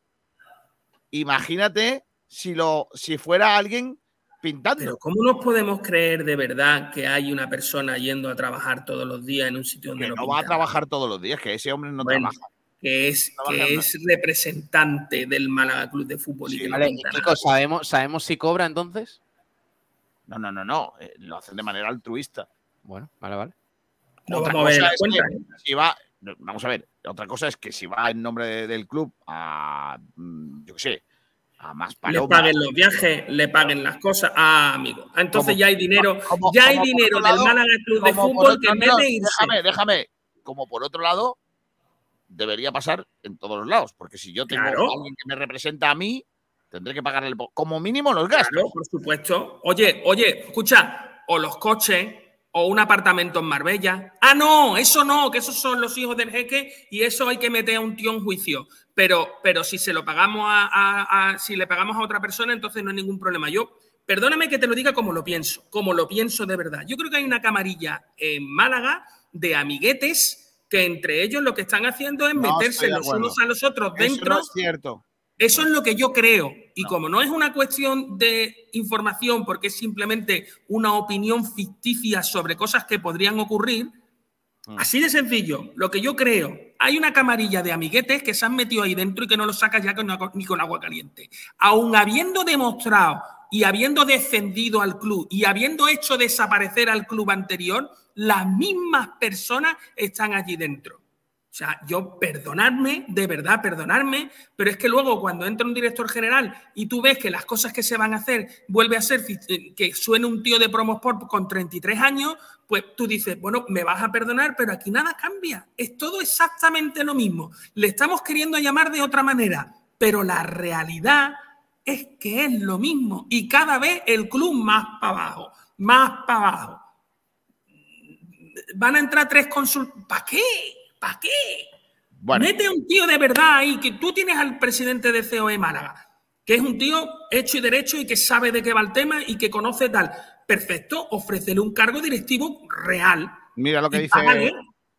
imagínate si, lo, si fuera alguien pintando. Pero ¿cómo nos podemos creer de verdad que hay una persona yendo a trabajar todos los días en un sitio donde que no, no va a trabajar todos los días, que ese hombre no Bueno, trabaja. que es, que es representante del Málaga Club de Fútbol y que no Vale, Kiko, nada. ¿sabemos, ¿sabemos si cobra entonces? No, no, no, no. eh, lo hacen de manera altruista. Bueno, vale, vale. Lo Otra vamos a ver cosa la es cuenta, que ¿eh? si va, no, vamos a ver, otra cosa es que si va en nombre de- del club a, mm, yo qué sé, a más Le palomas. paguen los viajes, le paguen las cosas. Ah, amigo. Ah, Entonces Como- ya hay dinero, como- ya hay dinero del lado- Málaga Club de Fútbol que en vez no, de irse. Déjame, déjame. Como por otro lado, debería pasar en todos los lados, porque si yo tengo Claro. a alguien que me representa a mí, tendré que pagarle como mínimo los gastos. Claro, por supuesto. Oye, oye, escucha, o los coches, o un apartamento en Marbella. Ah, no, eso no, que esos son los hijos del jeque y eso hay que meter a un tío en juicio. Pero, pero si se lo pagamos a, a- a- si le pagamos a otra persona, entonces no hay ningún problema. Yo, perdóname que te lo diga como lo pienso, como lo pienso de verdad. Yo creo que hay una camarilla en Málaga de amiguetes que entre ellos lo que están haciendo es No meterse los unos a los otros Eso dentro. no es cierto. Eso es lo que yo creo. Y como no es una cuestión de información, porque es simplemente una opinión ficticia sobre cosas que podrían ocurrir, así de sencillo, lo que yo creo, hay una camarilla de amiguetes que se han metido ahí dentro y que no los sacas ya con, ni con agua caliente. Aún habiendo demostrado y habiendo defendido al club y habiendo hecho desaparecer al club anterior, las mismas personas están allí dentro. O sea, yo perdonadme, de verdad perdonarme, pero es que luego cuando entra un director general y tú ves que las cosas que se van a hacer vuelve a ser eh, que suene un tío de Promosport con 33 años, pues tú dices, bueno, me vas a perdonar, pero aquí nada cambia. Es todo exactamente lo mismo. Le estamos queriendo llamar de otra manera, pero la realidad es que es lo mismo y cada vez el club más para abajo, más para abajo. Van a entrar tres consultas. ¿Para qué? ¿Para qué? Mete un tío de verdad ahí, que tú tienes al presidente de COE Málaga, que es un tío hecho y derecho y que sabe de qué va el tema y que conoce tal. Perfecto, ofrécele un cargo directivo real. Mira lo que dice. págale.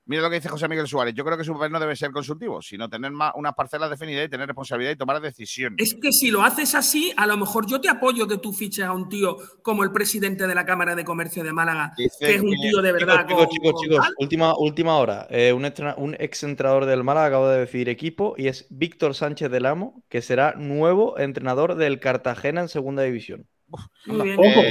Mira lo que dice José Miguel Suárez. Yo creo que su papel no debe ser consultivo, sino tener más, unas parcelas definidas y tener responsabilidad y tomar decisiones. Es que si lo haces así, a lo mejor yo te apoyo que tú fiches a un tío como el presidente de la Cámara de Comercio de Málaga, que es un tío de verdad. Chicos, con- chicos, con chicos, tal. última, última hora. Eh, un, un ex entrenador del Málaga acaba de decidir equipo y es Víctor Sánchez del Amo, que será nuevo entrenador del Cartagena en segunda división. Muy bien, Ojo.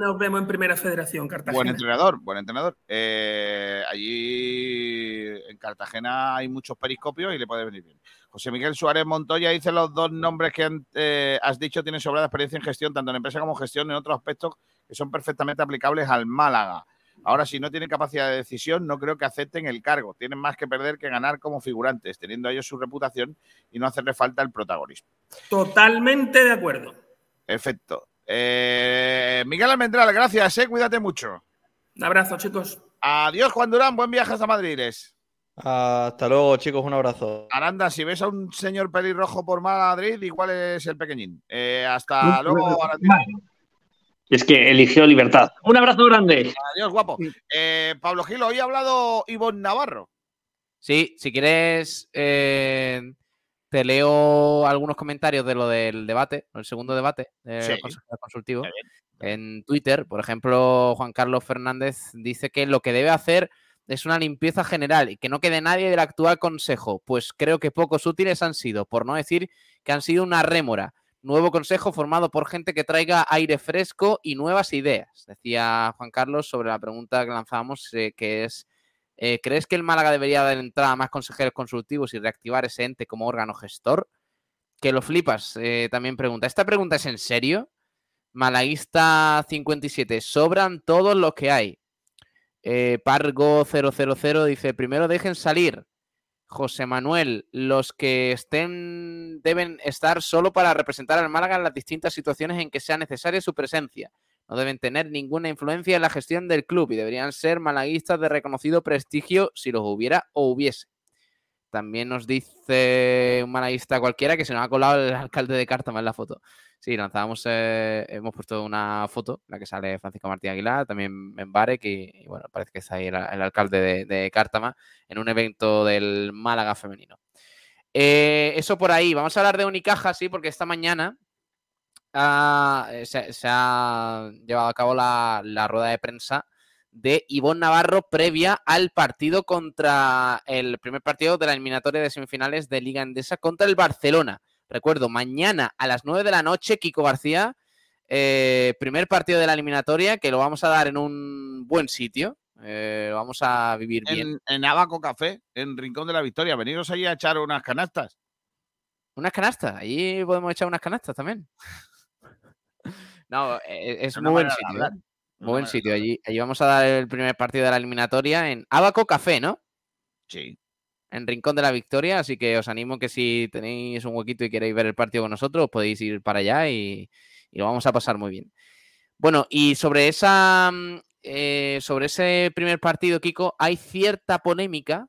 nos vemos en Primera Federación, Cartagena. Buen entrenador, buen entrenador. Eh, allí en Cartagena hay muchos periscopios y le puede venir bien. José Miguel Suárez Montoya dice los dos nombres que han- eh, has dicho tienen sobrada experiencia en gestión, tanto en empresa como gestión, en otros aspectos que son perfectamente aplicables al Málaga. Ahora, si no tienen capacidad de decisión, no creo que acepten el cargo. Tienen más que perder que ganar como figurantes, teniendo ellos su reputación y no hacerle falta el protagonismo. Totalmente de acuerdo. Perfecto. Eh, Miguel Almendral, gracias, eh, cuídate mucho. Un abrazo, chicos. Adiós, Juan Durán, buen viaje hasta Madrid. Iles. Hasta luego, chicos, un abrazo. Aranda, si ves a un señor pelirrojo por Madrid, igual es el pequeñín. Eh, hasta luego, Aranda. Es que eligió libertad. Un abrazo grande. Adiós, guapo. Eh, Pablo Gil, hoy ha hablado Ivonne Navarro. Sí, si quieres, eh, te leo algunos comentarios de lo del debate, el segundo debate del Sí. consultivo. En Twitter, por ejemplo, Juan Carlos Fernández dice que lo que debe hacer es una limpieza general y que no quede nadie del actual consejo, pues creo que pocos útiles han sido, por no decir que han sido una rémora. Nuevo consejo formado por gente que traiga aire fresco y nuevas ideas, decía Juan Carlos sobre la pregunta que lanzábamos, eh, que es eh, ¿Crees que el Málaga debería dar entrada a más consejeros consultivos y reactivar ese ente como órgano gestor? Que lo flipas, eh, también pregunta. ¿Esta pregunta es en serio? Malaguista 57, sobran todos los que hay. Eh, Pargo 000 dice, primero dejen salir. José Manuel, los que estén deben estar solo para representar al Málaga en las distintas situaciones en que sea necesaria su presencia. No deben tener ninguna influencia en la gestión del club y deberían ser malaguistas de reconocido prestigio si los hubiera o hubiese. También nos dice un malaguista cualquiera que se nos ha colado el alcalde de Cártama en la foto. Sí, lanzábamos, eh, hemos puesto una foto, en la que sale Francisco Martín Aguilar, también Membarek y, y bueno, parece que está ahí el, el alcalde de, de Cártama en un evento del Málaga femenino. Eh, eso por ahí. Vamos a hablar de Unicaja, sí, porque esta mañana ah, eh, se, se ha llevado a cabo la, la rueda de prensa de Ivonne Navarro previa al partido contra el primer partido de la eliminatoria de semifinales de Liga Endesa contra el Barcelona. Recuerdo, mañana a las 9 de la noche, Kiko García, eh, primer partido de la eliminatoria que lo vamos a dar en un buen sitio. eh, lo vamos a vivir bien. En, en Abaco Café, en Rincón de la Victoria. Veniros allí a echar unas canastas. Unas canastas, allí podemos echar unas canastas también. No, eh, es Una muy buen sitio. ¿eh? Muy buen sitio. Allí, allí vamos a dar el primer partido de la eliminatoria en Abaco Café, ¿no? Sí. En Rincón de la Victoria, así que os animo que si tenéis un huequito y queréis ver el partido con nosotros, podéis ir para allá y, y lo vamos a pasar muy bien. Bueno, y sobre esa mm, eh, sobre ese primer partido, Kiko, hay cierta polémica.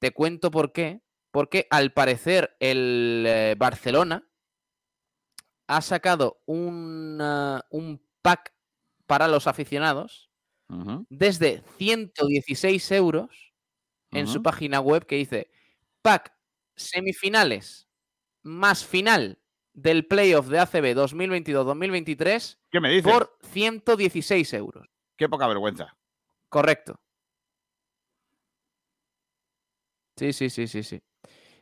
Te cuento por qué. Porque al parecer el eh, Barcelona ha sacado un, un pack para los aficionados desde 116 euros en su página web que dice pack semifinales más final del playoff de ACB 2022-2023 ¿Qué me dices? por 116 euros. Qué poca vergüenza. Correcto. Sí, sí, sí, sí, sí.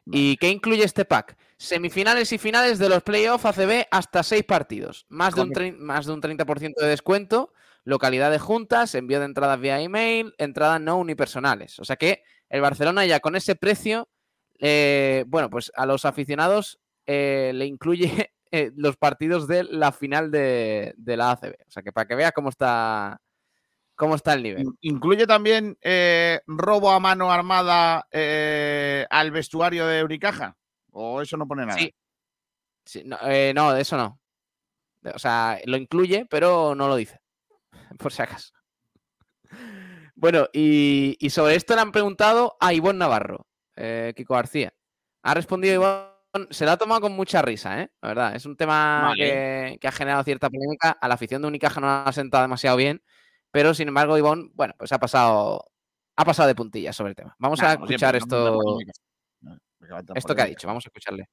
¿Y qué incluye este pack? Semifinales y finales de los playoffs ACB hasta seis partidos. Más de, un más de un 30% de descuento, localidad de juntas, envío de entradas vía email, entradas no unipersonales. O sea que el Barcelona ya con ese precio, eh, bueno, pues a los aficionados eh, le incluye eh, los partidos de la final de, de la ACB. O sea que para que veas cómo está, cómo está el nivel. In- ¿Incluye también eh, robo a mano armada eh, al vestuario de Unicaja? ¿O eso no pone nada? Sí. Sí, no, eh, no, de eso no. O sea, lo incluye, pero no lo dice. Por si acaso. Bueno, y, y sobre esto le han preguntado a Ivonne Navarro, eh, Kiko García. Ha respondido Ivonne, se lo ha tomado con mucha risa, ¿eh? La verdad, es un tema Vale. que, que ha generado cierta polémica. A la afición de Unicaja no la ha sentado demasiado bien, pero sin embargo, Ivonne, bueno, pues ha pasado, ha pasado de puntillas sobre el tema. Vamos Nah, a siempre, escuchar esto. No, esto que ha dicho. Vamos a escucharle.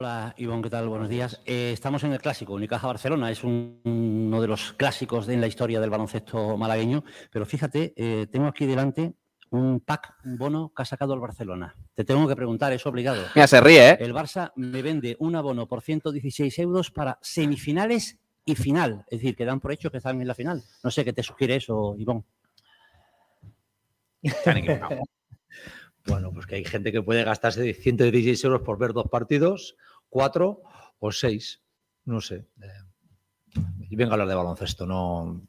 Hola, Ivonne, ¿qué tal? Buenos días. Eh, estamos en el clásico, Unicaja Barcelona. Es un- uno de los clásicos de- en la historia del baloncesto malagueño. Pero fíjate, eh, tengo aquí delante un pack, un bono que ha sacado el Barcelona. Te tengo que preguntar, es obligado. Mira, se ríe, ¿eh? El Barça me vende un abono por 116 euros para semifinales y final. Es decir, que dan por hecho que están en la final. No sé qué te sugiere eso, Ivonne. Bueno, pues que hay gente que puede gastarse 116 euros por ver dos partidos, cuatro o seis. No sé. Eh, Y vengo a hablar de baloncesto, no.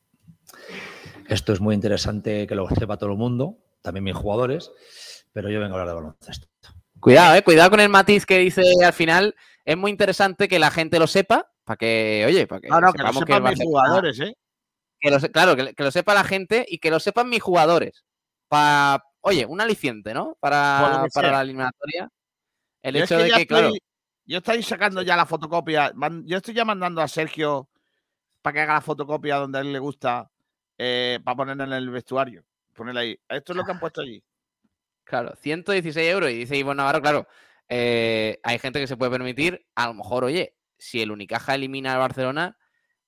Esto es muy interesante que lo sepa todo el mundo, también mis jugadores, pero yo vengo a hablar de baloncesto. Cuidado, eh, cuidado con el matiz que dice al final. Es muy interesante que la gente lo sepa, para que, oye, para que, No, no, que lo sepan mis jugadores, ¿eh? que lo claro, que, que lo sepa la gente y que lo sepan mis jugadores. Para, oye, un aliciente, ¿no? Para, que para la eliminatoria. El Yo es hecho de que, claro, Yo estoy sacando ya la fotocopia. Yo estoy ya mandando a Sergio para que haga la fotocopia donde a él le gusta eh, para ponerla en el vestuario. Ponerla ahí. Esto es lo que han puesto allí. Claro, 116 euros. Y dice Ivonne Navarro, claro, eh, hay gente que se puede permitir, a lo mejor, oye, si el Unicaja elimina al Barcelona,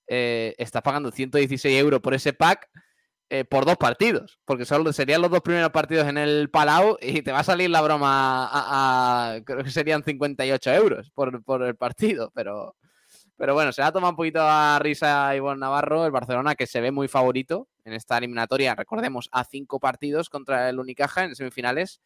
eh, estás pagando 116 euros por ese pack eh, por dos partidos, porque solo serían los dos primeros partidos en el Palau y te va a salir la broma a, creo que serían 58 euros por, por el partido, pero, pero bueno, se la toma un poquito a risa Ivonne Navarro, el Barcelona que se ve muy favorito en esta eliminatoria, recordemos, a cinco partidos contra el Unicaja en semifinales.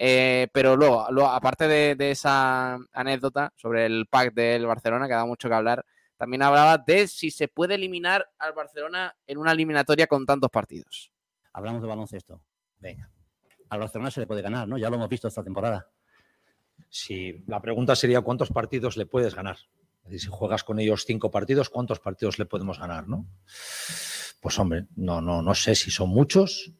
Eh, pero luego, luego, aparte de, de esa anécdota sobre el pack del Barcelona, que da mucho que hablar, también hablaba de si se puede eliminar al Barcelona en una eliminatoria con tantos partidos. Hablamos de baloncesto. Venga. Al Barcelona se le puede ganar, ¿no? Ya lo hemos visto esta temporada. Si la pregunta sería cuántos partidos le puedes ganar. Es decir, si juegas con ellos cinco partidos, ¿cuántos partidos le podemos ganar, no? Pues hombre, no, no, no sé si son muchos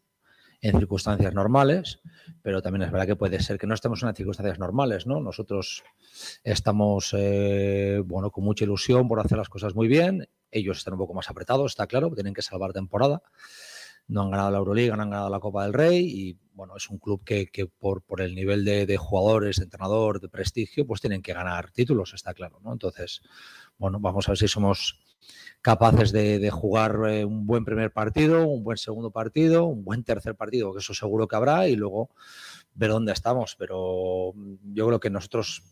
en circunstancias normales, pero también es verdad que puede ser que no estemos en circunstancias normales, ¿no? Nosotros estamos, eh, bueno, con mucha ilusión por hacer las cosas muy bien. Ellos están un poco más apretados, está claro, tienen que salvar temporada. No han ganado la Euroliga, no han ganado la Copa del Rey y, bueno, es un club que, que por, por el nivel de, de jugadores, de entrenador, de prestigio, pues tienen que ganar títulos, está claro, ¿no? Entonces, bueno, vamos a ver si somos capaces de, jugar eh, un buen primer partido, un buen segundo partido, un buen tercer partido, que eso seguro que habrá, y luego ver dónde estamos. Pero mm, yo creo que nosotros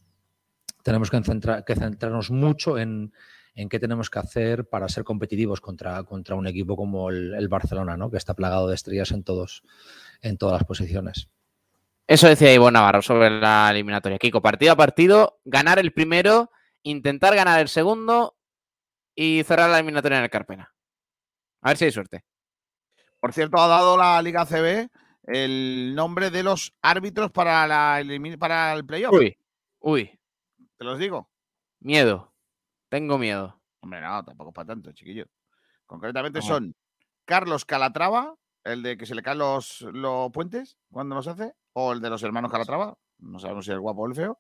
tenemos que, centra- que centrarnos mucho en, qué tenemos que hacer para ser competitivos contra, un equipo como el, el Barcelona, ¿no? que está plagado de estrellas en, todos, en todas las posiciones. Eso decía Ivo Navarro sobre la eliminatoria. Kiko, partido a partido, ganar el primero, intentar ganar el segundo y cerrar la eliminatoria en el Carpena. A ver si hay suerte. Por cierto, ha dado la Liga CB el nombre de los árbitros para, la, para el playoff. Uy, uy, Te los digo. miedo. Tengo miedo. Hombre, no, tampoco es para tanto, chiquillo. Concretamente son Carlos Calatrava, el de que se le caen los, los puentes cuando los hace, o el de los hermanos Calatrava, no sabemos si es el guapo o el feo,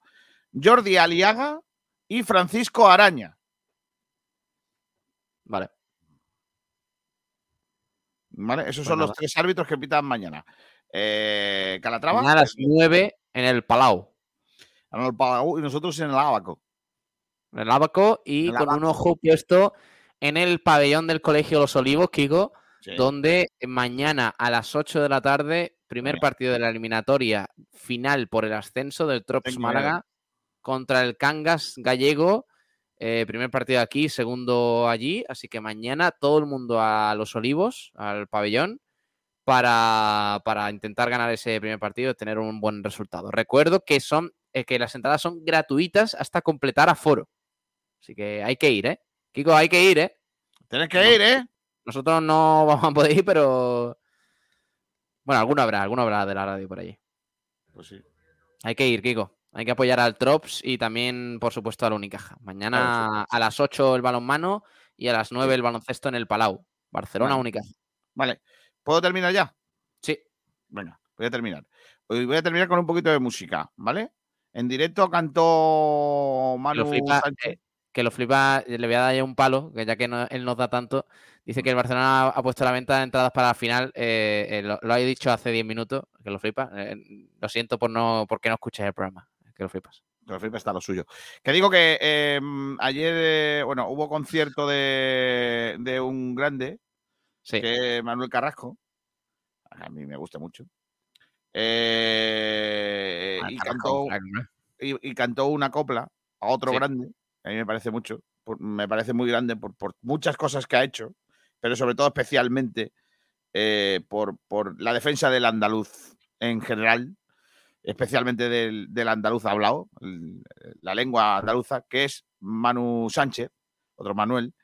Jordi Aliaga y Francisco Araña. Vale. ¿Vale? Esos Pues son los tres árbitros que pitan mañana. Eh, Calatrava. Mañana a las 9 en el Palau. Ganó el Palau y nosotros en el Abaco. En el Abaco y El con un ojo puesto en el pabellón del Colegio Los Olivos, Kiko, Sí. donde mañana a las 8 de la tarde, primer partido de la eliminatoria final por el ascenso del Trops Málaga contra el Cangas Gallego. Eh, primer partido aquí, segundo allí. Así que mañana todo el mundo a Los Olivos, al pabellón, para, para intentar ganar ese primer partido y tener un buen resultado. Recuerdo que son eh, que las entradas son gratuitas hasta completar aforo. Así que hay que ir, ¿eh? Kiko, hay que ir, ¿eh? Tienes que ir, ¿eh? Nosotros no vamos a poder ir, pero. Bueno, alguno habrá, alguno habrá de la radio por allí. Pues sí. Hay que ir, Kiko. Hay que apoyar al Trops y también, por supuesto, a la Unicaja. Mañana a las 8 el balonmano y a las 9 el baloncesto en el Palau. Barcelona, Vale. Unicaja. Vale. ¿Puedo terminar ya? Sí. Venga, voy a terminar. Hoy Voy a terminar con un poquito de música, ¿vale? En directo cantó Manu lo flipa, eh, que lo flipa, eh, le voy a dar ya un palo, que ya que no- él nos da tanto, dice que el Barcelona ha puesto a la venta de entradas para la final, eh, eh, lo, lo ha dicho hace 10 minutos, que lo flipa. lo siento por no porque no escuches el programa, que lo flipas. Pero flipa está lo suyo. Que digo que eh, ayer, eh, bueno, hubo concierto de, de un grande, que es Manuel Carrasco. A mí me gusta mucho. Eh, Ah, y, cantó, y, y cantó una copla a otro Sí. grande. que A mí me parece mucho. por- me parece muy grande por, por muchas cosas que ha hecho, pero sobre todo especialmente eh, por, por la defensa del andaluz en general, especialmente del, del andaluz hablado, el- la lengua andaluza, que es Manu Sánchez, otro Manuel,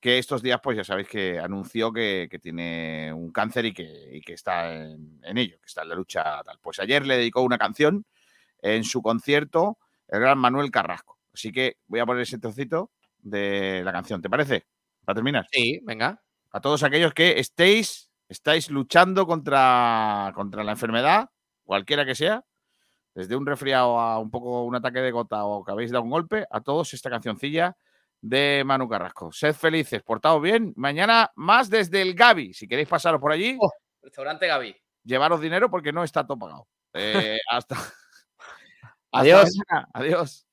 que estos días, pues ya sabéis que anunció que, que tiene un cáncer y que, y que está en, en ello, que está en la lucha tal. Pues ayer le dedicó una canción en su concierto, el gran Manuel Carrasco. Así que voy a poner ese trocito de la canción, ¿te parece? Para terminar. Sí, venga. A todos aquellos que estéis, estáis luchando contra, contra la enfermedad, cualquiera que sea, desde un resfriado a un poco un ataque de gota o que habéis dado un golpe, a todos esta cancioncilla de Manu Carrasco. Sed felices, portaos bien. Mañana más desde el Gavi. Si queréis pasaros por allí, Restaurante Gaby. llevaros dinero porque no está todo pagado. Eh, hasta. hasta Adiós. mañana. Adiós.